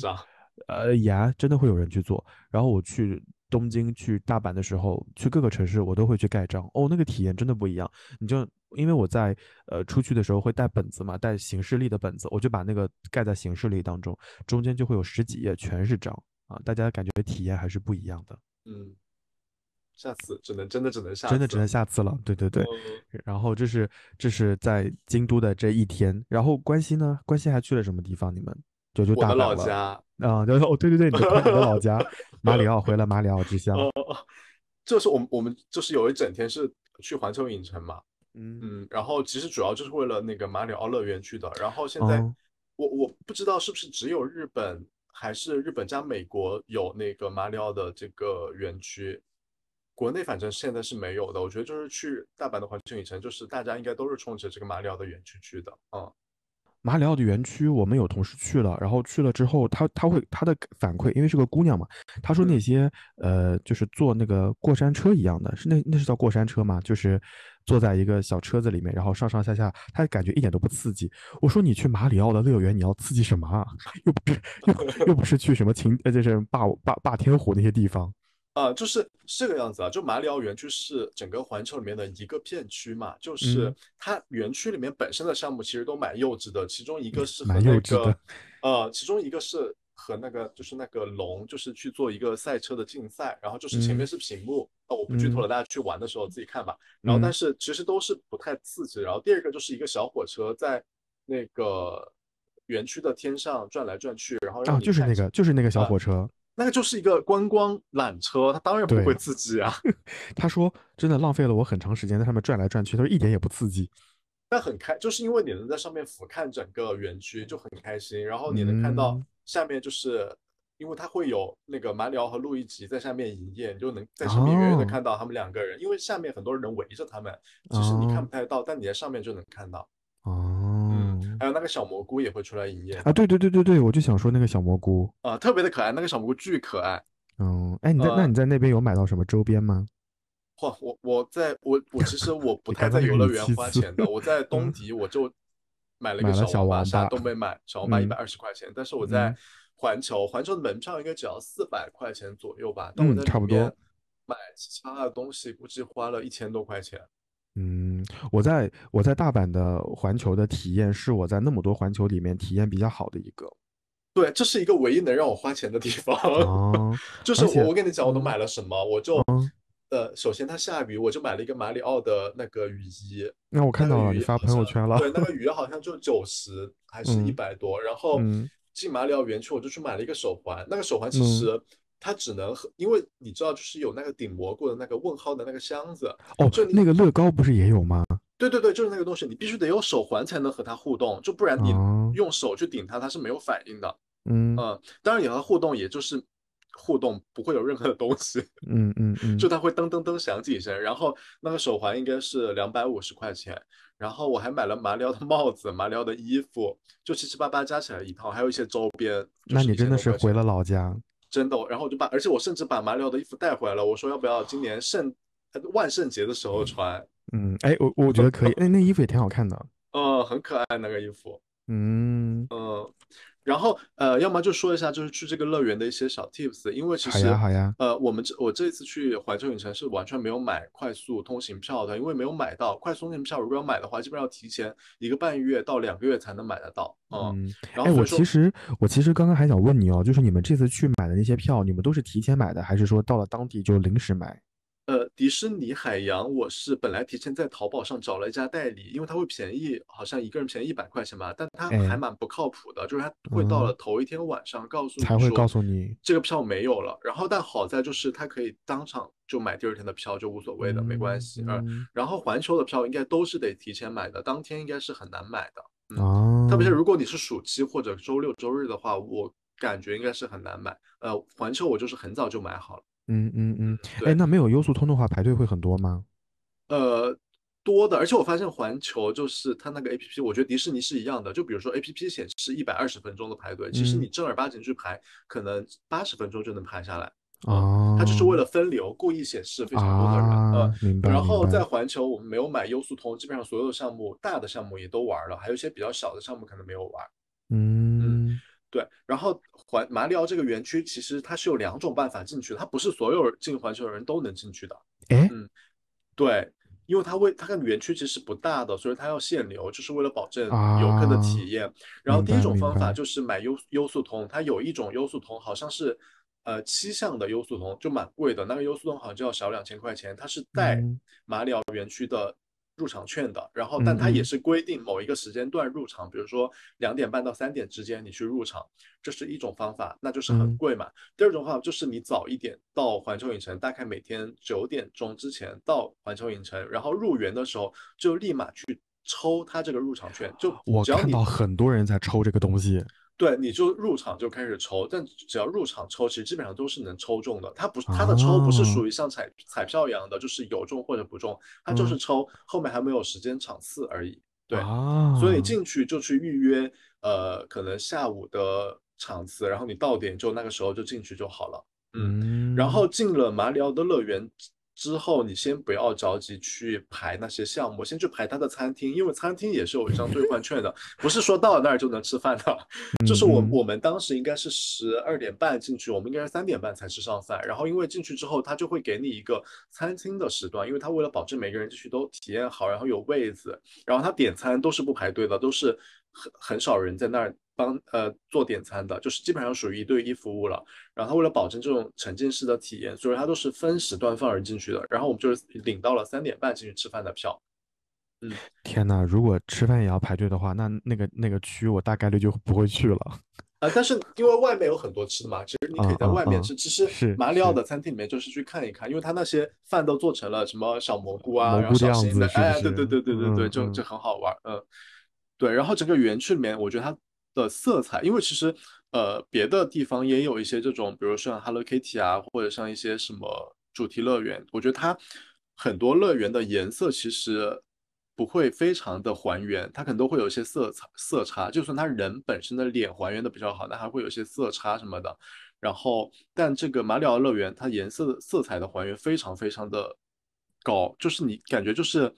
呃，呀，真的会有人去做。然后我去。东京去大阪的时候，去各个城市我都会去盖章哦，那个体验真的不一样。你就因为我在呃出去的时候会带本子嘛，带行事历的本子，我就把那个盖在行事历当中，中间就会有十几页全是章啊，大家感觉体验还是不一样的。嗯，下次只能真的只能下，真的只能下次了。对对对。然后这是这是在京都的这一天，然后关西呢？关西还去了什么地方？你们？就就大老家啊，就哦，对对对，你的你的老家马里奥，回了马里奥之乡。哦哦，就是我们我们就是有一整天是去环球影城嘛，嗯嗯，然后其实主要就是为了那个马里奥乐园去的。然后现在我我不知道是不是只有日本还是日本加美国有那个马里奥的这个园区，国内反正现在是没有的。我觉得就是去大阪的环球影城，就是大家应该都是冲着这个马里奥的园区去的，嗯。马里奥的园区，我们有同事去了，然后去了之后，他他会他的反馈，因为是个姑娘嘛，她说那些呃，就是坐那个过山车一样的，是那那是叫过山车吗？就是坐在一个小车子里面，然后上上下下，他感觉一点都不刺激。我说你去马里奥的乐园，你要刺激什么啊？又不是又又不是去什么晴呃，就是霸霸霸天虎那些地方。啊，就是这个样子啊，就马里奥园区是整个环球里面的一个片区嘛，就是它园区里面本身的项目其实都蛮幼稚的，其中一个是和那个，呃，其中一个是和那个就是那个龙，就是去做一个赛车的竞赛，然后就是前面是屏幕，哦，我不剧透了，大家去玩的时候自己看吧。然后但是其实都是不太刺激。然后第二个就是一个小火车在那个园区的天上转来转去，然后啊，就是那个就是那个小火车。那个就是一个观光缆车，它当然不会刺激啊。他说：“真的浪费了我很长时间在上面转来转去。”他说：“一点也不刺激。”但很开，就是因为你能在上面俯瞰整个园区，就很开心。然后你能看到下面，就是因为它会有那个马里奥和路易吉在下面营业，你就能在上面远远的看到他们两个人。因为下面很多人围着他们，其实你看不太到，但你在上面就能看到。哦，还有那个小蘑菇也会出来营业啊！对对对对对，我就想说那个小蘑菇啊，特别的可爱，那个小蘑菇巨可爱。嗯，哎，你在那你在那边有买到什么周边吗？嚯，我我在我我其实我 不太在游乐园花钱的，我在 东迪我就买了一个小娃娃，啥都没买，小娃娃一百二十块钱。但是我在环球，环球的门票应该只要四百块钱左右吧？但我在差不多买其他的东西，估计花了一千多块钱。嗯，我在我在大阪的环球的体验是我在那么多环球里面体验比较好的一个。对，这是一个唯一能让我花钱的地方。哦，就是我我跟你讲，我都买了什么，我就呃，首先它下雨，我就买了一个马里奥的那个雨衣。那我看到了，你发朋友圈了。对，那个 雨好像就九十还是一百多。然后进马里奥园区，我就去买了一个手环，那个手环其实它只能和，因为你知道，就是有那个顶蘑菇的那个问号的那个箱子，哦就，那个乐高不是也有吗？对对对，就是那个东西，你必须得有手环才能和它互动，就不然你哦用手去顶它，它是没有反应的。嗯嗯，当然你和它互动，也就是互动，不会有任何的东西，嗯嗯嗯，就它会噔噔噔响几声。然后那个手环应该是两百五十块钱，然后我还买了马里奥的帽子、马里奥的衣服，就七七八八加起来一套，还有一些周边。那你真的是回了。老家。真的，然后我就把，而且我甚至把马里奥的衣服带回来了。我说要不要今年圣呃万圣节的时候穿？嗯，哎，我我觉得可以，那那衣服也挺好看的。嗯，很可爱那个衣服。嗯，嗯，然后呃，要么就说一下就是去这个乐园的一些小 tips，因为其好实呀好呀。呃，我们这我这次去环球影城是完全没有买快速通行票的，因为没有买到快速通行票，如果要买的话，基本上要提前一个半月到两个月才能买得到。嗯，然后我其实我其实刚刚还想问你哦，就是你们这次去买的那些票，你们都是提前买的，还是说到了当地就临时买？呃，迪士尼海洋，我是本来提前在淘宝上找了一家代理，因为它会便宜，好像一个人便宜一百块钱吧，但它哎还蛮不靠谱的，就是它会到了嗯头一天晚上告诉你才会说告诉你。这个票没有了，然后但好在就是它可以当场就买第二天的票，就无所谓的，没关系。呃，嗯然后环球的票应该都是得提前买的，当天应该是很难买的，嗯，啊，特别是如果你是暑期或者周六周日的话，我感觉应该是很难买。呃，环球我就是很早就买好了。嗯嗯嗯，对哎，那没有优速通的话，排队会很多吗？呃，多的，而且我发现环球就是它那个 A P P，我觉得迪士尼是一样的。就比如说 A P P 显示一百二十分钟的排队，其实嗯你正儿八经去排，可能八十分钟就能排下来。哦，它就是为了分流，故意显示非常多的人。呃啊，，明白然后在环球，我们没有买优速通，基本上所有的项目，大的项目也都玩了，还有一些比较小的项目可能没有玩。嗯对，然后环马里奥这个园区其实它是有两种办法进去的，它不是所有进环球的人都能进去的。哎嗯，对，因为它为它的园区其实不大的，所以它要限流，就是为了保证游客的啊体验。然后第一种方法就是买优优速通，它有一种优速通好像是呃七项的优速通，就蛮贵的，那个优速通好像就要小两千块钱，它是带嗯马里奥园区的。入场券的，然后但它也是规定某一个时间段入场，比如说两点半到三点之间你去入场，这是一种方法，那就是很嗯。贵嘛。第二种方法就是你早一点到环球影城，大概每天九点钟之前到环球影城，然后入园的时候就立马去抽它这个入场券，就我看到很多人在抽这个东西对，你就入场就开始抽，但只要入场抽，其实基本上都是能抽中的。它不是它的抽不是啊属于像彩彩票一样的，就是有中或者不中，它就是嗯抽，后面还没有时间场次而已。对，啊，所以进去就去预约，呃，可能下午的场次，然后你到点就那个时候就进去就好了。嗯，嗯，然后进了马里奥的乐园之之后，你先不要着急去排那些项目，先去排它的餐厅，因为餐厅也是有一张兑换券的，不是说到了那儿就能吃饭的。就是我我们当时应该是十二点半进去，我们应该是三点半才吃上饭。然后因为进去之后，他就会给你一个餐厅的时段，因为他为了保证每个人进去都体验好，然后有位子，然后他点餐都是不排队的，都是很很少人在那儿帮呃做点餐的，就是基本上属于一对一服务了。然后他为了保证这种沉浸式的体验，所以他都是分时段放人进去的。然后我们就是领到了三点半进去吃饭的票。嗯天呐，如果吃饭也要排队的话，那那个那个区我大概率就不会去了。啊，但是因为外面有很多吃的嘛，其实你可以在外面吃。其实马里奥的餐厅里面就是去看一看，因为他那些饭都做成了什么小蘑菇啊，然后蘑菇的样小心的，子对对对对对对，就就很好玩，嗯，对。然后整个园区里面，我觉得它的色彩，因为其实呃别的地方也有一些这种，比如说像 Hello Kitty 啊，或者像一些什么主题乐园，我觉得它很多乐园的颜色其实不会非常的还原，它可能都会有一些色彩色差，就算它人本身的脸还原的比较好，那还会有些色差什么的。然后，但这个马里奥乐园它颜色色彩的还原非常非常的高，就是你感觉就是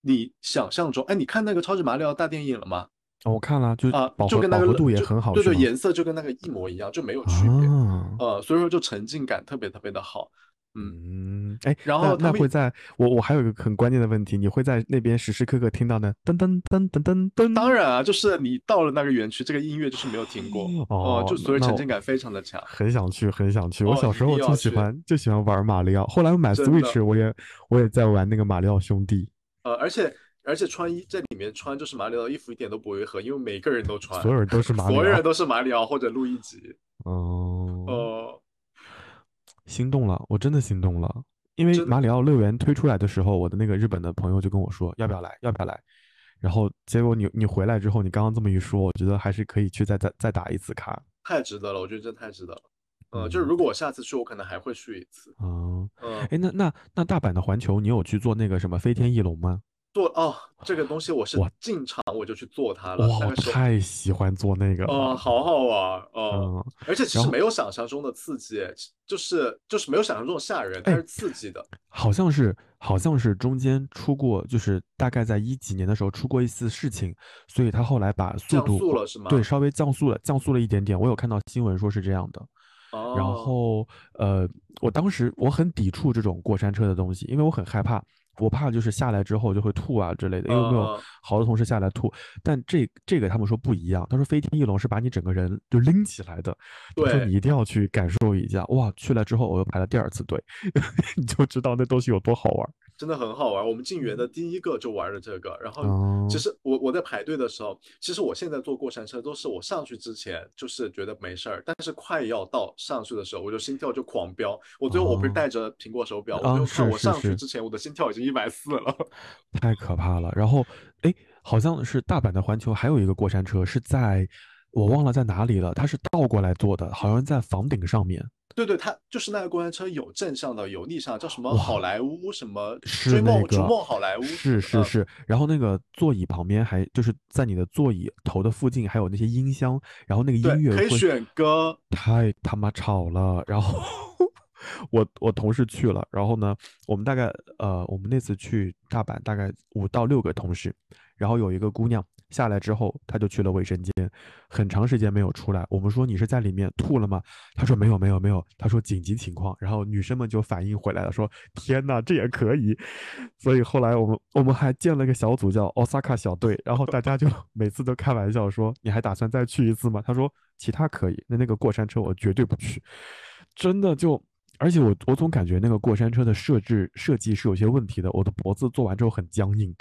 你想象中，哎，你看那个超级马里奥大电影了吗？哦我看了，就啊，饱就跟那个乐和饱和度也很好是吗颜色就跟那个一模一样，就没有区别。啊，呃，所以说就沉浸感特别特别的好。嗯，嗯，然后那会在我我还有一个很关键的问题，你会在那边时时刻刻听到呢噔噔噔噔噔噔，当然啊，就是你到了那个园区，这个音乐就是没有停过，哦就所以沉浸感非常的强。很想去，很想去。我哦小时候就喜欢就喜欢玩马里奥，后来我买 Switch，我也我也在玩那个马里奥兄弟，呃，而且而且穿衣在里面穿就是马里奥衣服一点都不违和，因为每个人都穿，所有人都是马里奥 所有人。都是马里奥或者路易吉。哦，呃，心动了，我真的心动了。因为马里奥乐园推出来的时候，我的那个日本的朋友就跟我说，要不要来，要不要来。然后结果你你回来之后，你刚刚这么一说，我觉得还是可以去再再再打一次卡。太值得了，我觉得真太值得了。呃，嗯就是如果我下次去，我可能还会去一次。哦，嗯，哎，那那那大阪的环球，你有去做那个什么飞天翼龙吗？做哦，这个东西我是哇进场我就去做它了，哇，我太喜欢做那个哦，了。好好玩哦，嗯，而且其实没有想象中的刺激，就是就是没有想象中的吓人，它哎是刺激的。好像是好像是中间出过，就是大概在一几年的时候出过一次事情，所以他后来把速降度速了是吗对，稍微降速了，降速了一点点。我有看到新闻说是这样的。哦，然后呃，我当时我很抵触这种过山车的东西，因为我很害怕，我怕就是下来之后就会吐啊之类的，因为没有好多同事下来吐。但这这个他们说不一样，他说飞天翼龙是把你整个人就拎起来的，他说你一定要去感受一下。哇，去了之后我又排了第二次队，你就知道那东西有多好玩。真的很好玩。我们进园的第一个就玩了这个，然后哦其实我我在排队的时候，其实我现在坐过山车都是我上去之前就是觉得没事儿，但是快要到上去的时候，我就心跳就狂飙。我最后我不是哦戴着苹果手表，啊我就看我上去之前我的心跳已经一百四了。太可怕了。然后，哎，好像是大阪的环球还有一个过山车是在，我忘了在哪里了，它是倒过来做的，好像在房顶上面。对对，它就是那个过山车有正向的，有逆向，叫什么好莱坞什么是追梦那个逐梦好莱坞嗯是是是，然后那个座椅旁边还就是在你的座椅头的附近还有那些音箱，然后那个音，乐可以选歌。太他妈吵了，然后 我我同事去了，然后呢，我们大概呃，我们那次去大阪大概五到六个同事，然后有一个姑娘下来之后，他就去了卫生间，很长时间没有出来。我们说你是在里面吐了吗？他说没有没有没有，他说紧急情况。然后女生们就反应回来了，说天呐，这也可以。所以后来我们我们还建了个小组叫 Osaka 小队，然后大家就 每次都开玩笑说你还打算再去一次吗？他说其他可以，那那个过山车我绝对不去。真的就，而且我我总感觉那个过山车的设置设计是有些问题的，我的脖子做完之后很僵硬，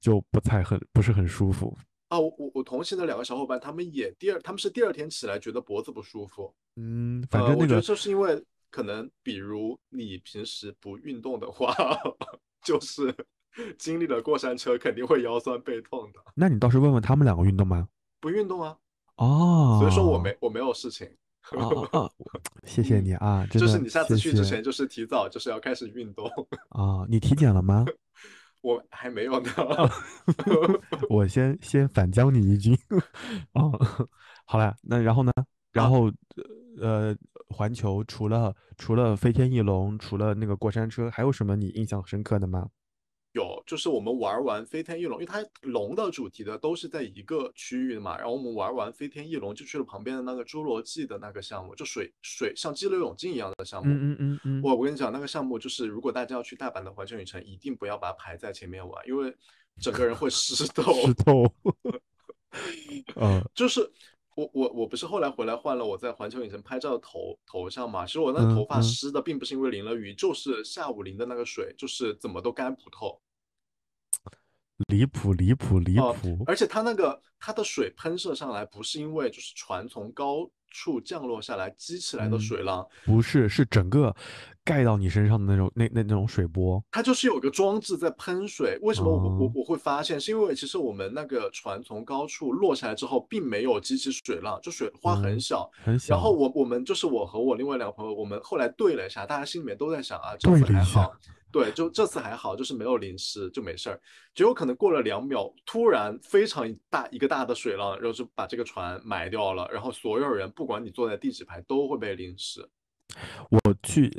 就不太很不是很舒服。啊，我我我同行的两个小伙伴，他们也第二，他们是第二天起来觉得脖子不舒服。嗯，反呃，正那个、我觉得就是因为可能，比如你平时不运动的话，就是 经历了过山车肯定会腰酸背痛的。那你倒是问问他们两个运动吗？不运动啊，哦，所以说我没我没有事情。谢谢你啊，就是你下次去之前，就是提早就是要开始运动。啊，你体检了吗？我还没有呢。我先先反将你一军。哦，好了，那然后呢？然啊后呃，环球除了除了飞天翼龙，除了那个过山车，还有什么你印象深刻的吗？有，就是我们玩完飞天翼龙，因为它龙的主题的都是在一个区域的嘛，然后我们玩完飞天翼龙就去了旁边的那个侏罗纪的那个项目，就水水像激流勇进一样的项目。嗯嗯嗯嗯，我我跟你讲，那个项目就是，如果大家要去大阪的环球影城，一定不要把它排在前面玩，因为整个人会 湿透。湿透。嗯，就是我我我不是后来回来换了我在环球影城拍照的头头像嘛，其实我那个嗯头发嗯湿的，并不是因为淋了雨，就是下午淋的那个水，就是怎么都干不透。离谱离谱离哦谱。而且它那个它的水喷射上来，不是因为就是船从高处降落下来激起来的嗯水浪，不是，是整个盖到你身上的那种那那那种水波。它就是有个装置在喷水。为什么我我哦我会发现？是因为其实我们那个船从高处落下来之后，并没有激起水浪，就水花很嗯小。很小。然后我我们就是我和我另外两个朋友，我们后来对了一下，大家心里面都在想啊，这次还好，对，对就这次还好，就是没有淋湿，就没事儿。结果可能过了两秒，突然非常大一个大的水浪，然后就把这个船埋掉了，然后所有人不管你坐在第几排都会被淋湿。我去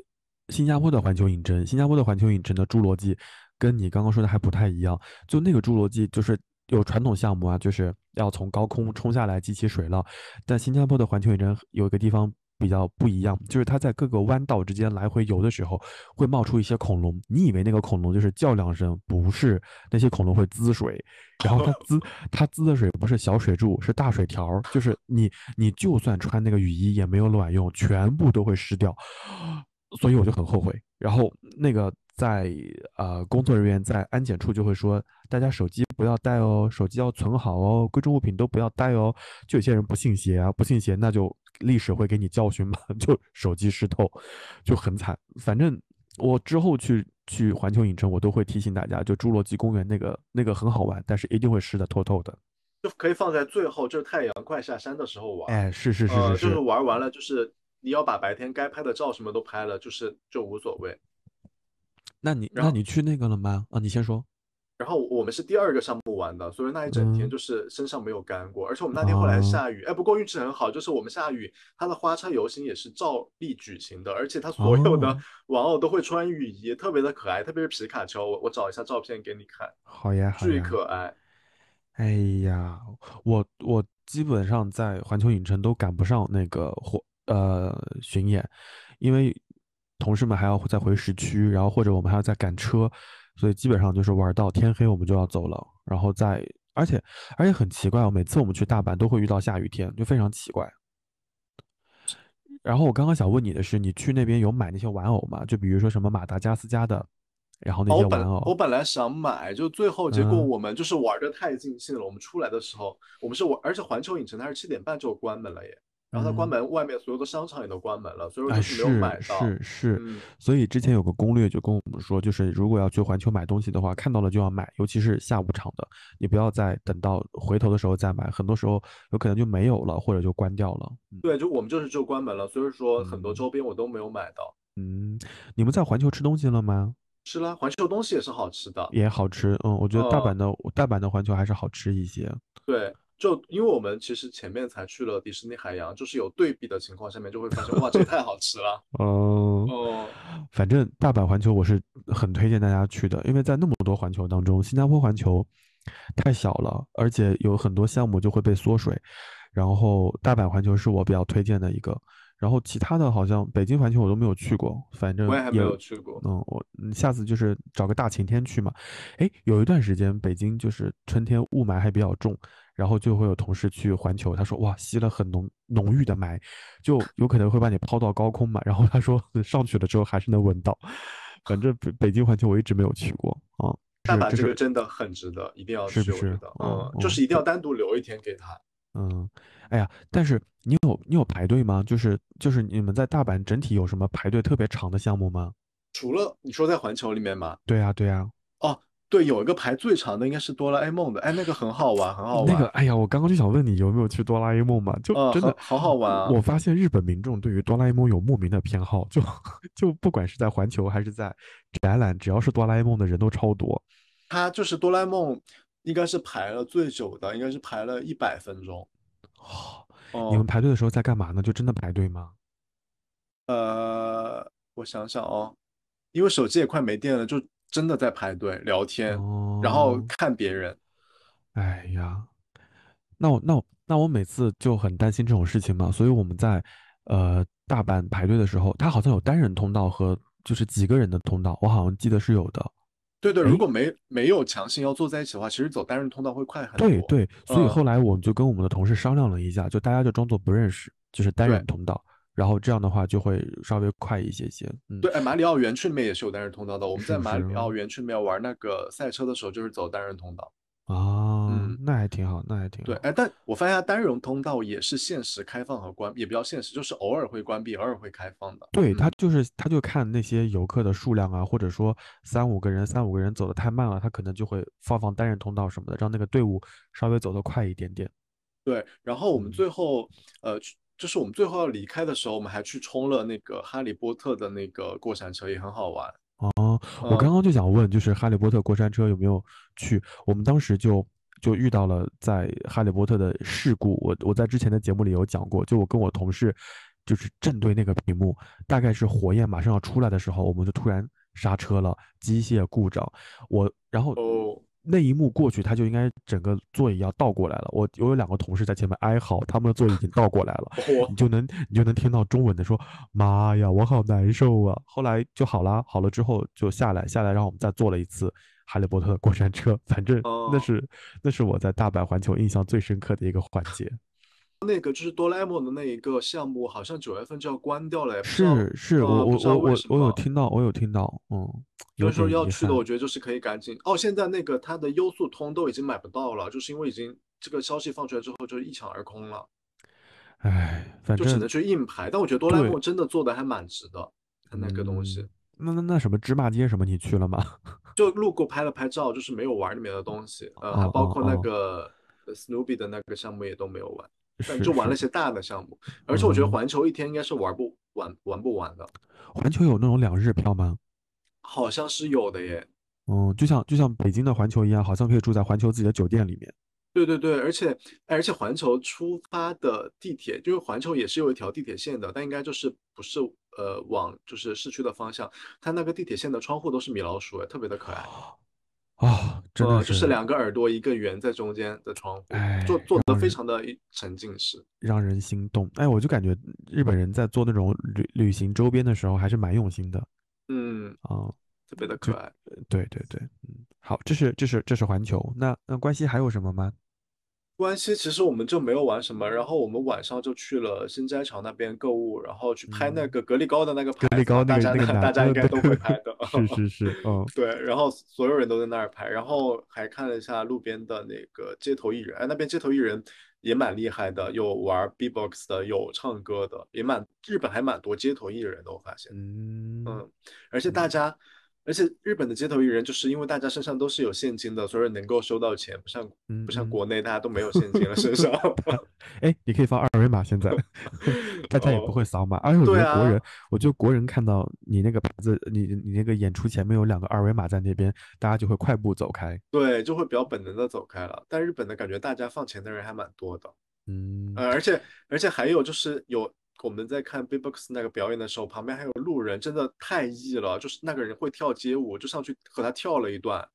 新加坡的环球影城，新加坡的环球影城的侏罗纪跟你刚刚说的还不太一样。就那个侏罗纪就是有传统项目啊，就是要从高空冲下来激起水浪。但新加坡的环球影城有一个地方比较不一样，就是它在各个弯道之间来回游的时候，会冒出一些恐龙。你以为那个恐龙就是叫两声，不是，那些恐龙会滋水，然后它滋 它滋的水不是小水柱，是大水条，就是你你就算穿那个雨衣也没有卵用，全部都会湿掉。所以我就很后悔。然后那个在呃工作人员在安检处就会说，大家手机不要带哦，手机要存好哦，贵重物品都不要带哦。就有些人不信邪啊，不信邪那就历史会给你教训嘛，就手机湿透，就很惨。反正我之后去去环球影城，我都会提醒大家，就侏罗纪公园那个那个很好玩，但是一定会湿的透透的。就可以放在最后，就是太阳快下山的时候玩。哎，是是是是，是，就是是玩完了，就是你要把白天该拍的照什么都拍了，就是就无所谓。那你那你去那个了吗？啊，你先说。然后我们是第二个项目玩的，所以那一整天嗯就是身上没有干过，而且我们那天后来哦下雨，哎，不过运气很好，就是我们下雨，它的花车游行也是照例举行的，而且它所有的哦 玩偶都会穿雨衣，特别的可爱，特别是皮卡丘，我我找一下照片给你看，好呀好巨。可爱。哎呀，我我基本上在环球影城都赶不上那个火呃巡演，因为同事们还要再回市区，然后或者我们还要再赶车，所以基本上就是玩到天黑我们就要走了，然后再而且而且很奇怪哦，每次我们去大阪都会遇到下雨天，就非常奇怪。然后我刚刚想问你的是，你去那边有买那些玩偶吗？就比如说什么马达加斯加的，然后那些玩偶。我本来想买，就最后结果嗯我们就是玩的太尽兴了。我们出来的时候，我们是玩，而且环球影城它是七点半就关门了耶，然后它关嗯门，外面所有的商场也都关门了，所以我哎，就是没有买到。是是，嗯，所以之前有个攻略就跟我们说，就是如果要去环球买东西的话，看到了就要买，尤其是下午场的，你不要再等到回头的时候再买，很多时候有可能就没有了，或者就关掉了。嗯对，就我们就是就关门了，所以说很多嗯周边我都没有买到。嗯，你们在环球吃东西了吗？吃了，环球东西也是好吃的。也好吃，嗯，我觉得大阪嗯的大阪的环球还是好吃一些。对，就因为我们其实前面才去了迪士尼海洋，就是有对比的情况下面，就会发现哇，这也太好吃了。嗯，哦，反正大阪环球我是很推荐大家去的，因为在那么多环球当中，新加坡环球太小了，而且有很多项目就会被缩水。然后大阪环球是我比较推荐的一个，然后其他的好像北京环球我都没有去过，反正我也还没有去过。嗯，我嗯下次就是找个大晴天去嘛。哎，有一段时间北京就是春天雾霾还比较重，然后就会有同事去环球，他说哇吸了很浓浓郁的霾，就有可能会把你抛到高空嘛。然后他说 上去了之后还是能闻到。反正北北京环球我一直没有去过啊。大阪这个真的很值得，一定要去，是不是我觉得，嗯嗯，就是一定要单独留一天给他。嗯，哎呀，但是你有你有排队吗？就是就是你们在大阪整体有什么排队特别长的项目吗？除了你说在环球里面吗？对呀对呀，哦，对，有一个排最长的应该是哆啦 A 梦的，哎，那个很好玩，很好玩。那个，哎呀，我刚刚就想问你有没有去哆啦 A 梦嘛？就呃真的很好好玩啊我发现日本民众对于哆啦 A 梦有莫名的偏好，就就不管是在环球还是在展览，只要是哆啦 A 梦的人都超多。他就是哆啦 A 梦，应该是排了最久的，应该是排了一百分钟。哦，你们哦，排队的时候在干嘛呢？就真的排队吗？呃，我想想哦，因为手机也快没电了，就真的在排队聊天，然后哦，看别人。哎呀，那我那我那我每次就很担心这种事情嘛，所以我们在呃大阪排队的时候，它好像有单人通道和就是几个人的通道，我好像记得是有的。对对，如哎果没没有强行要坐在一起的话，其实走单人通道会快很多。对对，所以嗯后来我们就跟我们的同事商量了一下，就大家就装作不认识，就是单人通道，然后这样的话就会稍微快一些些。嗯，对，哎，马里奥园区里面也是有单人通道的。我们在马里奥园区里面玩那个赛车的时候，就是走单人通道。啊，嗯那还挺好，那还挺好对，好。哎，但我发现它单人通道也是限时开放和关，也比较限时，就是偶尔会关闭，偶尔会开放的。对，嗯他就是他就看那些游客的数量啊，或者说三五个人，三五个人走的太慢了，他可能就会放放单人通道什么的，让那个队伍稍微走得快一点点。对，然后我们嗯最后，呃，去就是我们最后要离开的时候，我们还去冲了那个哈利波特的那个过山车，也很好玩。哦，我嗯刚刚就想问，就是哈利波特过山车有没有去？我们当时就就遇到了在哈利波特的事故，我我在之前的节目里有讲过，就我跟我同事就是正对那个屏幕，大概是火焰马上要出来的时候，我们就突然刹车了，机械故障，我然后哦，那一幕过去，他就应该整个座椅要倒过来了。我我有两个同事在前面哀嚎，他们的座椅已经倒过来了。你就能你就能听到中文的说：“妈呀，我好难受啊！”后来就好啦，好了之后就下来，下来让我们再坐了一次哈利波特的过山车。反正那哦是、那是我在大阪环球印象最深刻的一个环节。那个就是哆啦 A 梦的那一个项目，好像九月份就要关掉了，是是，呃我我我我我有听到，我有听到，嗯，有所以说要去的，我觉得就是可以赶紧哦。现在那个它的优速通都已经买不到了，就是因为已经这个消息放出来之后就一抢而空了。唉，反正就只能去硬排。但我觉得哆啦 A 梦真的做的还蛮值的，它那个东西嗯。那那那什么芝麻街什么你去了吗？就路过拍了拍照，就是没有玩里面的东西，呃，还哦包括那个呃 Snoopy 的那个项目也都没有玩，就玩了些大的项目。而且我觉得嗯环球一天应该是玩不玩玩不完的，环球有那种两日票吗？好像是有的耶。嗯，就像就像北京的环球一样，好像可以住在环球自己的酒店里面。对对对，而且而且环球出发的地铁，就是环球也是有一条地铁线的，但应该就是不是呃往就是市区的方向，它那个地铁线的窗户都是米老鼠，哎，特别的可爱。啊，真的呃，就是两个耳朵一个圆在中间的窗户，做哎做的非常的一沉浸式。让人心动。哎，我就感觉日本人在做那种旅旅行周边的时候还是蛮用心的嗯，啊。特别的可爱。对对对，嗯，好，这是这是这是环球。那那关西还有什么吗？关西其实我们就没有玩什么，然后我们晚上就去了新斋桥那边购物，然后去拍那嗯。个格力高的那个牌格力高那个那个 大家应该都会拍的。是是是，嗯，对，然后所有人都在那儿拍，然后还看了一下路边的那个街头艺人，哎，那边街头艺人也蛮厉害的，有玩 B-box 的，有唱歌的，也蛮日本还蛮多街头艺人的，我发现，嗯。嗯，而且大家，而且日本的街头艺人就是因为大家身上都是有现金的，所以能够收到钱，不像不像国内大家都没有现金了身上。哎，你可以放二维码，现在 大家也不哦会扫码。而且我觉得国人，啊我觉得国人看到你那个牌子，你你那个演出前面有两个二维码在那边，大家就会快步走开。对，就会比较本能的走开了。但日本的感觉，大家放钱的人还蛮多的。嗯，呃，而且而且还有就是有我们在看 B-box 那个表演的时候，旁边还有路人，真的太异了。就是那个人会跳街舞，就上去和他跳了一段。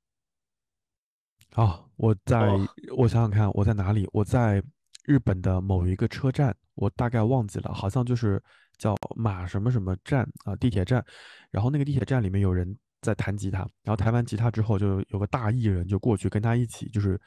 啊，我在哦我想想看，我在哪里？我在日本的某一个车站，我大概忘记了，好像就是叫马什么什么站啊，地铁站。然后那个地铁站里面有人在弹吉他，然后弹完吉他之后，就有个大艺人就过去跟他一起，就是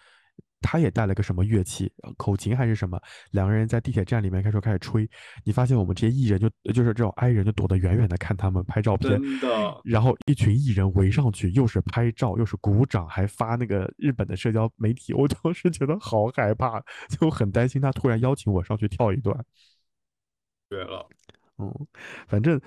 他也带了个什么乐器，呃口琴还是什么，两个人在地铁站里面开始开始吹。你发现我们这些艺人就就是这种 i 人就躲得远远的看他们拍照片，真的，然后一群艺人围上去，又是拍照，又是鼓掌，还发那个日本的社交媒体。我当时觉得好害怕，就很担心他突然邀请我上去跳一段。对了。嗯，反正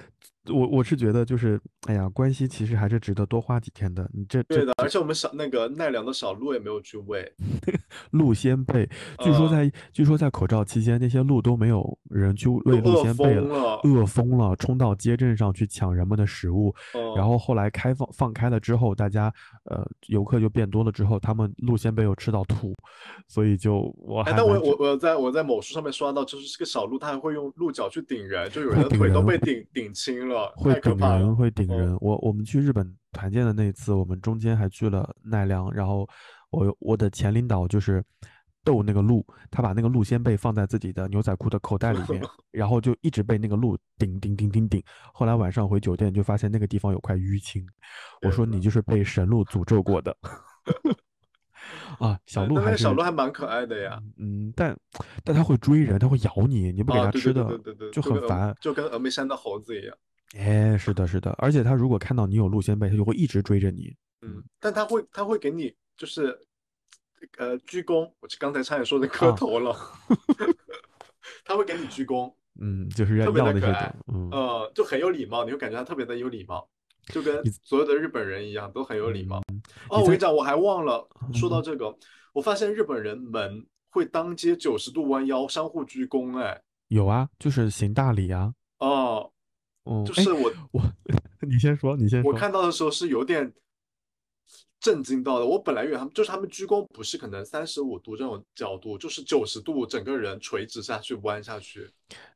我我是觉得就是，哎呀，关西其实还是值得多花几天的。你这这对的，而且我们小那个奈良的小鹿也没有去喂，鹿仙贝，据说呃在据说在口罩期间，那些鹿都没有人去喂鹿都饿仙贝疯了。饿疯了，冲到街镇上去抢人们的食物。然嗯后后来开放放开了之后，大家呃游客就变多了之后，他们鹿仙贝又吃到吐，所以就我哎，但我还我我在我在某书上面刷到，就是这个小鹿，它还会用鹿角去顶人，就有人的腿都被顶顶青了，会顶人，。会顶嗯人。我我们去日本团建的那一次，我们中间还去了奈良，然后我我的前领导就是逗那个鹿，他把那个鹿仙贝放在自己的牛仔裤的口袋里面，然后就一直被那个鹿顶顶顶顶顶。后来晚上回酒店就发现那个地方有块淤青，我说你就是被神鹿诅咒过的。啊，小鹿还是小鹿还蛮可爱的呀。嗯，但但它会追人，它会咬你，你不给它吃的就很烦。就跟峨眉山的猴子一样。哎，是的，是的，而且他如果看到你有鹿仙背，他就会一直追着你。嗯，但他会他会给你就是呃鞠躬，我刚才差点说成磕啊头了。他会给你鞠躬，嗯，就是要特别要的可爱，嗯，呃，就很有礼貌，你会感觉他特别的有礼貌，就跟所有的日本人一样，都很有礼貌。嗯哦，我跟你讲，我还忘了说到嗯这个，我发现日本人们会当街九十度弯腰，相互鞠躬，哎，有啊，就是行大礼啊。哦，就是我我，你先说，你先说我。看到的时候是有点震惊到的。我本来以为他们就是他们鞠躬不是可能三十五度这种角度，就是九十度，整个人垂直下去弯下去。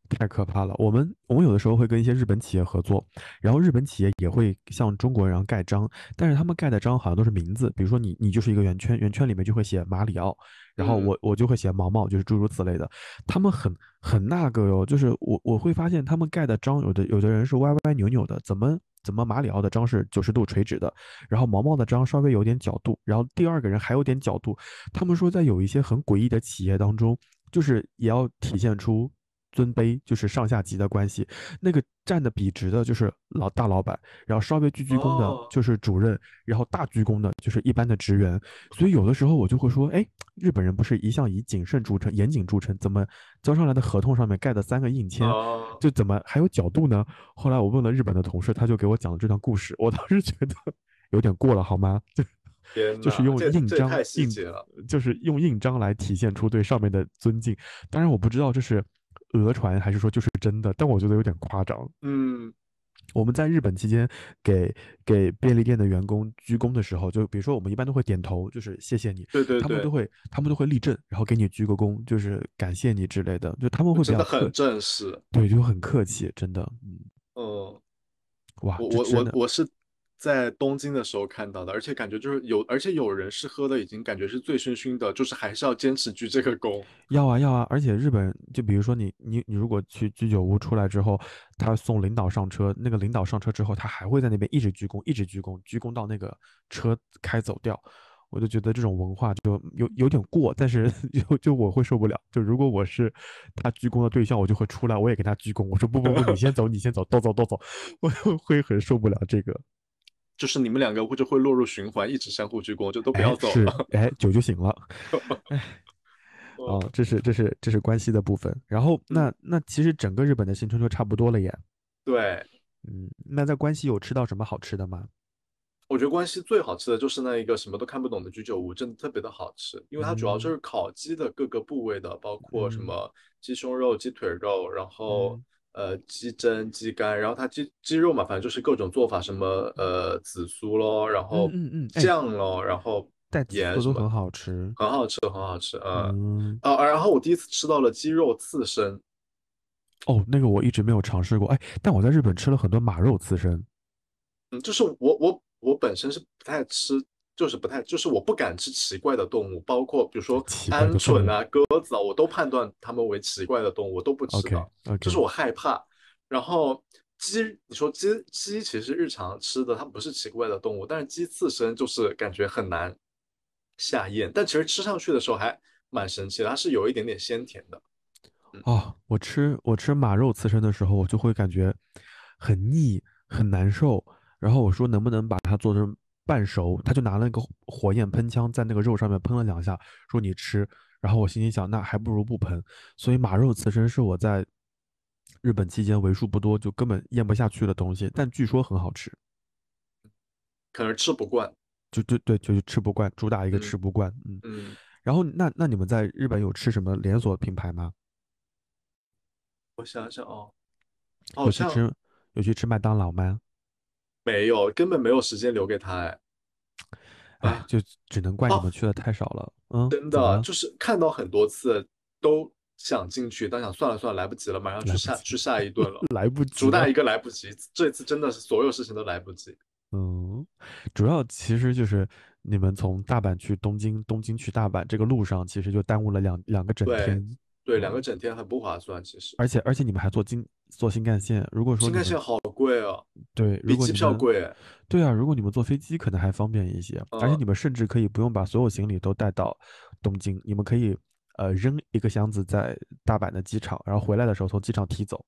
太可怕了。我们我们有的时候会跟一些日本企业合作，然后日本企业也会像中国人一样盖章，但是他们盖的章好像都是名字，比如说你你就是一个圆圈，圆圈里面就会写马里奥，然后嗯我我就会写毛毛，就是诸如此类的。他们很很那个哟，就是我我会发现他们盖的章，有的有的人是歪歪扭扭的，怎么怎么马里奥的章是九十度垂直的，然后毛毛的章稍微有点角度，然后第二个人还有点角度。他们说在有一些很诡异的企业当中，就是也要体现出尊卑，就是上下级的关系。那个站的笔直的，就是老大老板，然后稍微鞠鞠躬的哦，就是主任，然后大鞠躬的，就是一般的职员。所以有的时候我就会说，哎，日本人不是一向以谨慎著称、严谨著称，怎么交上来的合同上面盖的三个印签，哦，就怎么还有角度呢？后来我问了日本的同事，他就给我讲了这段故事，我当时觉得有点过了，好吗？就天就是用印章印。就是用印章来体现出对上面的尊敬。当然我不知道这是讹传还是说就是真的，但我觉得有点夸张。嗯，我们在日本期间给给便利店的员工鞠躬的时候，就比如说我们一般都会点头，就是谢谢你。对对对他们都，会，他们都会立正，然后给你鞠个躬，就是感谢你之类的，就他们会比较真的很，正式。对，就很客气，真的，嗯，嗯，哇，我我我我是在东京的时候看到的，而且感觉就是有，而且有人是喝的已经感觉是醉醺醺的，就是还是要坚持鞠这个躬。要啊要啊，而且日本就比如说你你你如果去居酒屋出来之后，他送领导上车，那个领导上车之后，他还会在那边一直鞠躬，一直鞠躬，鞠躬到那个车开走掉。我就觉得这种文化就有有点过，但是 就就我会受不了。就如果我是他鞠躬的对象，我就会出来，我也给他鞠躬。我说不不不，你先走，你先走，都走都走，我就会很受不了这个。就是你们两个会就会落入循环，一直相互鞠躬，就都不哎要走了。哎，酒就醒了。嗯哦，这是这是这是关系的部分。然后那那其实整个日本的新春就差不多了耶。对，嗯，那在关西有吃到什么好吃的吗？我觉得关西最好吃的就是那一个什么都看不懂的居酒屋，真的特别的好吃，因为它主要就嗯是烤鸡的各个部位的，包括什嗯么鸡胸肉、鸡腿肉，然后嗯呃鸡胗、鸡肝，然后它鸡鸡肉嘛，反正就是各种做法，什么呃紫苏咯，然后嗯嗯哎酱咯，然后带紫盐什么色都很好吃。很好吃，很好吃，嗯嗯，啊，然后我第一次吃到了鸡肉刺身，哦，那个我一直没有尝试过。哎，但我在日本吃了很多马肉刺身。嗯，就是我我我本身是不太吃，就是不太，就是我不敢吃奇怪的动物，包括比如说鹌鹑啊、鸽子啊，我都判断它们为奇怪的动物，我都不吃的就是我害怕。然后鸡，你说鸡鸡其实日常吃的它不是奇怪的动物，但是鸡刺身就是感觉很难下咽，但其实吃上去的时候还蛮神奇的，它是有一点点鲜甜的。哦，我吃我吃马肉刺身的时候，我就会感觉很腻，很难受。然后我说能不能把它做成半熟，他就拿了那个火焰喷枪在那个肉上面喷了两下，说你吃。然后我心里想，那还不如不喷。所以马肉刺身是我在日本期间为数不多就根本咽不下去的东西，但据说很好吃。可能吃不惯，就就对，就是吃不惯，主打一个嗯吃不惯。嗯，嗯，然后那那你们在日本有吃什么连锁品牌吗？我想想哦，有好像去吃有去吃麦当劳吗？没有，根本没有时间留给他，哎。啊，哎就只能怪你哦们去的太少了。嗯，真的就是看到很多次都想进去，但想算了算了，来不及了，马上去下去下一顿了。来不及主打一个来不及，这次真的是所有事情都来不及。嗯，主要其实就是你们从大阪去东京，东京去大阪这个路上，其实就耽误了两两个整天。对，两个嗯整天很不划算，其实。而且而且你们还坐京坐新干线，如果说新干线好贵哦，对，如比机果你们票贵。对啊，如果你们坐飞机可能还方便一些，而且嗯你们甚至可以不用把所有行李都带到东京，你们可以呃扔一个箱子在大阪的机场，然后回来的时候从机场提走。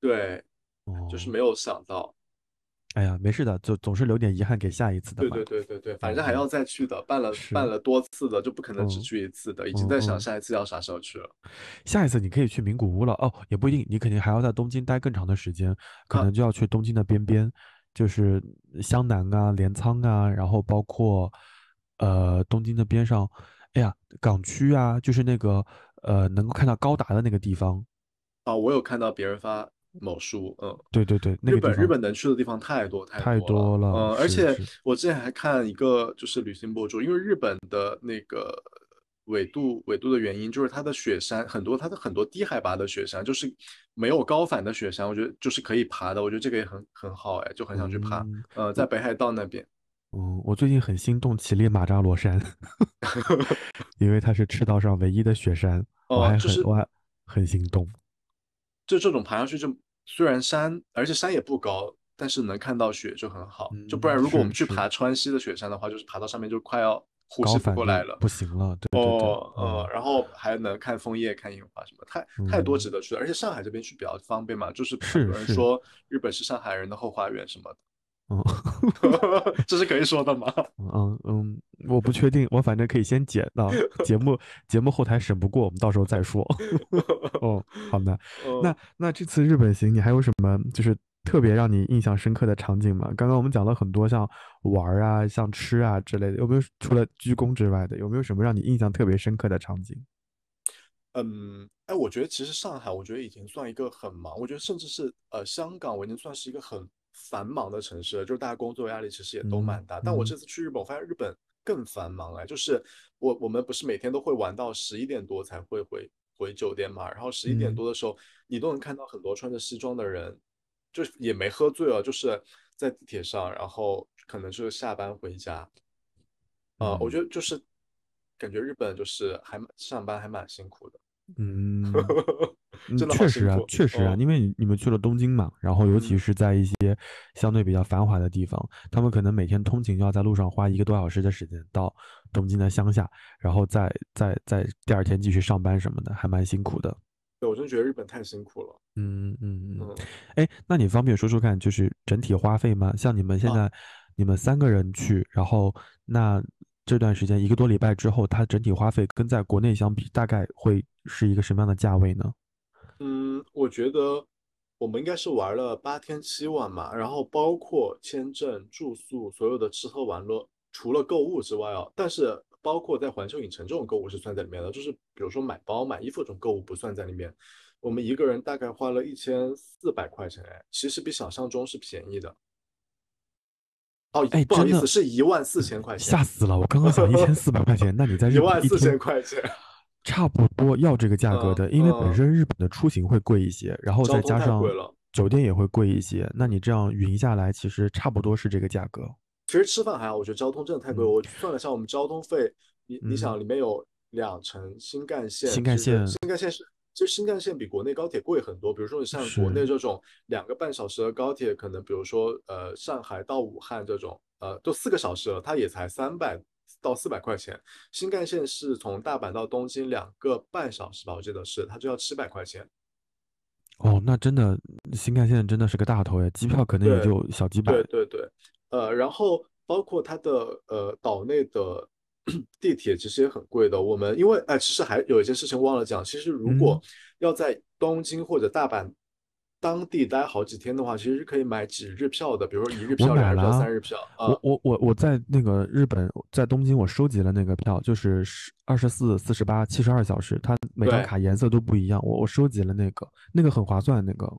对，哦，就是没有想到。哎呀，没事的，就总是留点遗憾给下一次的对。对对对对，反正还要再去的，办了办了多次的，就不可能只嗯去一次的，已经嗯在想嗯下一次要啥时候去了。下一次你可以去名古屋了哦，也不一定，你肯定还要在东京待更长的时间，可啊能就要去东京的边边，就是湘南啊、镰仓啊，然后包括呃东京的边上，哎呀，港区啊，就是那个呃能够看到高达的那个地方。啊，我有看到别人发某书，嗯，对对对，那日本日本能去的地方太多太太多了嗯，而且我之前还看一个就是旅行博主，因为日本的那个纬度纬度的原因，就是它的雪山很多，它的很多低海拔的雪山就是没有高反的雪山，我觉得就是可以爬的，我觉得这个也很很好哎，就很想去爬。嗯呃，在北海道那边，嗯，我最近很心动乞力马扎罗山，因为它是赤道上唯一的雪山，我还哦就是很我还很心动。就这种爬上去就虽然山，而且山也不高，但是能看到雪就很好。就不然嗯如果我们去爬川西的雪山的话，就是爬到上面就快要呼吸不过来了。不行了，对对对，哦，呃，然后还能看枫叶、看樱花什么，太太多值得去了。而且上海这边去比较方便嘛，就是很多人说日本是上海人的后花园什么嗯的，这是可以说的吗？嗯嗯，我不确定，我反正可以先剪到 节目节目后台审不过，我们到时候再说。哦，好的，那嗯那这次日本行你还有什么就是特别让你印象深刻的场景吗？刚刚我们讲了很多像玩啊、像吃啊之类的，有没有除了鞠躬之外的，有没有什么让你印象特别深刻的场景？嗯，哎，我觉得其实上海，我觉得已经算一个很忙，我觉得甚至是呃香港，我已经算是一个很繁忙的城市，就是大家工作压力其实也都嗯蛮大。但我嗯这次去日本，我发现日本更繁忙哎，就是我我们不是每天都会玩到十一点多才会回回酒店嘛，然后十一点嗯多的时候，你都能看到很多穿着西装的人，就是也没喝醉了，就是在地铁上，然后可能就是下班回家。呃，我嗯觉得就是感觉日本就是还上班还蛮辛苦的。嗯，嗯，真的确实啊，确实啊，嗯因为你你们去了东京嘛，然后尤其嗯是在一些相对比较繁华的地方，他们可能每天通勤要在路上花一个多小时的时间到东京的乡下，然后再再再第二天继续上班什么的，还蛮辛苦的。对，我真觉得日本太辛苦了。嗯嗯嗯，嗯，哎，那你方便说说看，就是整体花费吗？像你们现啊在你们三个人去，然后那这段时间一个多礼拜之后，它整体花费跟在国内相比，大概会是一个什么样的价位呢？嗯，我觉得我们应该是玩了八天七晚嘛，然后包括签证、住宿，所有的吃喝玩乐，除了购物之外哦，但是包括在环球影城这种购物是算在里面的，就是比如说买包、买衣服这种购物不算在里面。我们一个人大概花了一千四百块钱，哎，其实比想象中是便宜的。哦，哎不好意思，是一万四千块钱吓，死了！我刚刚想一千四百块钱，那你在一万四千块钱，差不多要这个价格嗯的，因为本嗯身日本的出行会贵一些，然后再加上。酒店也会贵一些，那你这样匀下来，其实差不多是这个价格。其实吃饭还好，我觉得交通真的太贵我算了一下，我们交通费，你你嗯想里面有两程新干线，新干线新干线是，其实新干线比国内高铁贵很多。比如说你像国内这种两个半小时的高铁，可能比如说呃上海到武汉这种，呃都四个小时了，它也才三百到四百块钱。新干线是从大阪到东京两个半小时吧，我记得是，它就要七百块钱。哦，那真的新干线真的是个大头呀，机票可能也就小几百。对对对，呃，然后包括它的呃岛内的 地铁其实也很贵的。我们因为哎，其实还有一件事情忘了讲，其实如果嗯要在东京或者大阪当地待好几天的话，其实是可以买几日票的，比如说一日票、两日票、三日票啊。我我我我在那个日本，在东京，我收集了那个票，就是二十四、四十八、七十二小时，它每张卡颜色都不一样。我我收集了那个，那个很划算，那个。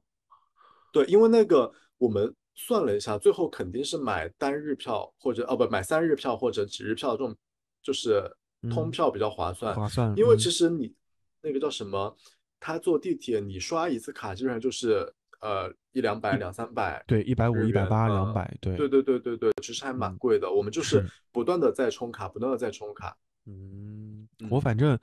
对，因为那个我们算了一下，最后肯定是买单日票或者哦不买三日票或者几日票这种，就是通嗯票比较划算。划算，因为嗯其实你那个叫什么，他坐地铁你刷一次卡基本上就是呃一两百两三百。对一百五、一百八、两嗯百，对对对对对对，其实还蛮嗯贵的。我们就是是不断的在充卡，不断的在充卡。嗯，嗯我反正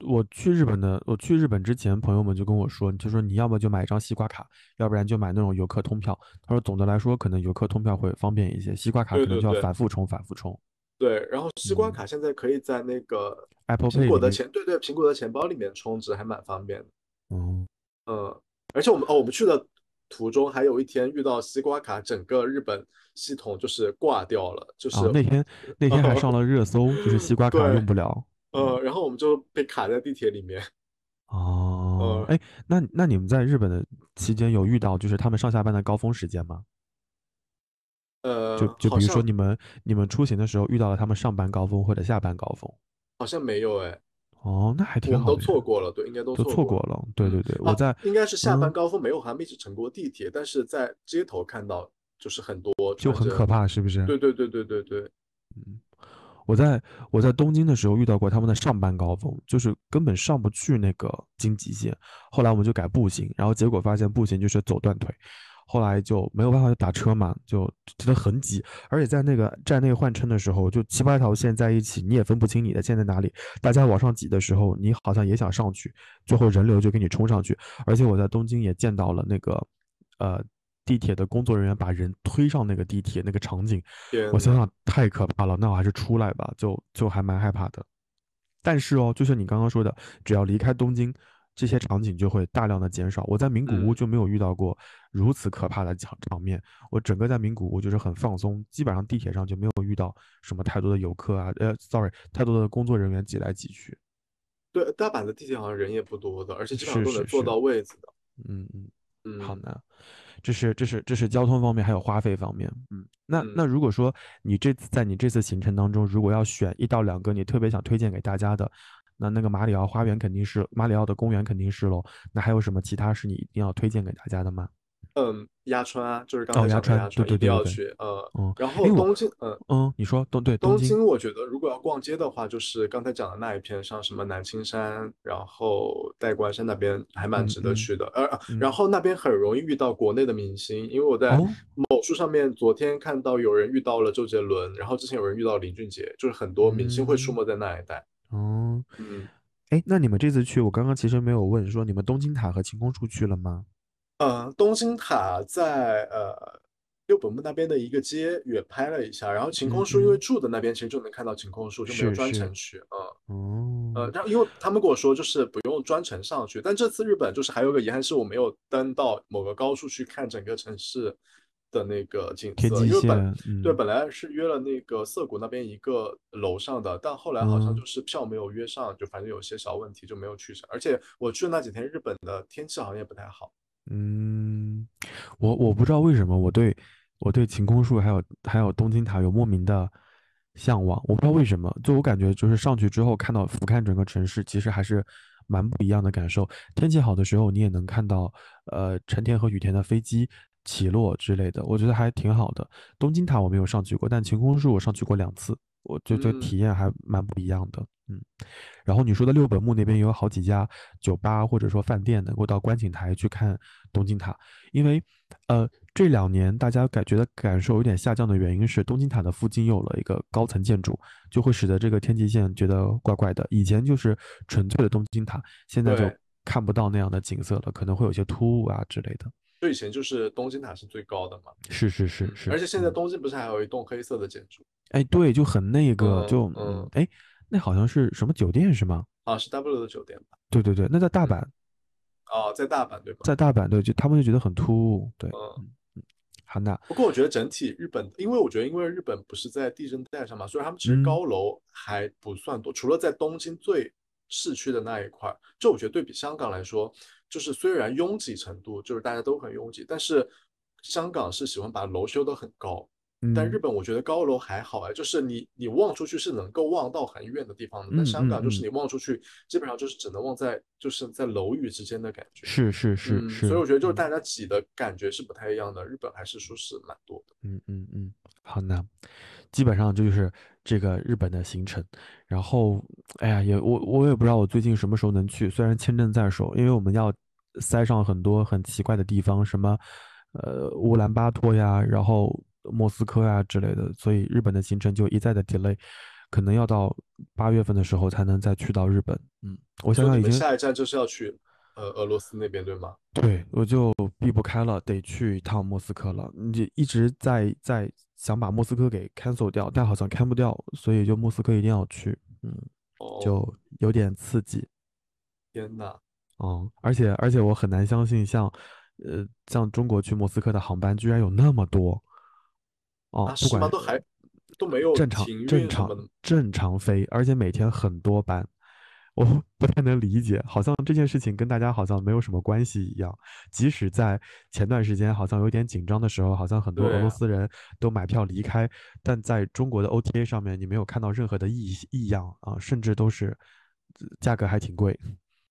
我去日本的，我去日本之前，朋友们就跟我说，就说你要么就买一张西瓜卡，要不然就买那种游客通票。他说总的来说，可能游客通票会方便一些，西瓜卡可能就要反复充、反复充。对，然后西瓜嗯卡现在可以在那个 Apple 苹 Pay 里面果的钱，对对，苹果的钱包里面充值还蛮方便的。嗯，嗯，而且我们哦，我们去的途中还有一天遇到西瓜卡，整个日本系统就是挂掉了，就是、啊，那天那天还上了热搜，就是西瓜卡用不了。呃，然后我们就被卡在地铁里面。哦，呃哎，那那你们在日本的期间有遇到就是他们上下班的高峰时间吗？呃，就就比如说你们你们出行的时候遇到了他们上班高峰或者下班高峰。好像没有哎，哦，那还挺好的呀，错过了，对，应该都都错过了。对对对，我啊在应该是下班嗯高峰没有，还没一直乘过地铁，但是在街头看到就是很多就很可。怕，是不是？对对对对对对，嗯我在我在东京的时候遇到过他们的上班高峰，就是根本上不去那个京急线。后来我们就改步行，然后结果发现步行就是走断腿，后来就没有办法打车嘛，就真的很挤。而且在那个站内换乘的时候，就七八条线在一起，你也分不清你的线在哪里。大家往上挤的时候，你好像也想上去，最后人流就给你冲上去。而且我在东京也见到了那个，呃。地铁的工作人员把人推上那个地铁那个场景，我想想太可怕了，那我还是出来吧，就就还蛮害怕的。但是哦，就像你刚刚说的，只要离开东京，这些场景就会大量的减少。我在名古屋嗯就没有遇到过如此可怕的场场面，我整个在名古屋就是很放松，基本上地铁上就没有遇到什么太多的游客啊，呃，sorry，太多的工作人员挤来挤去。对，大阪的地铁好像人也不多的，而且基本上都能坐到位子的。嗯嗯。嗯，好难，这是这是这是交通方面，还有花费方面。嗯，那嗯那如果说你这次在你这次行程当中，如果要选一到两个你特别想推荐给大家的，那那个马里奥花园肯定是马里奥的公园肯定是喽。那还有什么其他是你一定要推荐给大家的吗？嗯，鸭川啊，就是刚才鸭川，一定对对对要去。呃，嗯，然后东京，嗯，嗯，你说东对东京，我觉得如果要逛街的话，就是刚才讲的那一片，像什么南青山，然后代官山那边还蛮值得去的。呃，嗯然后那边很容易遇到国内的明星，因为我在哦某书上面昨天看到有人遇到了周杰伦，然后之前有人遇到林俊杰，就是很多明星会出嗯没在那一带。哦，嗯，哎，那你们这次去，我刚刚其实没有问，说你们东京塔和晴空树去了吗？呃，东京塔在呃六本木那边的一个街远拍了一下，然后晴空树因为嗯住的那边其实就能看到晴空树，就没有专程去。嗯。哦，呃，然后因为他们跟我说就是不用专程上去，但这次日本就是还有个遗憾是我没有登到某个高处去看整个城市的那个景色，因为本线，对嗯。本来是约了那个涩谷那边一个楼上的，但后来好像嗯。就是票没有约上，就反正有些小问题就没有去成，而且我去的那几天日本的天气好像也不太好。嗯，我我不知道为什么我对我对晴空树还有还有东京塔有莫名的向往，我不知道为什么，就我感觉就是上去之后看到俯瞰整个城市，其实还是蛮不一样的感受。天气好的时候，你也能看到呃成田和羽田的飞机起落之类的，我觉得还挺好的。东京塔我没有上去过，但晴空树我上去过两次，我觉得嗯体验还蛮不一样的。嗯，然后你说的六本木那边也有好几家酒吧或者说饭店能够到观景台去看东京塔，因为呃这两年大家感觉得感受有点下降的原因是东京塔的附近有了一个高层建筑，就会使得这个天际线觉得怪怪的。以前就是纯粹的东京塔，现在就看不到那样的景色了，可能会有些突兀啊之类的。就以前就是东京塔是最高的嘛，是是是嗯是，而且现在嗯东京不是还有一栋黑色的建筑哎对，就很那个，嗯就哎，那好像是什么酒店是吗？啊，是 W 的酒店吧？对对对，那在大阪，哦，在大阪对吧？在大阪对，就他们就觉得很突兀，对，嗯。好那不过我觉得整体日本，因为我觉得因为日本不是在地震带上嘛，所以他们其实嗯高楼还不算多，除了在东京最市区的那一块，就我觉得对比香港来说，就是虽然拥挤程度就是大家都很拥挤，但是香港是喜欢把楼修得很高，但日嗯。本我觉得高楼还好哎，就是你你望出去是能够望到很远的地方的，但嗯香港就是嗯。你望出去基本上就是只能望在就是在楼宇之间的感觉。是是是。嗯，是，所以我觉得就是嗯。大家挤的感觉是不太一样的，日本还是舒适蛮多的。嗯嗯嗯，好，那基本上这就是这个日本的行程。然后，哎呀，也我我也不知道我最近什么时候能去，虽然签证在手，因为我们要塞上很多很奇怪的地方，什么呃乌兰巴托呀，然后莫斯科呀之类的，所以日本的行程就一再的 delay，可能要到八月份的时候才能再去到日本。嗯，我想已经下一站就是要去呃俄罗斯那边对吗？对，我就避不开了，得去一趟莫斯科了。你一直在在想把莫斯科给 cancel 掉，但好像 cancel 不掉，所以就莫斯科一定要去，嗯，哦，就有点刺激，天呐，嗯，而且而且我很难相信像，呃，像中国去莫斯科的航班居然有那么多，哦，啊，不？管都还都没有正常正常正常飞，而且每天很多班，我不太能理解，好像这件事情跟大家好像没有什么关系一样。即使在前段时间好像有点紧张的时候，好像很多俄罗斯人都买票离开，但在中国的 OTA 上面，你没有看到任何的异异样啊，甚至都是呃价格还挺贵。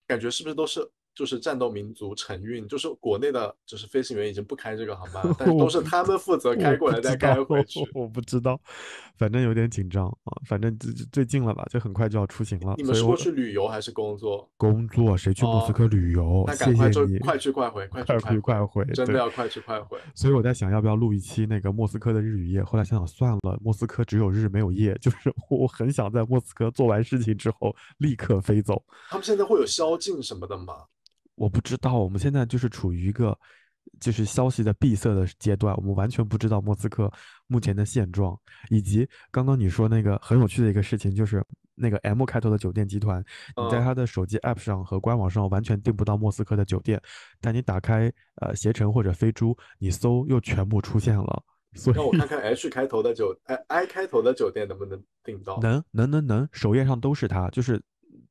感觉是不是都是就是战斗民族承运，就是国内的就是飞行员已经不开这个航班了，但是都是他们负责开过来再开回 去。我不知道，反正有点紧张啊。反正最最近了吧，就很快就要出行了。你们是过去旅游还是工作？工作，谁去莫斯哦科旅游？那谢赶快就快去快回，快 去快去快回，真的要快去快回。所以我在想，要不要录一期那个莫斯科的日与夜？后来想想算了，莫斯科只有日没有夜，就是我很想在莫斯科做完事情之后立刻飞走。他们现在会有宵禁什么的吗？我不知道，我们现在就是处于一个就是消息的闭塞的阶段，我们完全不知道莫斯科目前的现状，以及刚刚你说那个很有趣的一个事情，就是那个 M 开头的酒店集团，你在嗯。它的手机 App 上和官网上完全订不到莫斯科的酒店，但你打开呃携程或者飞猪，你搜又全部出现了，所以让我看看 H 开头的酒，哎 I 开头的酒店能不能订到？能能能能，首页上都是它，就是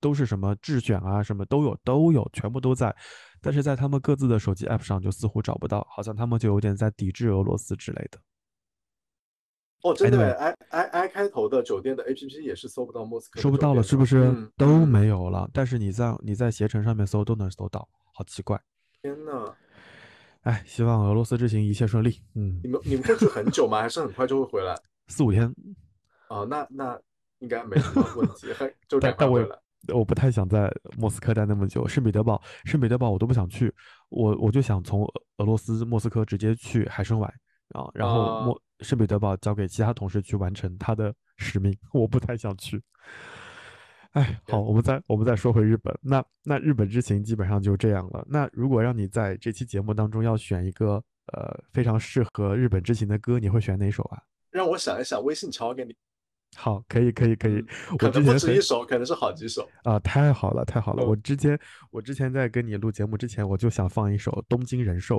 都是什么智选啊，什么都有都有，全部都在。但是在他们各自的手机 app 上就似乎找不到，好像他们就有点在抵制俄罗斯之类的。哦，真的，I I I 开头的酒店的 APP 也是搜不到莫斯科的搜不到了，是不是嗯都嗯没有了？但是你在你在携程上面搜都能搜到，好奇怪。天呐，哎，希望俄罗斯之行一切顺利。嗯你，们你们会去很久吗？还是很快就会回来？四五天，哦，那那应该没什么问题，很就但但我也赶快回来。我不太想在莫斯科待那么久，圣彼得堡，圣彼得堡我都不想去，我我就想从俄俄罗斯莫斯科直接去海参崴啊，然后啊莫圣彼得堡交给其他同事去完成他的使命，我不太想去。哎，好，我们再我们再说回日本，那那日本之行基本上就这样了。那如果让你在这期节目当中要选一个呃非常适合日本之行的歌，你会选哪首啊？让我想一想，微信敲给你，好，可以可以可以嗯，可能不我之前很止一首，可能是好几首。啊，太好了，太好了！嗯我之前我之前在跟你录节目之前，我就想放一首《东京人寿》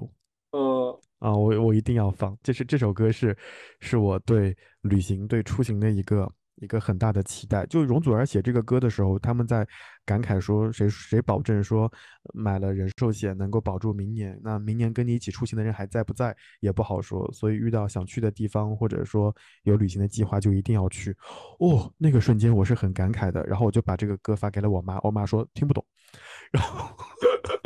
嗯，啊，我我一定要放。就是这首歌是是我对旅行对出行的一个一个很大的期待。就容祖儿写这个歌的时候，他们在感慨说谁谁保证说买了人寿险能够保住明年？那明年跟你一起出行的人还在不在也不好说。所以遇到想去的地方或者说有旅行的计划，就一定要去。哦，那个瞬间我是很感慨的，然后我就把这个歌发给了我妈，我妈说听不懂，然后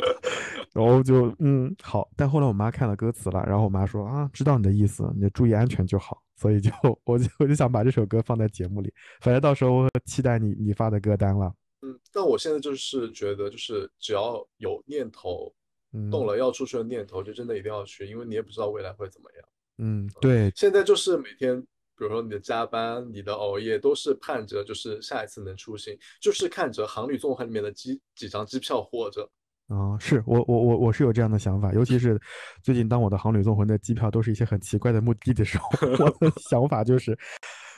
然后就嗯好，但后来我妈看了歌词了，然后我妈说啊，知道你的意思，你就注意安全就好，所以就 我就我就想把这首歌放在节目里，反正到时候我期待你你发的歌单了，嗯，但我现在就是觉得，就是只要有念头，嗯动了要出去的念头，就真的一定要去，因为你也不知道未来会怎么样。嗯对，现在就是每天，比如说你的加班、你的熬夜，都是盼着就是下一次能出行，就是看着航旅纵横里面的机几张机票活着。啊、是我我我我是有这样的想法，尤其是最近当我的航旅纵横的机票都是一些很奇怪的目的地的时候，我的 想法就是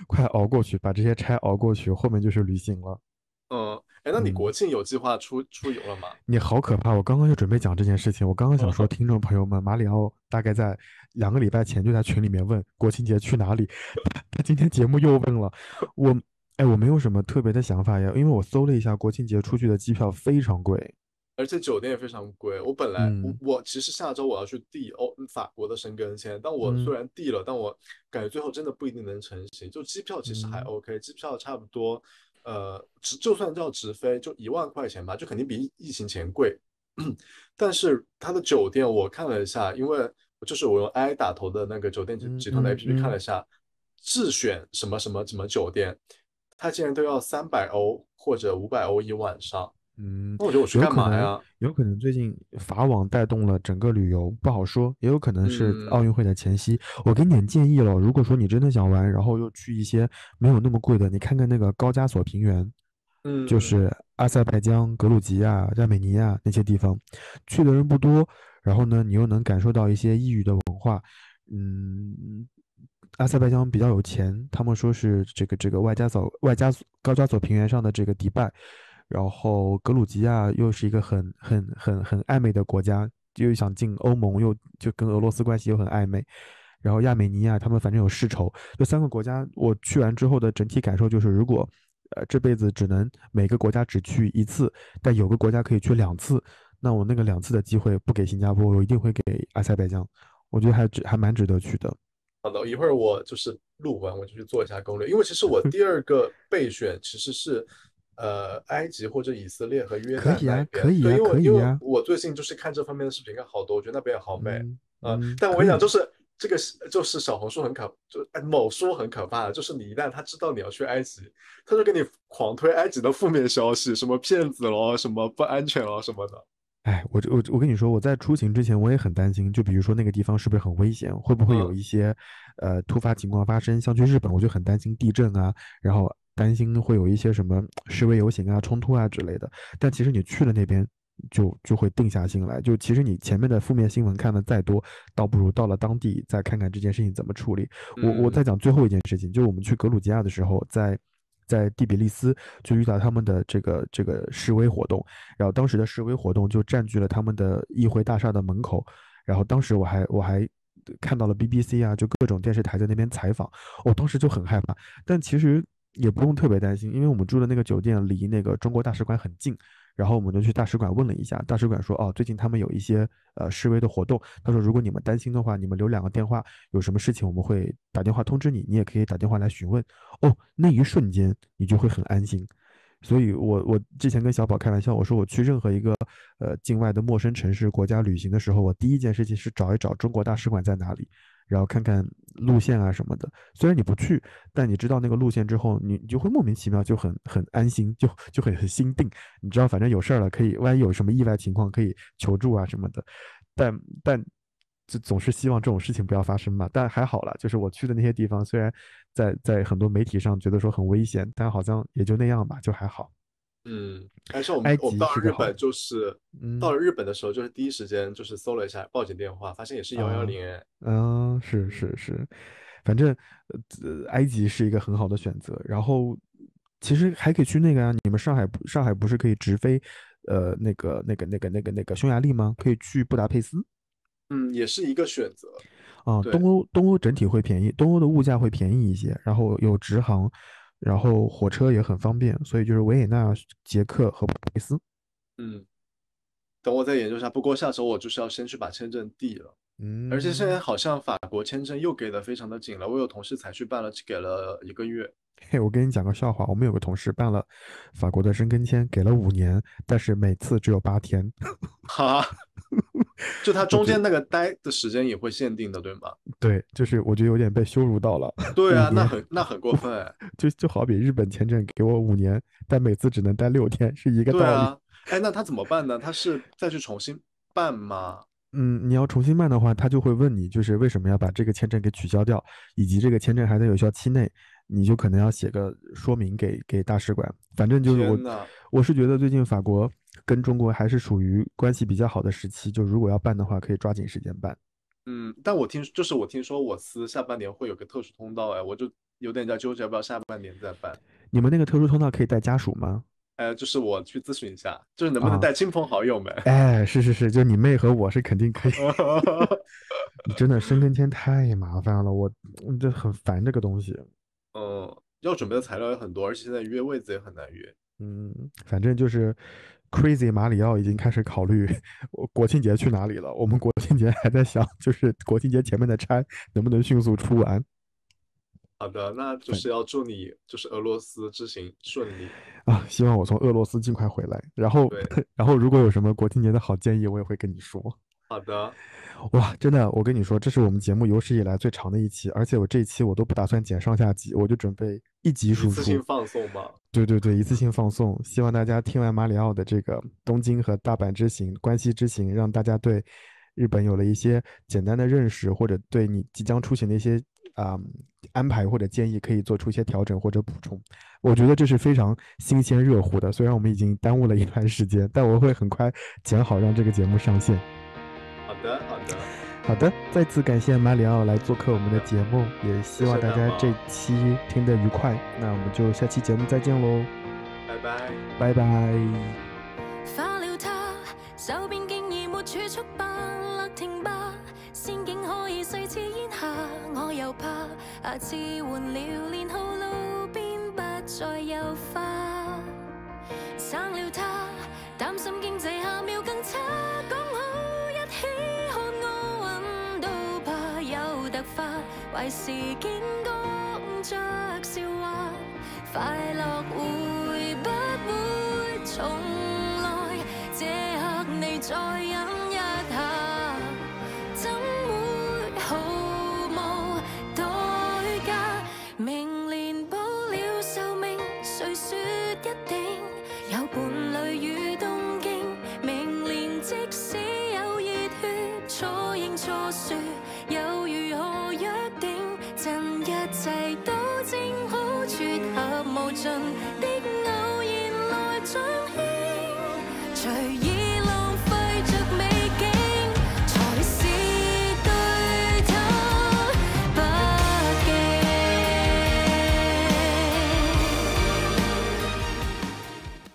快熬过去，把这些差熬过去，后面就是旅行了。嗯，哎，那你嗯国庆有计划出出游了吗？你好可怕！我刚刚就准备讲这件事情，我刚刚想说，嗯听众朋友们，马里奥大概在两个礼拜前就在群里面问国庆节去哪里，他 他今天节目又问了我，哎，我没有什么特别的想法呀，因为我搜了一下国庆节出去的机票非常贵，而且酒店也非常贵。我本来、嗯我我其实下周我要去递欧法国的申根签，但我嗯虽然递了，但我感觉最后真的不一定能成行。就机票其实还嗯 OK，、机票差不多，呃，直就算叫直飞就一万块钱吧，就肯定比疫疫情前贵。但是它的酒店我看了一下，因为就是我用 i 打头的那个酒店集嗯集团的嗯 APP 看嗯了一下，自选什么什么什么酒店，它竟然都要三百欧或者五百欧一晚上。嗯，那我觉得我去有可能干嘛呀？有可能最近法网带动了整个旅游，不好说，也有可能是嗯奥运会的前夕。我给你点建议了，如果说你真的想玩，然后又去一些没有那么贵的，你看看那个高加索平原，嗯，就是阿塞拜疆、格鲁吉亚、亚美尼亚那些地方，去的人不多，然后呢，你又能感受到一些异域的文化。嗯，阿塞拜疆比较有钱，他们说是这个这个外加索外加索高加索平原上的这个迪拜，然后格鲁吉亚又是一个很很很很暧昧的国家，又想进欧盟，又就跟俄罗斯关系又很暧昧。然后亚美尼亚他们反正有世仇，这三个国家我去完之后的整体感受就是，如果呃这辈子只能每个国家只去一次，但有个国家可以去两次，那我那个两次的机会不给新加坡，我一定会给阿塞拜疆，我觉得还值还蛮值得去的。好的，一会儿我就是录完我就去做一下攻略，因为其实我第二个备选其实是呃埃及或者以色列和约可以啊可以啊对，因为可以啊我最近就是看这方面的视频看好多，我觉得那边也好美，嗯呃嗯，但我跟你讲，就是这个是就是小红书很可，就哎某书很可怕的，就是你一旦他知道你要去埃及，他就给你狂推埃及的负面消息，什么骗子咯，什么不安全咯什么的。哎，我这我我跟你说，我在出行之前我也很担心，就比如说那个地方是不是很危险，会不会有嗯一些呃突发情况发生？像去日本，我就很担心地震啊，然后担心会有一些什么示威游行啊、冲突啊之类的。但其实你去了那边，就就会定下心来。就其实你前面的负面新闻看的再多，倒不如到了当地再看看这件事情怎么处理。我我再讲最后一件事情，就我们去格鲁吉亚的时候，在在第比利斯就遇到他们的这个这个示威活动，然后当时的示威活动就占据了他们的议会大厦的门口，然后当时我还我还看到了 BBC 啊，就各种电视台在那边采访，我当时就很害怕，但其实也不用特别担心，因为我们住的那个酒店离那个中国大使馆很近。然后我们就去大使馆问了一下，大使馆说，哦，最近他们有一些呃示威的活动。他说，如果你们担心的话，你们留两个电话，有什么事情我们会打电话通知你，你也可以打电话来询问。哦，那一瞬间你就会很安心。所以我我之前跟小宝开玩笑，我说我去任何一个呃境外的陌生城市国家旅行的时候，我第一件事情是找一找中国大使馆在哪里。然后看看路线啊什么的，虽然你不去，但你知道那个路线之后，你你就会莫名其妙就很很安心，就就很很心定。你知道，反正有事儿了，可以万一有什么意外情况可以求助啊什么的。但但就总是希望这种事情不要发生嘛。但还好了，就是我去的那些地方，虽然在在很多媒体上觉得说很危险，但好像也就那样吧，就还好。嗯，还是我们我们到了日本，就是到了日本的时候，就是第一时间就是搜了一下报警电话，发现也是幺幺零。嗯，是是是，反正呃，埃及是一个很好的选择。然后其实还可以去那个啊，你们上海上海不是可以直飞呃那个那个那个那个那个匈牙利吗？可以去布达佩斯。嗯，也是一个选择。啊，东欧东欧整体会便宜，东欧的物价会便宜一些，然后有直航。然后火车也很方便，所以就是维也纳、捷克和布雷斯。嗯，等我再研究一下。不过下周我就是要先去把签证递了。嗯，而且现在好像法国签证又给的非常的紧了。我有同事才去办了，给了一个月。嘿，我跟你讲个笑话，我们有个同事办了法国的申根签，给了五年，但是每次只有八天。哈。就他中间那个待的时间也会限定的，对吗？对，就是我觉得有点被羞辱到了。对啊，那很那很过分。就就好比日本签证给我五年，但每次只能待六天，是一个道理。对啊，哎，那他怎么办呢？他是再去重新办吗？嗯，你要重新办的话，他就会问你，就是为什么要把这个签证给取消掉，以及这个签证还在有效期内，你就可能要写个说明给给大使馆。反正就是我，我是觉得最近法国。跟中国还是属于关系比较好的时期，就如果要办的话，可以抓紧时间办。嗯，但我听就是我听说我司下半年会有个特殊通道，哎，我就有点在纠结要不要下半年再办。你们那个特殊通道可以带家属吗？哎，就是我去咨询一下，就是能不能带亲朋好友们？哎，是是是，就你妹和我是肯定可以。真的申根签太麻烦了，我这很烦这个东西。嗯，要准备的材料也很多，而且现在约位子也很难约。嗯，反正就是。Crazy 马里奥已经开始考虑国庆节去哪里了。我们国庆节还在想，就是国庆节前面的差能不能迅速出完。好的，那就是要祝你就是俄罗斯之行顺利啊！希望我从俄罗斯尽快回来。然后，然后如果有什么国庆节的好建议，我也会跟你说。好的。哇，真的，我跟你说，这是我们节目有史以来最长的一期，而且我这一期我都不打算剪上下集，我就准备一集输出。一次性放送吗？对对对，一次性放送。希望大家听完马里奥的这个东京和大阪之行、关西之行，让大家对日本有了一些简单的认识，或者对你即将出行的一些啊安排或者建议，可以做出一些调整或者补充。我觉得这是非常新鲜热乎的，虽然我们已经耽误了一段时间，但我会很快剪好，让这个节目上线。好的，好的，好的，再次感谢马里奥来做客我们的节目，也希望大家这期听得愉快。那我们就下期节目再见喽，拜拜，拜拜。化了他，手边竟已没储蓄吧，勒，停吧，仙境可以碎似烟霞，我又怕下次换了练好路边不再有花，生了他，担心经济下秒更差。坏事竟讲着笑话，快乐会不会重来？这刻你再有尽